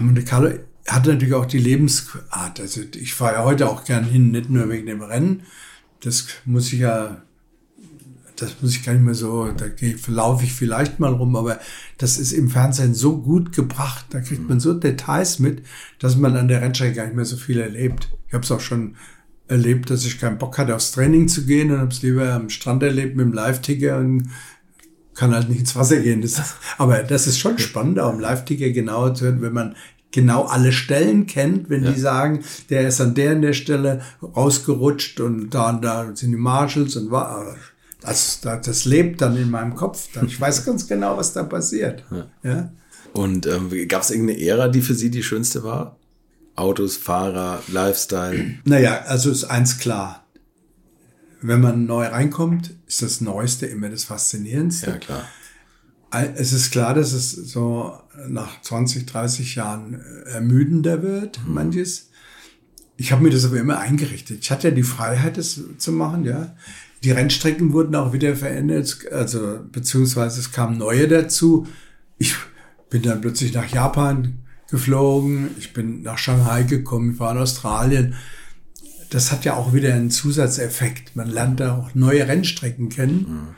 Monte Carlo hat natürlich auch die Lebensart. Also ich fahre ja heute auch gern hin, nicht nur wegen dem Rennen. Das muss ich ja, das muss ich gar nicht mehr so, da laufe ich vielleicht mal rum, aber das ist im Fernsehen so gut gebracht. Da kriegt man so Details mit, dass man an der Rennstrecke gar nicht mehr so viel erlebt. Ich habe es auch schon erlebt, dass ich keinen Bock hatte, aufs Training zu gehen und habe es lieber am Strand erlebt mit dem Live-Ticker und kann halt nicht ins Wasser gehen. Das, aber das ist schon spannend, auch im Live-Ticker genau zu hören, wenn man genau alle Stellen kennt, wenn die sagen, der ist an der und der Stelle rausgerutscht und da und da sind die Marshals und war, das, das, das lebt dann in meinem Kopf. Dann- Ich weiß ganz genau, was da passiert. Ja. Und ähm, gab es irgendeine Ära, die für Sie die schönste war? Autos, Fahrer, Lifestyle? Naja, also ist eins klar. Wenn man neu reinkommt, ist das Neueste immer das Faszinierendste. Ja, klar. Es ist klar, dass es so nach 20, 30 Jahren äh, ermüdender wird, manches. Ich habe mir das aber immer eingerichtet. Ich hatte ja die Freiheit, das zu machen, ja. Die Rennstrecken wurden auch wieder verändert, also beziehungsweise es kamen neue dazu. Ich bin dann plötzlich nach Japan geflogen, ich bin nach Shanghai gekommen, ich war in Australien. Das hat ja auch wieder einen Zusatzeffekt. Man lernt da auch neue Rennstrecken kennen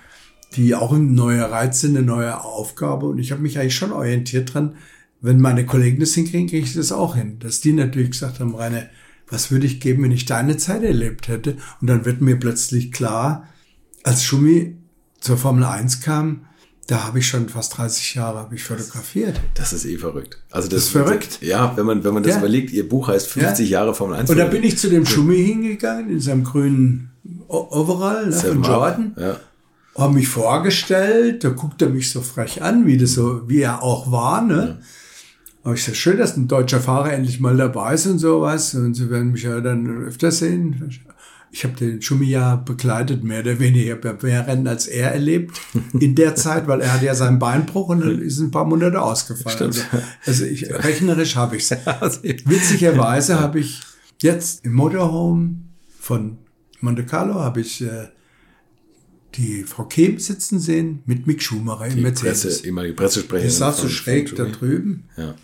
die auch ein neuer Reiz sind, eine neue Aufgabe. Und ich habe mich eigentlich schon orientiert dran, wenn meine Kollegen das hinkriegen, kriege ich das auch hin. Dass die natürlich gesagt haben, Rainer, was würde ich geben, wenn ich deine Zeit erlebt hätte? Und dann wird mir plötzlich klar, als Schumi zur Formel 1 kam, da habe ich schon fast 30 Jahre habe ich fotografiert. Das ist eh verrückt. Also das, ist verrückt. Ja, wenn man, wenn man das Ja. überlegt, Ihr Buch heißt 50 Ja. Jahre Formel 1. Und da bin ich zu dem Schumi hingegangen, in seinem grünen Overall ne, von Jordan. Ja. Habe mich vorgestellt, da guckt er mich so frech an, wie das so, wie er auch war, ne? Aber ich sag, schön, dass ein deutscher Fahrer endlich mal dabei ist und sowas. Und sie werden mich ja dann öfter sehen. Ich habe den Schumi ja begleitet, mehr oder weniger bei mehr Rennen als er erlebt in der Zeit, weil er hat ja seinen Beinbruch und dann ist ein paar Monate ausgefallen. Also, also ich, rechnerisch habe ich's. Witzigerweise habe ich jetzt im Motorhome von Monte Carlo habe ich äh, die Frau Kehm sitzen sehen mit Mick Schumacher im Mercedes. Presse, ehemalige Pressesprecherin. Ich saß so schräg da drüben. Ja.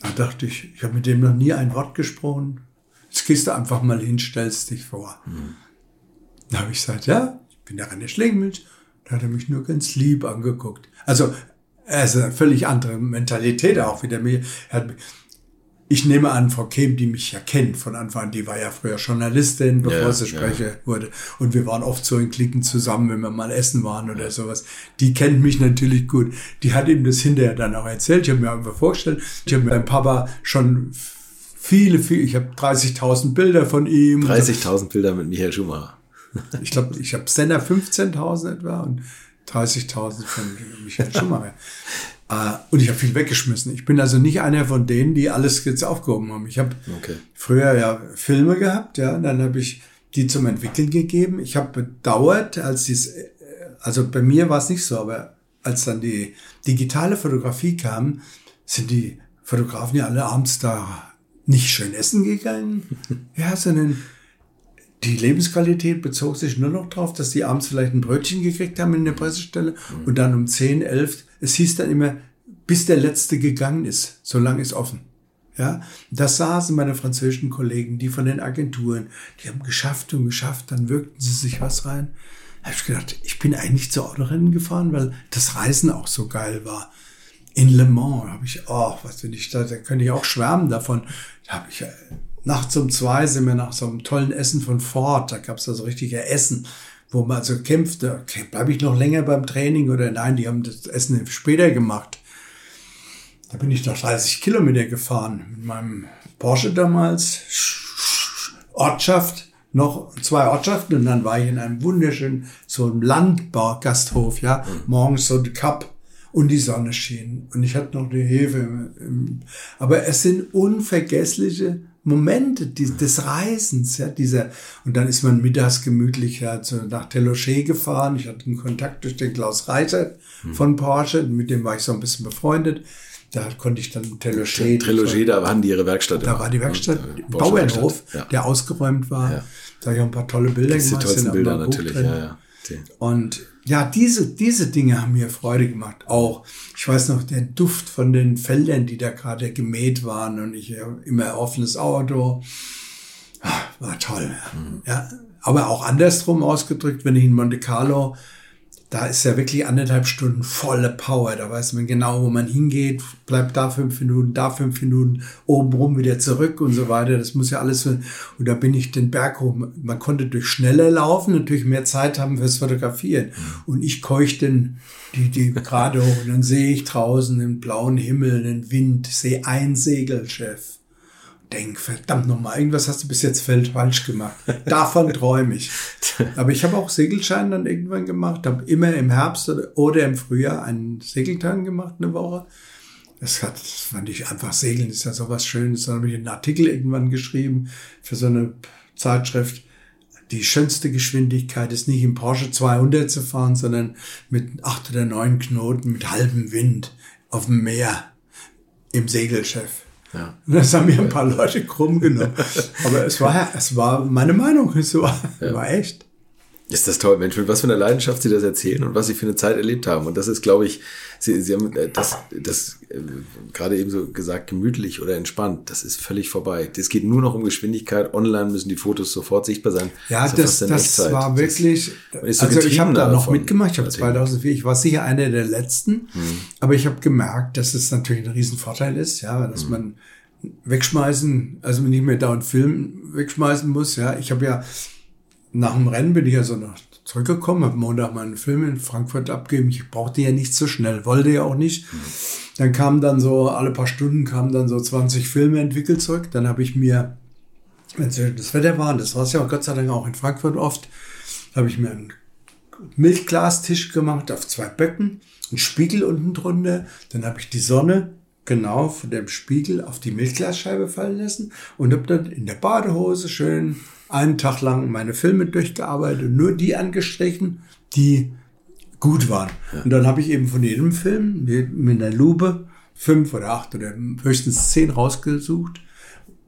Da dachte ich, ich habe mit dem noch nie ein Wort gesprochen. Jetzt gehst du einfach mal hin, stellst dich vor. Da habe ich gesagt, ja, ich bin der René Schlingenmilch. Da hat er mich nur ganz lieb angeguckt. Also, er ist eine völlig andere Mentalität auch wieder. Er hat, mich- ich nehme an, Frau Kehm, die mich ja kennt von Anfang an, die war ja früher Journalistin, bevor Ja, sie ja. Sprecher wurde. Und wir waren oft so in Klicken zusammen, wenn wir mal essen waren oder sowas. Die kennt mich natürlich gut. Die hat ihm das hinterher dann auch erzählt. Ich habe mir einfach vorgestellt, ich habe meinem Papa schon viele, viele, ich habe 30.000 Bilder von ihm. 30.000 Bilder mit Michael Schumacher. Ich glaube, ich habe Sender 15.000 etwa und 30.000 von Michael Schumacher. Äh, und ich habe viel weggeschmissen. Ich bin also nicht einer von denen, die alles jetzt aufgehoben haben. Ich habe Okay. früher ja Filme gehabt, ja, und dann habe ich die zum Entwickeln gegeben. Ich habe bedauert, als dies, äh, also bei mir war es nicht so, aber als dann die digitale Fotografie kam, sind die Fotografen ja alle abends da nicht schön essen gegangen, ja, sondern die Lebensqualität bezog sich nur noch darauf, dass die abends vielleicht ein Brötchen gekriegt haben in der Pressestelle und dann um 10, 11, es hieß dann immer, bis der Letzte gegangen ist, so lange ist offen. Ja, das saßen meine französischen Kollegen, die von den Agenturen, die haben geschafft und geschafft, dann wirkten sie sich was rein. Da habe ich gedacht, ich bin eigentlich zu Autorennen gefahren, weil das Reisen auch so geil war. In Le Mans habe ich, oh, was bin ich da, da könnte ich auch schwärmen davon. Da habe ich, äh, nachts um zwei sind wir nach so einem tollen Essen von Ford, da gab es also richtige Essen, wo man also kämpfte, okay, bleibe ich noch länger beim Training oder nein, die haben das Essen später gemacht. Da bin ich noch 30 Kilometer gefahren mit meinem Porsche damals. Ortschaft, noch zwei Ortschaften und dann war ich in einem wunderschönen, so einem Landbaugasthof, ja, morgens so die Cup und die Sonne schien und ich hatte noch die Hefe. Im, im, aber es sind unvergessliche Momente die, des Reisens, ja, dieser, und dann ist man mittags gemütlich ja, nach Telochet gefahren. Ich hatte einen Kontakt durch den Klaus Reiter von Porsche, mit dem war ich so ein bisschen befreundet. Da konnte ich dann Telochet. Trilogie, da haben die ihre Werkstatt. Da immer. war die Werkstatt, Ja, Bauernhof, Ja. der ausgeräumt war. Ja. Da habe ich auch ein paar tolle Bilder Das die gemacht. sind tollsten Bilder natürlich. Ja, ja. Die- Und ja, diese, diese Dinge haben mir Freude gemacht. Auch, ich weiß noch, der Duft von den Feldern, die da gerade gemäht waren und ich ja, immer offenes Auto. Ah, War toll. Ja, aber auch andersrum ausgedrückt, wenn ich in Monte Carlo, da ist ja wirklich anderthalb Stunden volle Power. Da weiß man genau, wo man hingeht, bleibt da fünf Minuten, da fünf Minuten, obenrum wieder zurück und so weiter. Das muss ja alles so. Und da bin ich den Berg hoch. Man konnte durch schneller laufen, natürlich mehr Zeit haben fürs Fotografieren. Und ich keuchte die, die gerade hoch. Und dann sehe ich draußen den blauen Himmel, den Wind, sehe ein Segelschiff denk, verdammt nochmal, irgendwas hast du bis jetzt falsch gemacht. Davon träume ich. Aber ich habe auch Segelschein dann irgendwann gemacht, habe immer im Herbst oder, oder im Frühjahr einen Segeltag gemacht, eine Woche. Das, hat, das fand ich einfach, Segeln ist ja sowas Schönes. Dann habe ich einen Artikel irgendwann geschrieben für so eine Zeitschrift. Die schönste Geschwindigkeit ist nicht im Porsche 200 zu fahren, sondern mit acht oder neun Knoten mit halbem Wind auf dem Meer im Segelschiff. Ja. Und das haben mir ein paar Leute krumm genommen. Aber es war, es war meine Meinung. Es war, war echt. Ist das toll, Mensch, mit was für einer Leidenschaft Sie das erzählen und was Sie für eine Zeit erlebt haben. Und das ist, glaube ich, Sie, Sie haben äh, das, das äh, gerade eben so gesagt, gemütlich oder entspannt. Das ist völlig vorbei. Es geht nur noch um Geschwindigkeit. Online müssen die Fotos sofort sichtbar sein. Ja, das, das Echtzeit. war wirklich, ist so also ich habe da noch davon. mitgemacht, ich habe Deswegen. 2004, ich war sicher einer der letzten, Mhm. aber ich habe gemerkt, dass es natürlich ein Riesenvorteil ist, ja, dass Mhm. man wegschmeißen, also nicht mehr dauernd Film wegschmeißen muss, ja. Ich habe ja nach dem Rennen bin ich ja so noch zurückgekommen, habe Montag meinen Film in Frankfurt abgegeben. Ich brauchte ja nicht so schnell, wollte ja auch nicht. Dann kamen dann so, alle paar Stunden kamen dann so 20 Filme entwickelt zurück. Dann habe ich mir, wenn es das Wetter war, und das war es ja auch Gott sei Dank auch in Frankfurt oft, habe ich mir einen Milchglastisch gemacht auf zwei Böcken, einen Spiegel unten drunter. Dann habe ich die Sonne genau von dem Spiegel auf die Milchglasscheibe fallen lassen und habe dann in der Badehose schön einen Tag lang meine Filme durchgearbeitet nur die angestrichen, die gut waren. Und dann habe ich eben von jedem Film mit einer Lupe fünf oder acht oder höchstens zehn rausgesucht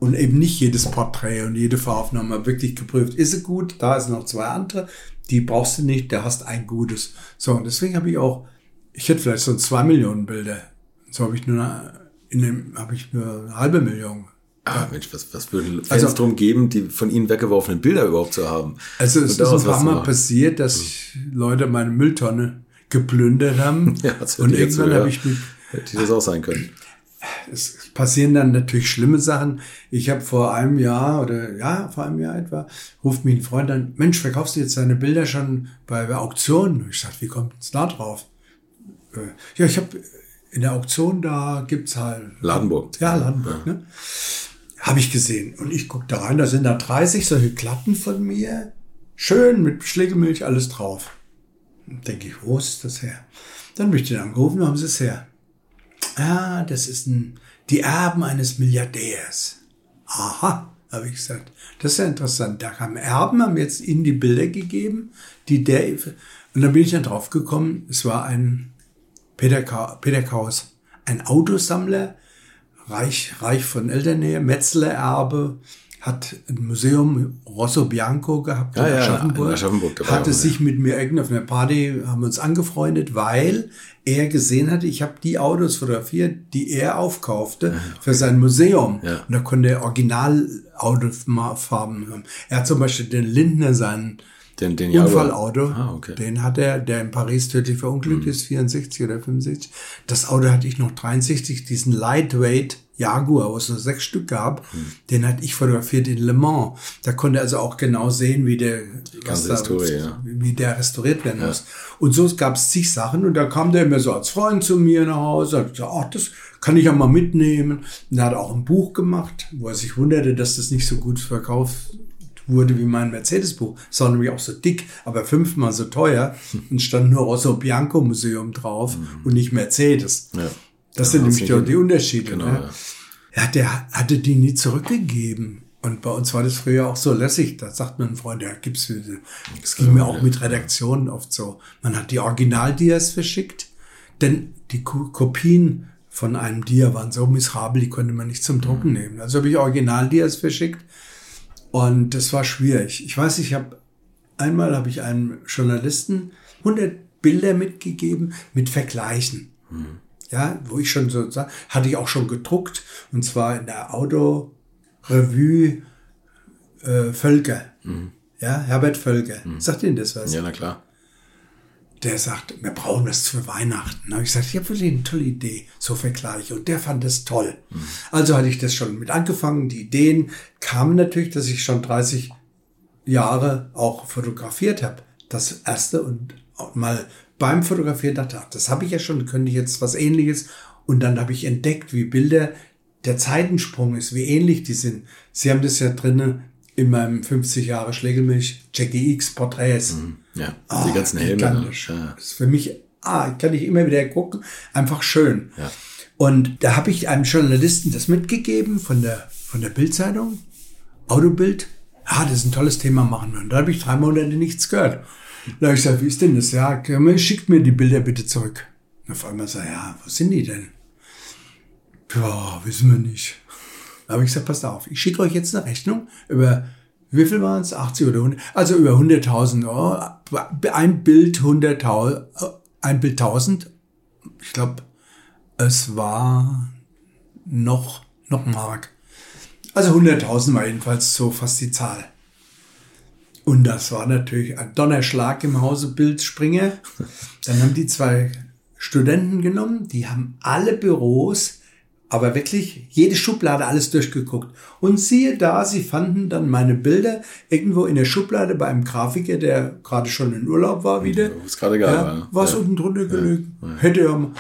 und eben nicht jedes Porträt und jede Fahraufnahme wirklich geprüft. Ist sie gut? Da ist noch zwei andere. Die brauchst du nicht, der hast ein gutes. So, und deswegen habe ich auch, ich hätte vielleicht so zwei Millionen Bilder. So habe ich nur, in dem, habe ich nur eine halbe Million. Ah, Mensch, was, was würden Fans Also- drum geben, die von ihnen weggeworfenen Bilder überhaupt zu haben? Also es ist ein paar Mal passiert, dass Leute meine Mülltonne geplündert haben. Ja, das und irgendwann ja. habe ich mit Hätte das auch sein können. es passieren dann natürlich schlimme Sachen. Ich habe vor einem Jahr oder ja, vor einem Jahr etwa, ruft mich ein Freund an, Mensch, verkaufst du jetzt deine Bilder schon bei der Auktion? Ich sag, wie kommt es da drauf? Äh, Ja, ich habe in der Auktion, da gibt's halt. Ladenburg. Ja, Ladenburg, ne? Habe ich gesehen. Und ich guck da rein, da sind da 30 solche Klatten von mir. Schön mit Schlegelmilch, alles drauf. Denke ich, wo ist das her? Dann habe ich den angerufen, wo haben sie es her? Ah, das ist ein, die Erben eines Milliardärs. Aha, habe ich gesagt. Das ist ja interessant. Da haben Erben, haben jetzt ihnen die Bilder gegeben, die der, und dann bin ich dann drauf gekommen, es war ein Peter, Ka Peter Kaus, ein Autosammler, reich, reich von Elternähe, Metzler-Erbe, hat ein Museum Rosso Bianco gehabt Ja, in ja, Aschaffenburg, in Aschaffenburg, hatte sich mit mir irgend auf einer Party, haben wir uns angefreundet, weil er gesehen hatte, ich habe die Autos fotografiert, die er aufkaufte für sein Museum. Ja. Und da konnte er Originalautofarben haben. Er hat zum Beispiel den Lindner seinen Den, den. Unfallauto, Ah, okay. den hat er, der in Paris tödlich verunglückt ist, 64 oder 65. Das Auto hatte ich noch 63, diesen Lightweight Jaguar, wo es nur sechs Stück gab, den hatte ich fotografiert in Le Mans. Da konnte er also auch genau sehen, wie der, ganze Historie, ja. wie der restauriert werden muss. Und so gab es zig Sachen und da kam der immer so als Freund zu mir nach Hause, hat gesagt, ach, das kann ich ja mal mitnehmen. Und er hat auch ein Buch gemacht, wo er sich wunderte, dass das nicht so gut verkauft wurde wie mein Mercedes-Buch. Es war nämlich auch so dick, aber fünfmal so teuer und stand nur Rosso Bianco Museum drauf und nicht Mercedes. Mhm. Ja. Das Ja, sind nämlich die, die Unterschiede. Genau, ne? ja. Ja, der hatte die nie zurückgegeben. Und bei uns war das früher auch so lässig. Da sagt mein Freund, ja, gibt's wieder. Das ging mir auch mit Redaktionen oft so. Man hat die Original-Dias verschickt, denn die Ko- Kopien von einem Dia waren so miserabel, die konnte man nicht zum Drucken nehmen. Also habe ich Original-Dias verschickt und das war schwierig. Ich weiß, ich habe einmal habe ich einem Journalisten 100 Bilder mitgegeben mit Vergleichen. Ja, wo ich schon so sag- hatte ich auch schon gedruckt und zwar in der Autorevue äh, Völker. Ja, Herbert Völker. Sagt Ihnen das was? Ja, na klar. Der sagt, wir brauchen das für Weihnachten. Da habe ich gesagt, ich habe wirklich eine tolle Idee, so Vergleiche. Und der fand das toll. Also hatte ich das schon mit angefangen. Die Ideen kamen natürlich, dass ich schon 30 Jahre auch fotografiert habe. Das erste und mal beim Fotografieren dachte, ach, das habe ich ja schon, könnte ich jetzt was ähnliches. Und dann habe ich entdeckt, wie Bilder der Zeitensprung ist, wie ähnlich die sind. Sie haben das ja drinnen in meinem 50 Jahre Schlegelmilch Jackie X Porträts. Ja, Ah, die ganzen Helme. Gigantisch. Ja. Das ist für mich, ah, kann ich immer wieder gucken, einfach schön. Ja. Und da habe ich einem Journalisten das mitgegeben von der, von der Bildzeitung, Autobild. Ah, das ist ein tolles Thema, machen wir. Und da habe ich drei Monate nichts gehört. Da habe ich gesagt, wie ist denn das? Ja, schickt mir die Bilder bitte zurück. Und auf einmal sagt ja, wo sind die denn? Ja, wissen wir nicht. Da habe ich gesagt, passt auf, ich schicke euch jetzt eine Rechnung über, wie viel waren es? 80 oder 100? Also über 100.000 Euro. Ein Bild 100.000, äh, ein Bild 1000. Ich glaube, es war noch, noch Mark. Also 100.000 war jedenfalls so fast die Zahl. Und das war natürlich ein Donnerschlag im Hause Bildspringer. Dann haben die zwei Studenten genommen, die haben alle Büros, aber wirklich jede Schublade alles durchgeguckt. Und siehe da, sie fanden dann meine Bilder irgendwo in der Schublade bei einem Grafiker, der gerade schon in Urlaub war wieder. Wo es gerade egal war, Ja, war es Ja. unten drunter gelegen. Hätte er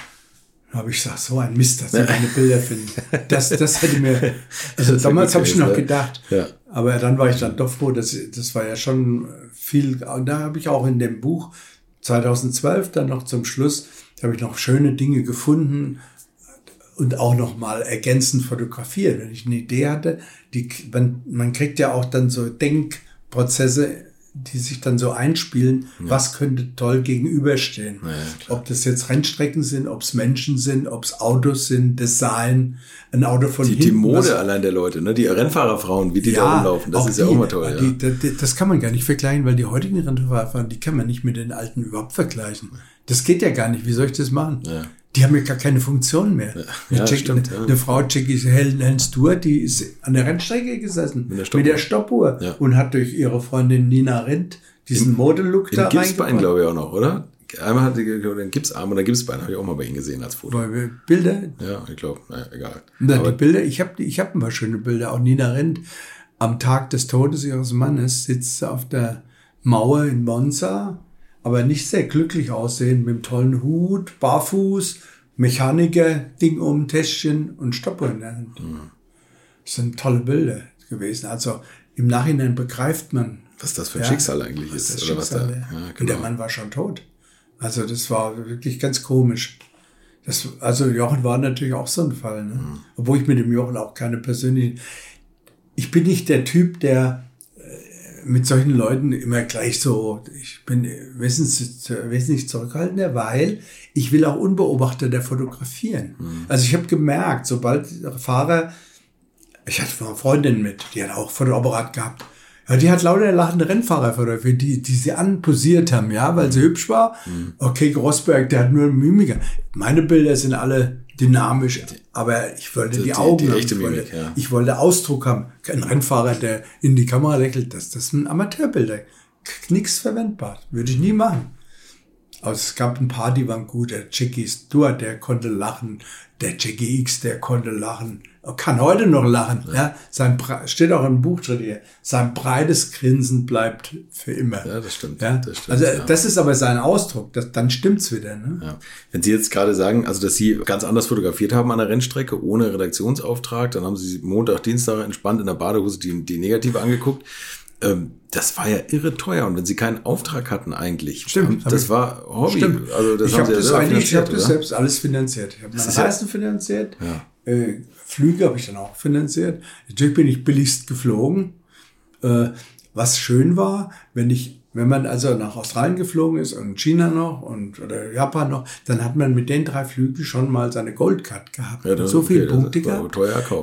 habe ich gesagt, so ein Mist, dass sie meine Bilder finden. Das, das hätte mir, also ja damals habe ich noch ne? gedacht. Ja. Aber dann war ich dann doch froh, dass, das war ja schon viel, und da habe ich auch in dem Buch 2012 dann noch zum Schluss, da habe ich noch schöne Dinge gefunden und auch noch mal ergänzend fotografiert. Wenn ich eine Idee hatte, die, man, man kriegt ja auch dann so Denkprozesse die sich dann so einspielen, ja. was könnte toll gegenüberstehen. Ja, ob das jetzt Rennstrecken sind, ob es Menschen sind, ob es Autos sind, Design, ein Auto von die, hinten. Die Mode was, allein der Leute, ne? die Rennfahrerfrauen, wie die ja, da rumlaufen, das ist die, ja auch mal toll. Die, die, das kann man gar nicht vergleichen, weil die heutigen Rennfahrer, die kann man nicht mit den alten überhaupt vergleichen. Das geht ja gar nicht. Wie soll ich das machen? Ja die haben ja gar keine Funktion mehr. Ja, ja, check, stimmt, eine, ja. eine Frau, Jackie Helen, Helen Stewart, die ist an der Rennstrecke gesessen mit der Stoppuhr, mit der Stoppuhr ja. und hat durch ihre Freundin Nina Rindt diesen Modelook da reingebracht. Gipsbein, glaube ich, auch noch, oder? Einmal hatte ich den Gipsarm oder Gipsbein, habe ich auch mal bei Ihnen gesehen als Foto. Bilder? Ja, ich glaube, naja, egal. Na, die Bilder, ich habe ich hab ein paar schöne Bilder. Auch Nina Rindt am Tag des Todes ihres Mannes sitzt auf der Mauer in Monza aber nicht sehr glücklich aussehen, mit einem tollen Hut, barfuß, Mechaniker, Ding um, Täschchen und in der Hand. Mhm. Das sind tolle Bilder gewesen. Also im Nachhinein begreift man. Was das für ein ja, Schicksal eigentlich ist. Oder Schicksal, was da. Ja, genau. Und der Mann war schon tot. Also das war wirklich ganz komisch. Das, also Jochen war natürlich auch so ein Fall. Ne? Mhm. Obwohl ich mit dem Jochen auch keine persönlichen... Ich bin nicht der Typ, der mit solchen Leuten immer gleich so, ich bin wesentlich zurückhaltender, weil ich will auch unbeobachteter fotografieren. Mhm. Also ich habe gemerkt, sobald Fahrer, ich hatte eine Freundin mit, die hat auch Fotoapparat gehabt. Ja, die hat lauter lachende Rennfahrer fotografiert, die, die sie anposiert haben, ja, weil sie hübsch war. Mhm. Okay, Grossberg, der hat nur Mimiker. Meine Bilder sind alle dynamisch, aber ich wollte die, die Augen die, die haben. Ich wollte, ja. ich wollte Ausdruck haben. Ein Rennfahrer, der in die Kamera lächelt, das, das sind Amateurbilder. Nix verwendbar. Würde ich nie machen. Aber es gab ein paar, die waren gut. Der Jackie Stewart, der konnte lachen. Der Jackie X, der konnte lachen kann heute noch lachen. Ja. ja. Sein steht auch im Buch drin hier. Sein breites Grinsen bleibt für immer. Ja, das stimmt. Ja? Das stimmt also ja. das ist aber sein Ausdruck. Das, dann stimmt's wieder. Ne? Ja. Wenn Sie jetzt gerade sagen, also dass Sie ganz anders fotografiert haben an der Rennstrecke ohne Redaktionsauftrag, dann haben Sie Montag, Dienstag entspannt in der Badehose die, die Negative angeguckt. Ähm, das war ja irre teuer und wenn sie keinen Auftrag hatten eigentlich. Stimmt. Das war Hobby. Stimmt. Also das ich habe das, eigentlich, ich hab das selbst alles finanziert. Ich habe meine Reisen finanziert. Ja. Äh, Flüge habe ich dann auch finanziert. Natürlich bin ich billigst geflogen. Äh, was schön war, wenn ich, wenn man also nach Australien geflogen ist und China noch und oder Japan noch, dann hat man mit den drei Flügen schon mal seine Goldcard gehabt. Ja, so viele okay, Punkte gehabt,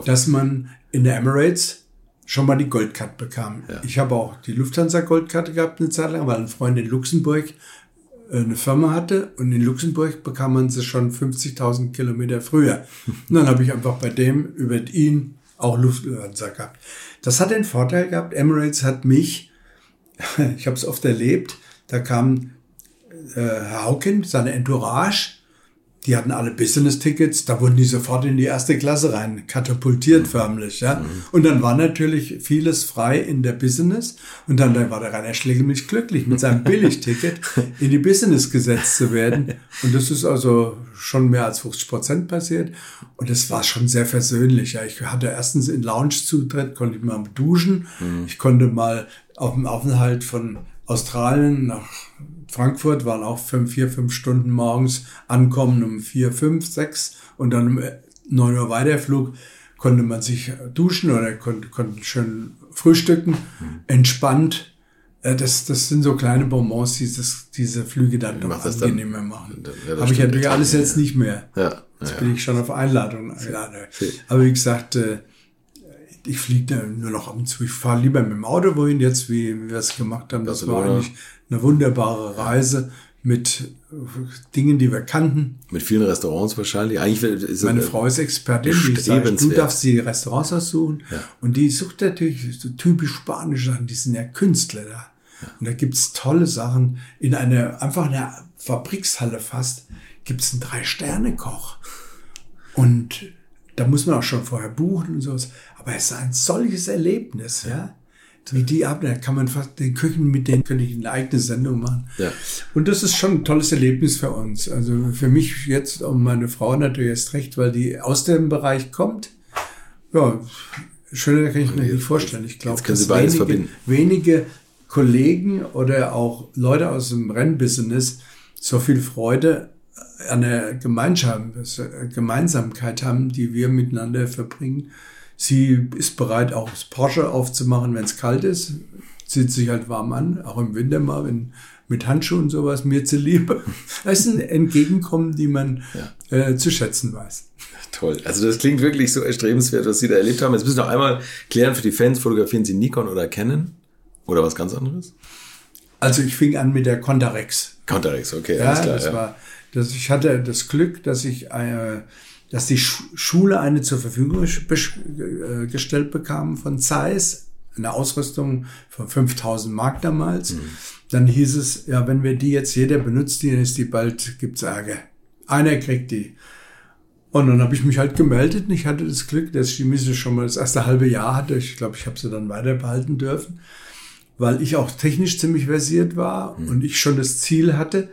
dass man in der Emirates schon mal die Goldcard bekam. Ja. Ich habe auch die Lufthansa Goldkarte gehabt eine Zeit lang, weil ein Freund in Luxemburg eine Firma hatte und in Luxemburg bekam man sie schon 50.000 Kilometer früher. Und dann habe ich einfach bei dem über ihn auch Lufthansa gehabt. Das hat den Vorteil gehabt, Emirates hat mich, ich habe es oft erlebt, da kam äh, Herr Hauken, seine Entourage, die hatten alle Business-Tickets, da wurden die sofort in die erste Klasse rein, katapultiert mhm. förmlich, ja. Mhm. Und dann war natürlich vieles frei in der Business und dann, dann war der Rainer Schlegelmilch glücklich, mit seinem Billigticket in die Business gesetzt zu werden. Und das ist also schon mehr als 50 Prozent passiert. Und es war schon sehr versöhnlich, ja. Ich hatte erstens in Lounge-Zutritt, konnte ich mal duschen. Mhm. Ich konnte mal auf dem Aufenthalt von Australien nach Frankfurt waren auch fünf, vier, fünf Stunden morgens ankommen um vier, fünf, sechs und dann um neun Uhr Weiterflug konnte man sich duschen oder konnte, konnte schön frühstücken, mhm. entspannt. Äh, das, das sind so kleine Bonbons, die das, diese Flüge dann doch angenehmer dann, machen. Ja, Habe ich natürlich alles jetzt ja. nicht mehr. Ja, jetzt bin ich schon auf Einladung. Aber wie gesagt, äh, ich fliege nur noch ab und zu. Ich fahre lieber mit dem Auto wohin jetzt, wie, wir es gemacht haben. Das, das war eigentlich eine wunderbare Reise mit Dingen, die wir kannten. Mit vielen Restaurants wahrscheinlich. Eigentlich ist Meine Frau ist Expertin, die sagt, du darfst die Restaurants aussuchen. Ja. Und die sucht natürlich so typisch spanische Sachen, die sind ja Künstler da. Ja. Und da gibt's tolle Sachen. In einer, einfach einer Fabrikshalle fast, gibt's einen Drei-Sterne-Koch. Und da muss man auch schon vorher buchen und sowas. Aber es ist ein solches Erlebnis, ja wie die ab, da kann man fast den Küchen, mit denen könnte ich eine eigene Sendung machen. Ja. Und das ist schon ein tolles Erlebnis für uns. Also für mich jetzt und meine Frau natürlich erst recht, weil die aus dem Bereich kommt. Ja, schöner kann ich mir nicht vorstellen. Ich glaube, dass wenige, wenige Kollegen oder auch Leute aus dem Rennbusiness so viel Freude an der Gemeinschaft, Gemeinsamkeit haben, die wir miteinander verbringen Sie ist bereit, auch das Porsche aufzumachen, wenn es kalt ist. zieht sich halt warm an, auch im Winter mal, wenn mit Handschuhen und sowas mir zu liebe. Das ist ein Entgegenkommen, die man ja. äh, zu schätzen weiß. Toll. Also das klingt wirklich so erstrebenswert, was Sie da erlebt haben. Jetzt müssen wir noch einmal klären für die Fans, fotografieren Sie Nikon oder Canon? Oder was ganz anderes? Also ich fing an mit der Contarex. Contarex, okay, ja, klar. Das ja. war, das, ich hatte das Glück, dass ich äh, dass die Schule eine zur Verfügung äh, gestellt bekam von Zeiss, eine Ausrüstung von 5000 Mark damals. Mhm. Dann hieß es, ja, wenn wir die jetzt jeder benutzt, dann ist die bald, gibt's Ärger. Einer kriegt die. Und dann habe ich mich halt gemeldet und ich hatte das Glück, dass ich die Misse schon mal das erste halbe Jahr hatte. Ich glaube, ich habe sie dann weiter behalten dürfen, weil ich auch technisch ziemlich versiert war mhm. und ich schon das Ziel hatte,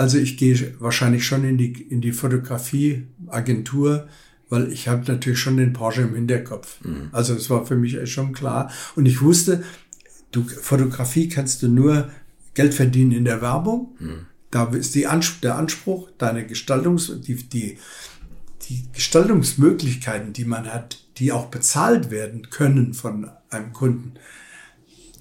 also ich gehe wahrscheinlich schon in die, in die Fotografieagentur, weil ich habe natürlich schon den Porsche im Hinterkopf. Mhm. Also es war für mich schon klar. Und ich wusste, du, Fotografie kannst du nur Geld verdienen in der Werbung. Mhm. Da ist die Anspruch, der Anspruch, deine Gestaltungs, die, die, die Gestaltungsmöglichkeiten, die man hat, die auch bezahlt werden können von einem Kunden,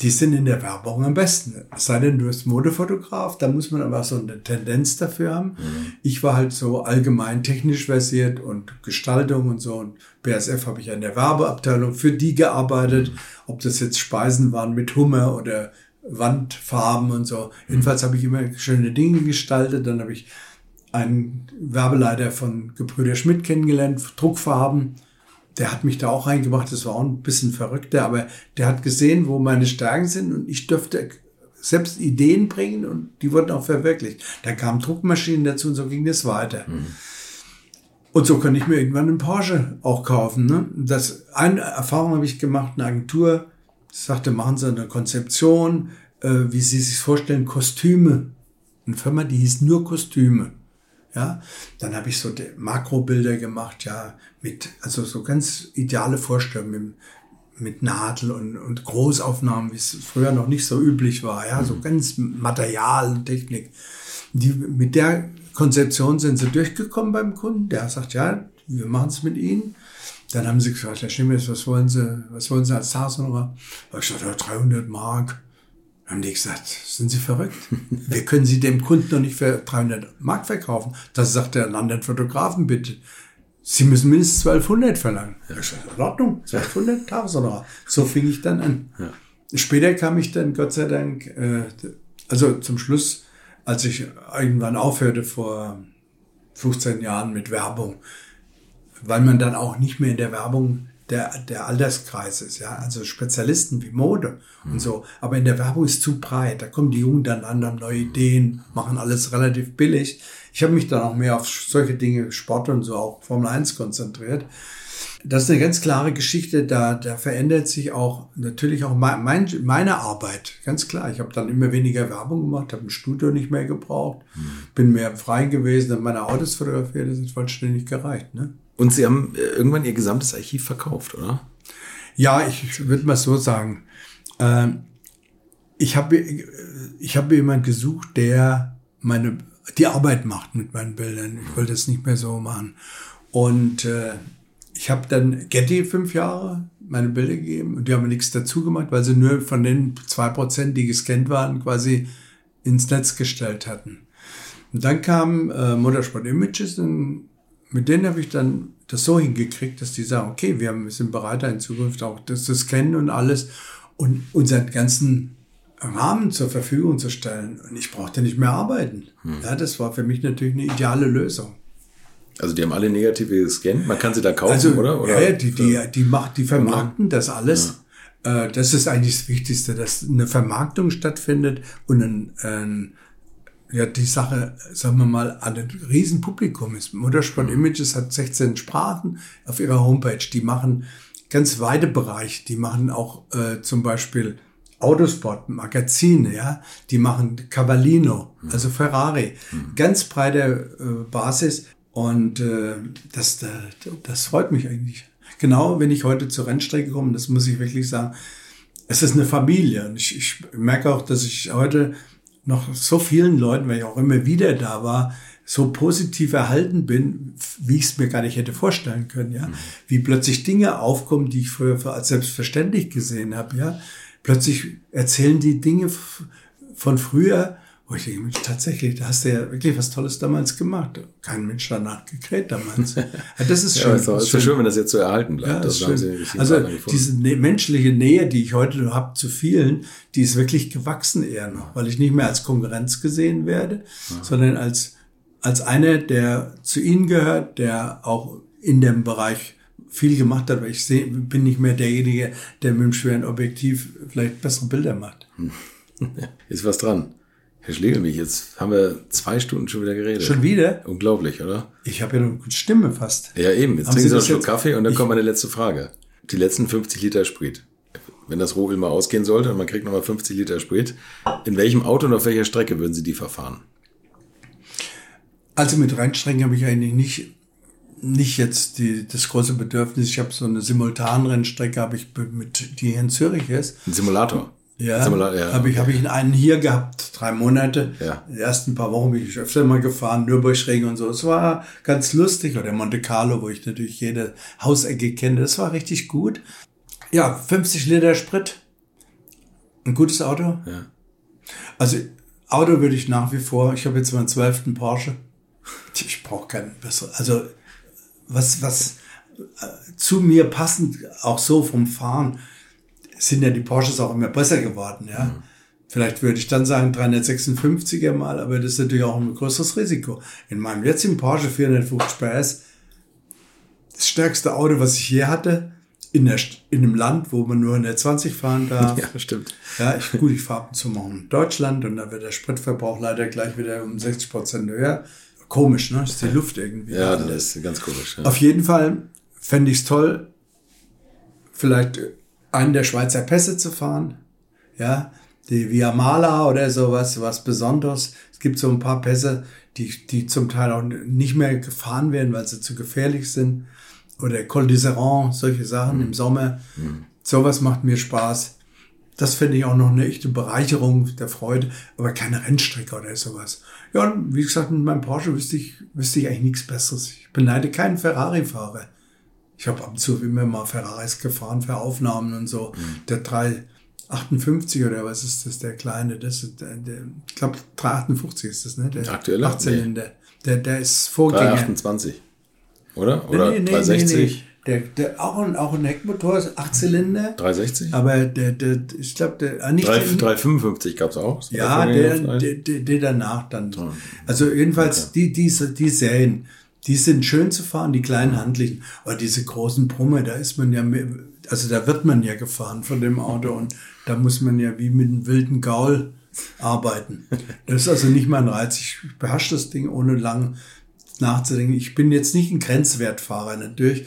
die sind in der Werbung am besten. Es sei denn, du bist Modefotograf, da muss man aber so eine Tendenz dafür haben. Mhm. Ich war halt so allgemein technisch versiert und Gestaltung und so. Und BSF habe ich an der Werbeabteilung für die gearbeitet, mhm. ob das jetzt Speisen waren mit Hummer oder Wandfarben und so. Mhm. Jedenfalls habe ich immer schöne Dinge gestaltet. Dann habe ich einen Werbeleiter von Gebrüder Schmidt kennengelernt, Druckfarben der hat mich da auch reingebracht. Das war auch ein bisschen verrückter, aber der hat gesehen, wo meine Stärken sind und ich dürfte selbst Ideen bringen und die wurden auch verwirklicht. Da kamen Druckmaschinen dazu und so ging das weiter. Mhm. Und so konnte ich mir irgendwann einen Porsche auch kaufen. Ne? Das eine Erfahrung habe ich gemacht, eine Agentur sagte, machen Sie eine Konzeption, äh, wie Sie sich vorstellen, Kostüme. Eine Firma, die hieß nur Kostüme. Ja, dann habe ich so Makrobilder gemacht, ja, mit, also so ganz ideale Vorstellungen mit, mit Nadel und, und Großaufnahmen, wie es früher noch nicht so üblich war, ja, so mhm. ganz Material, Technik. Die, mit der Konzeption sind sie durchgekommen beim Kunden. Der sagt, ja, wir machen es mit Ihnen. Dann haben sie gesagt, Herr Schimmels, was wollen Sie, was wollen Sie als Tagsnummer? Ich sagte, ja, 300 Mark haben die gesagt, sind Sie verrückt? Wir können Sie dem Kunden noch nicht für 300 Mark verkaufen. Das sagt der anderen Fotografen bitte. Sie müssen mindestens 1200 verlangen. Ja, in Ordnung, 1200 Tageshonorar. So fing ich dann an. Ja. Später kam ich dann, Gott sei Dank, äh, also zum Schluss, als ich irgendwann aufhörte vor 15 Jahren mit Werbung, weil man dann auch nicht mehr in der Werbung der, der Alterskreis ist, ja, also Spezialisten wie Mode mhm. und so. Aber in der Werbung ist zu breit. Da kommen die Jungen dann an, haben neue Ideen, machen alles relativ billig. Ich habe mich dann auch mehr auf solche Dinge, Sport und so, auch Formel 1 konzentriert. Das ist eine ganz klare Geschichte, da, da verändert sich auch natürlich auch mein, mein, meine Arbeit, ganz klar. Ich habe dann immer weniger Werbung gemacht, habe ein Studio nicht mehr gebraucht, mhm. bin mehr frei gewesen, habe meine Autos fotografiert, das ist vollständig gereicht. Ne? Und Sie haben äh, irgendwann Ihr gesamtes Archiv verkauft, oder? Ja, ich würde mal so sagen. Ähm, ich habe ich hab jemand gesucht, der meine die Arbeit macht mit meinen Bildern. Ich wollte es nicht mehr so machen. Und äh, ich habe dann Getty fünf Jahre meine Bilder gegeben und die haben nichts dazu gemacht, weil sie nur von den zwei Prozent, die gescannt waren, quasi ins Netz gestellt hatten. Und dann kam äh, Motorsport Images und mit denen habe ich dann das so hingekriegt, dass die sagen, okay, wir sind bereit, in Zukunft auch das zu scannen und alles und unseren ganzen Rahmen zur Verfügung zu stellen. Und ich brauchte nicht mehr arbeiten. Hm. Ja, das war für mich natürlich eine ideale Lösung. Also die haben alle negative gescannt, man kann sie da kaufen, also, oder? oder? Ja, die, die, die, macht, die vermarkten das alles. Ja. Äh, das ist eigentlich das Wichtigste, dass eine Vermarktung stattfindet und ein, ein ja, die Sache, sagen wir mal, an ein Riesenpublikum ist. Motorsport mhm. Images hat 16 Sprachen auf ihrer Homepage. Die machen ganz weite Bereiche. Die machen auch äh, zum Beispiel Autosport, Magazine, ja. Die machen Cavallino, mhm. also Ferrari. Mhm. Ganz breite äh, Basis. Und äh, das, das freut mich eigentlich. Genau, wenn ich heute zur Rennstrecke komme, das muss ich wirklich sagen, es ist eine Familie. Und ich, ich merke auch, dass ich heute noch so vielen Leuten, weil ich auch immer wieder da war, so positiv erhalten bin, wie ich es mir gar nicht hätte vorstellen können, ja. Mhm. Wie plötzlich Dinge aufkommen, die ich früher als selbstverständlich gesehen habe, ja. plötzlich erzählen die Dinge von früher, wo ich denke, Mensch, tatsächlich, da hast du ja wirklich was Tolles damals gemacht. Kein Mensch danach gekräht damals. Das ist schön. ja, ist, doch, ist schön. schön, wenn das jetzt so erhalten bleibt. Ja, das das also diese menschliche Nähe, die ich heute habe zu vielen, die ist wirklich gewachsen eher noch, weil ich nicht mehr als Konkurrenz gesehen werde, ja. sondern als, als einer, der zu ihnen gehört, der auch in dem Bereich viel gemacht hat, weil ich seh, bin nicht mehr derjenige, der mit dem schweren Objektiv vielleicht bessere Bilder macht. Ist was dran. Herr Schlegelmich, jetzt haben wir zwei Stunden schon wieder geredet. Schon wieder? Unglaublich, oder? Ich habe ja eine Stimme fast. Ja, eben. Jetzt trinken Sie noch einen Schluck Kaffee und dann kommt meine letzte Frage. Die letzten 50 Liter Sprit. Wenn das Rohöl mal ausgehen sollte und man kriegt nochmal 50 Liter Sprit, in welchem Auto und auf welcher Strecke würden Sie die verfahren? Also mit Rennstrecken habe ich eigentlich nicht, nicht jetzt die, das große Bedürfnis. Ich habe so eine Simultanrennstrecke, habe ich mit, die hier in Zürich ist. Ein Simulator? Ja, ja habe ich, hab ich einen hier gehabt, drei Monate. Ja. Die ersten paar Wochen bin ich öfter mal gefahren, Nürburgring und so. Es war ganz lustig. Oder Monte Carlo, wo ich natürlich jede Hausecke kenne. Das war richtig gut. Ja, 50 Liter Sprit. Ein gutes Auto. Ja. Also Auto würde ich nach wie vor, ich habe jetzt meinen zwölften Porsche. Ich brauche keinen besseren. Also was, was äh, zu mir passend, auch so vom Fahren, sind ja die Porsches auch immer besser geworden, ja. Mhm. Vielleicht würde ich dann sagen 356er mal, aber das ist natürlich auch ein größeres Risiko. In meinem jetzigen Porsche 450 PS, das stärkste Auto, was ich je hatte, in, der, in einem Land, wo man nur 120 fahren darf. Ja, stimmt. Ja, ich, gut, ich fahre ab und zu mal in Deutschland und da wird der Spritverbrauch leider gleich wieder um 60 Prozent höher. Komisch, ne? Das ist die Luft irgendwie. Ja, das ist ganz komisch. Ja. Auf jeden Fall fände ich es toll, vielleicht einen der Schweizer Pässe zu fahren. Ja, die Via Mala oder sowas, was Besonderes. Es gibt so ein paar Pässe, die, die zum Teil auch nicht mehr gefahren werden, weil sie zu gefährlich sind. Oder Col d'Iseran, solche Sachen mhm. im Sommer. Mhm. Sowas macht mir Spaß. Das finde ich auch noch eine echte Bereicherung der Freude, aber keine Rennstrecke oder sowas. Ja, und wie gesagt, mit meinem Porsche wüsste ich, wüsste ich eigentlich nichts Besseres. Ich beneide keinen Ferrari-Fahrer. Ich habe ab und zu immer mal Ferraris gefahren für Aufnahmen und so. Mhm. Der 358 oder was ist das, der kleine, das ist der, der ich glaube 358 ist das, ne? Der aktuelle 18 Nee. Der, der ist Vorgänger. 328, oder? Oder nee, nee, 360? Nee, nee. Der, der, auch, ein, auch ein Heckmotor ist 8 Zylinder. 360? Aber der, der ich glaube, der. Ah, nicht 3, 355 gab es auch. Ja, der, der, der, danach dann. Also jedenfalls okay. die, diese, die Serien. Die sind schön zu fahren, die kleinen handlichen. Aber diese großen Brumme, da ist man ja, also da wird man ja gefahren von dem Auto und da muss man ja wie mit einem wilden Gaul arbeiten. Das ist also nicht mein Reiz. Ich beherrsche das Ding ohne lang nachzudenken. Ich bin jetzt nicht ein Grenzwertfahrer. Natürlich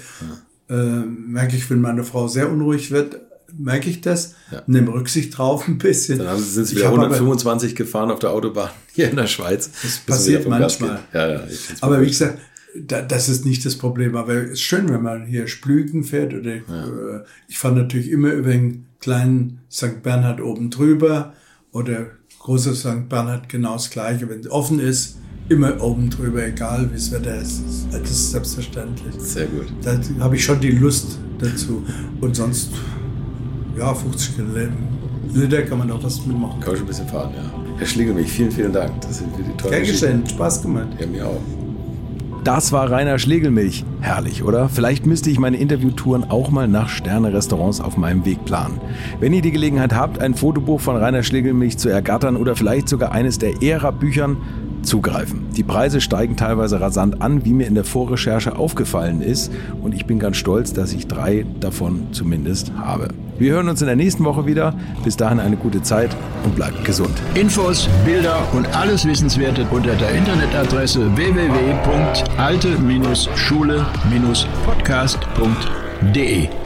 ja. äh, merke ich, wenn meine Frau sehr unruhig wird, merke ich das, ja. nehme Rücksicht drauf ein bisschen. Dann sind sie wieder 125 aber, gefahren auf der Autobahn hier in der Schweiz. Das passiert manchmal. Ja, ja, aber wie gesagt, das ist nicht das Problem, aber es ist schön, wenn man hier Splügen fährt oder ja. Äh, ich fahre natürlich immer über den kleinen St. Bernhard oben drüber oder große St. Bernhard genau das gleiche. Wenn es offen ist, immer oben drüber, egal wie das Wetter ist. Das ist selbstverständlich. Sehr gut. Da habe ich schon die Lust dazu. Und sonst, ja, 50 Liter kann man doch was mitmachen. Kann ich schon ein bisschen fahren, ja. Herr Schlingelmich, vielen, vielen Dank. Das sind die tollen Gern geschehen, Spaß gemacht. Ja, mir auch. Das war Rainer Schlegelmilch. Herrlich, oder? Vielleicht müsste ich meine Interviewtouren auch mal nach Sterne-Restaurants auf meinem Weg planen. Wenn ihr die Gelegenheit habt, ein Fotobuch von Rainer Schlegelmilch zu ergattern oder vielleicht sogar eines der Ära-Büchern, zugreifen. Die Preise steigen teilweise rasant an, wie mir in der Vorrecherche aufgefallen ist. Und ich bin ganz stolz, dass ich drei davon zumindest habe. Wir hören uns in der nächsten Woche wieder. Bis dahin eine gute Zeit und bleibt gesund. Infos, Bilder und alles Wissenswerte unter der Internetadresse www.alte-schule-podcast.de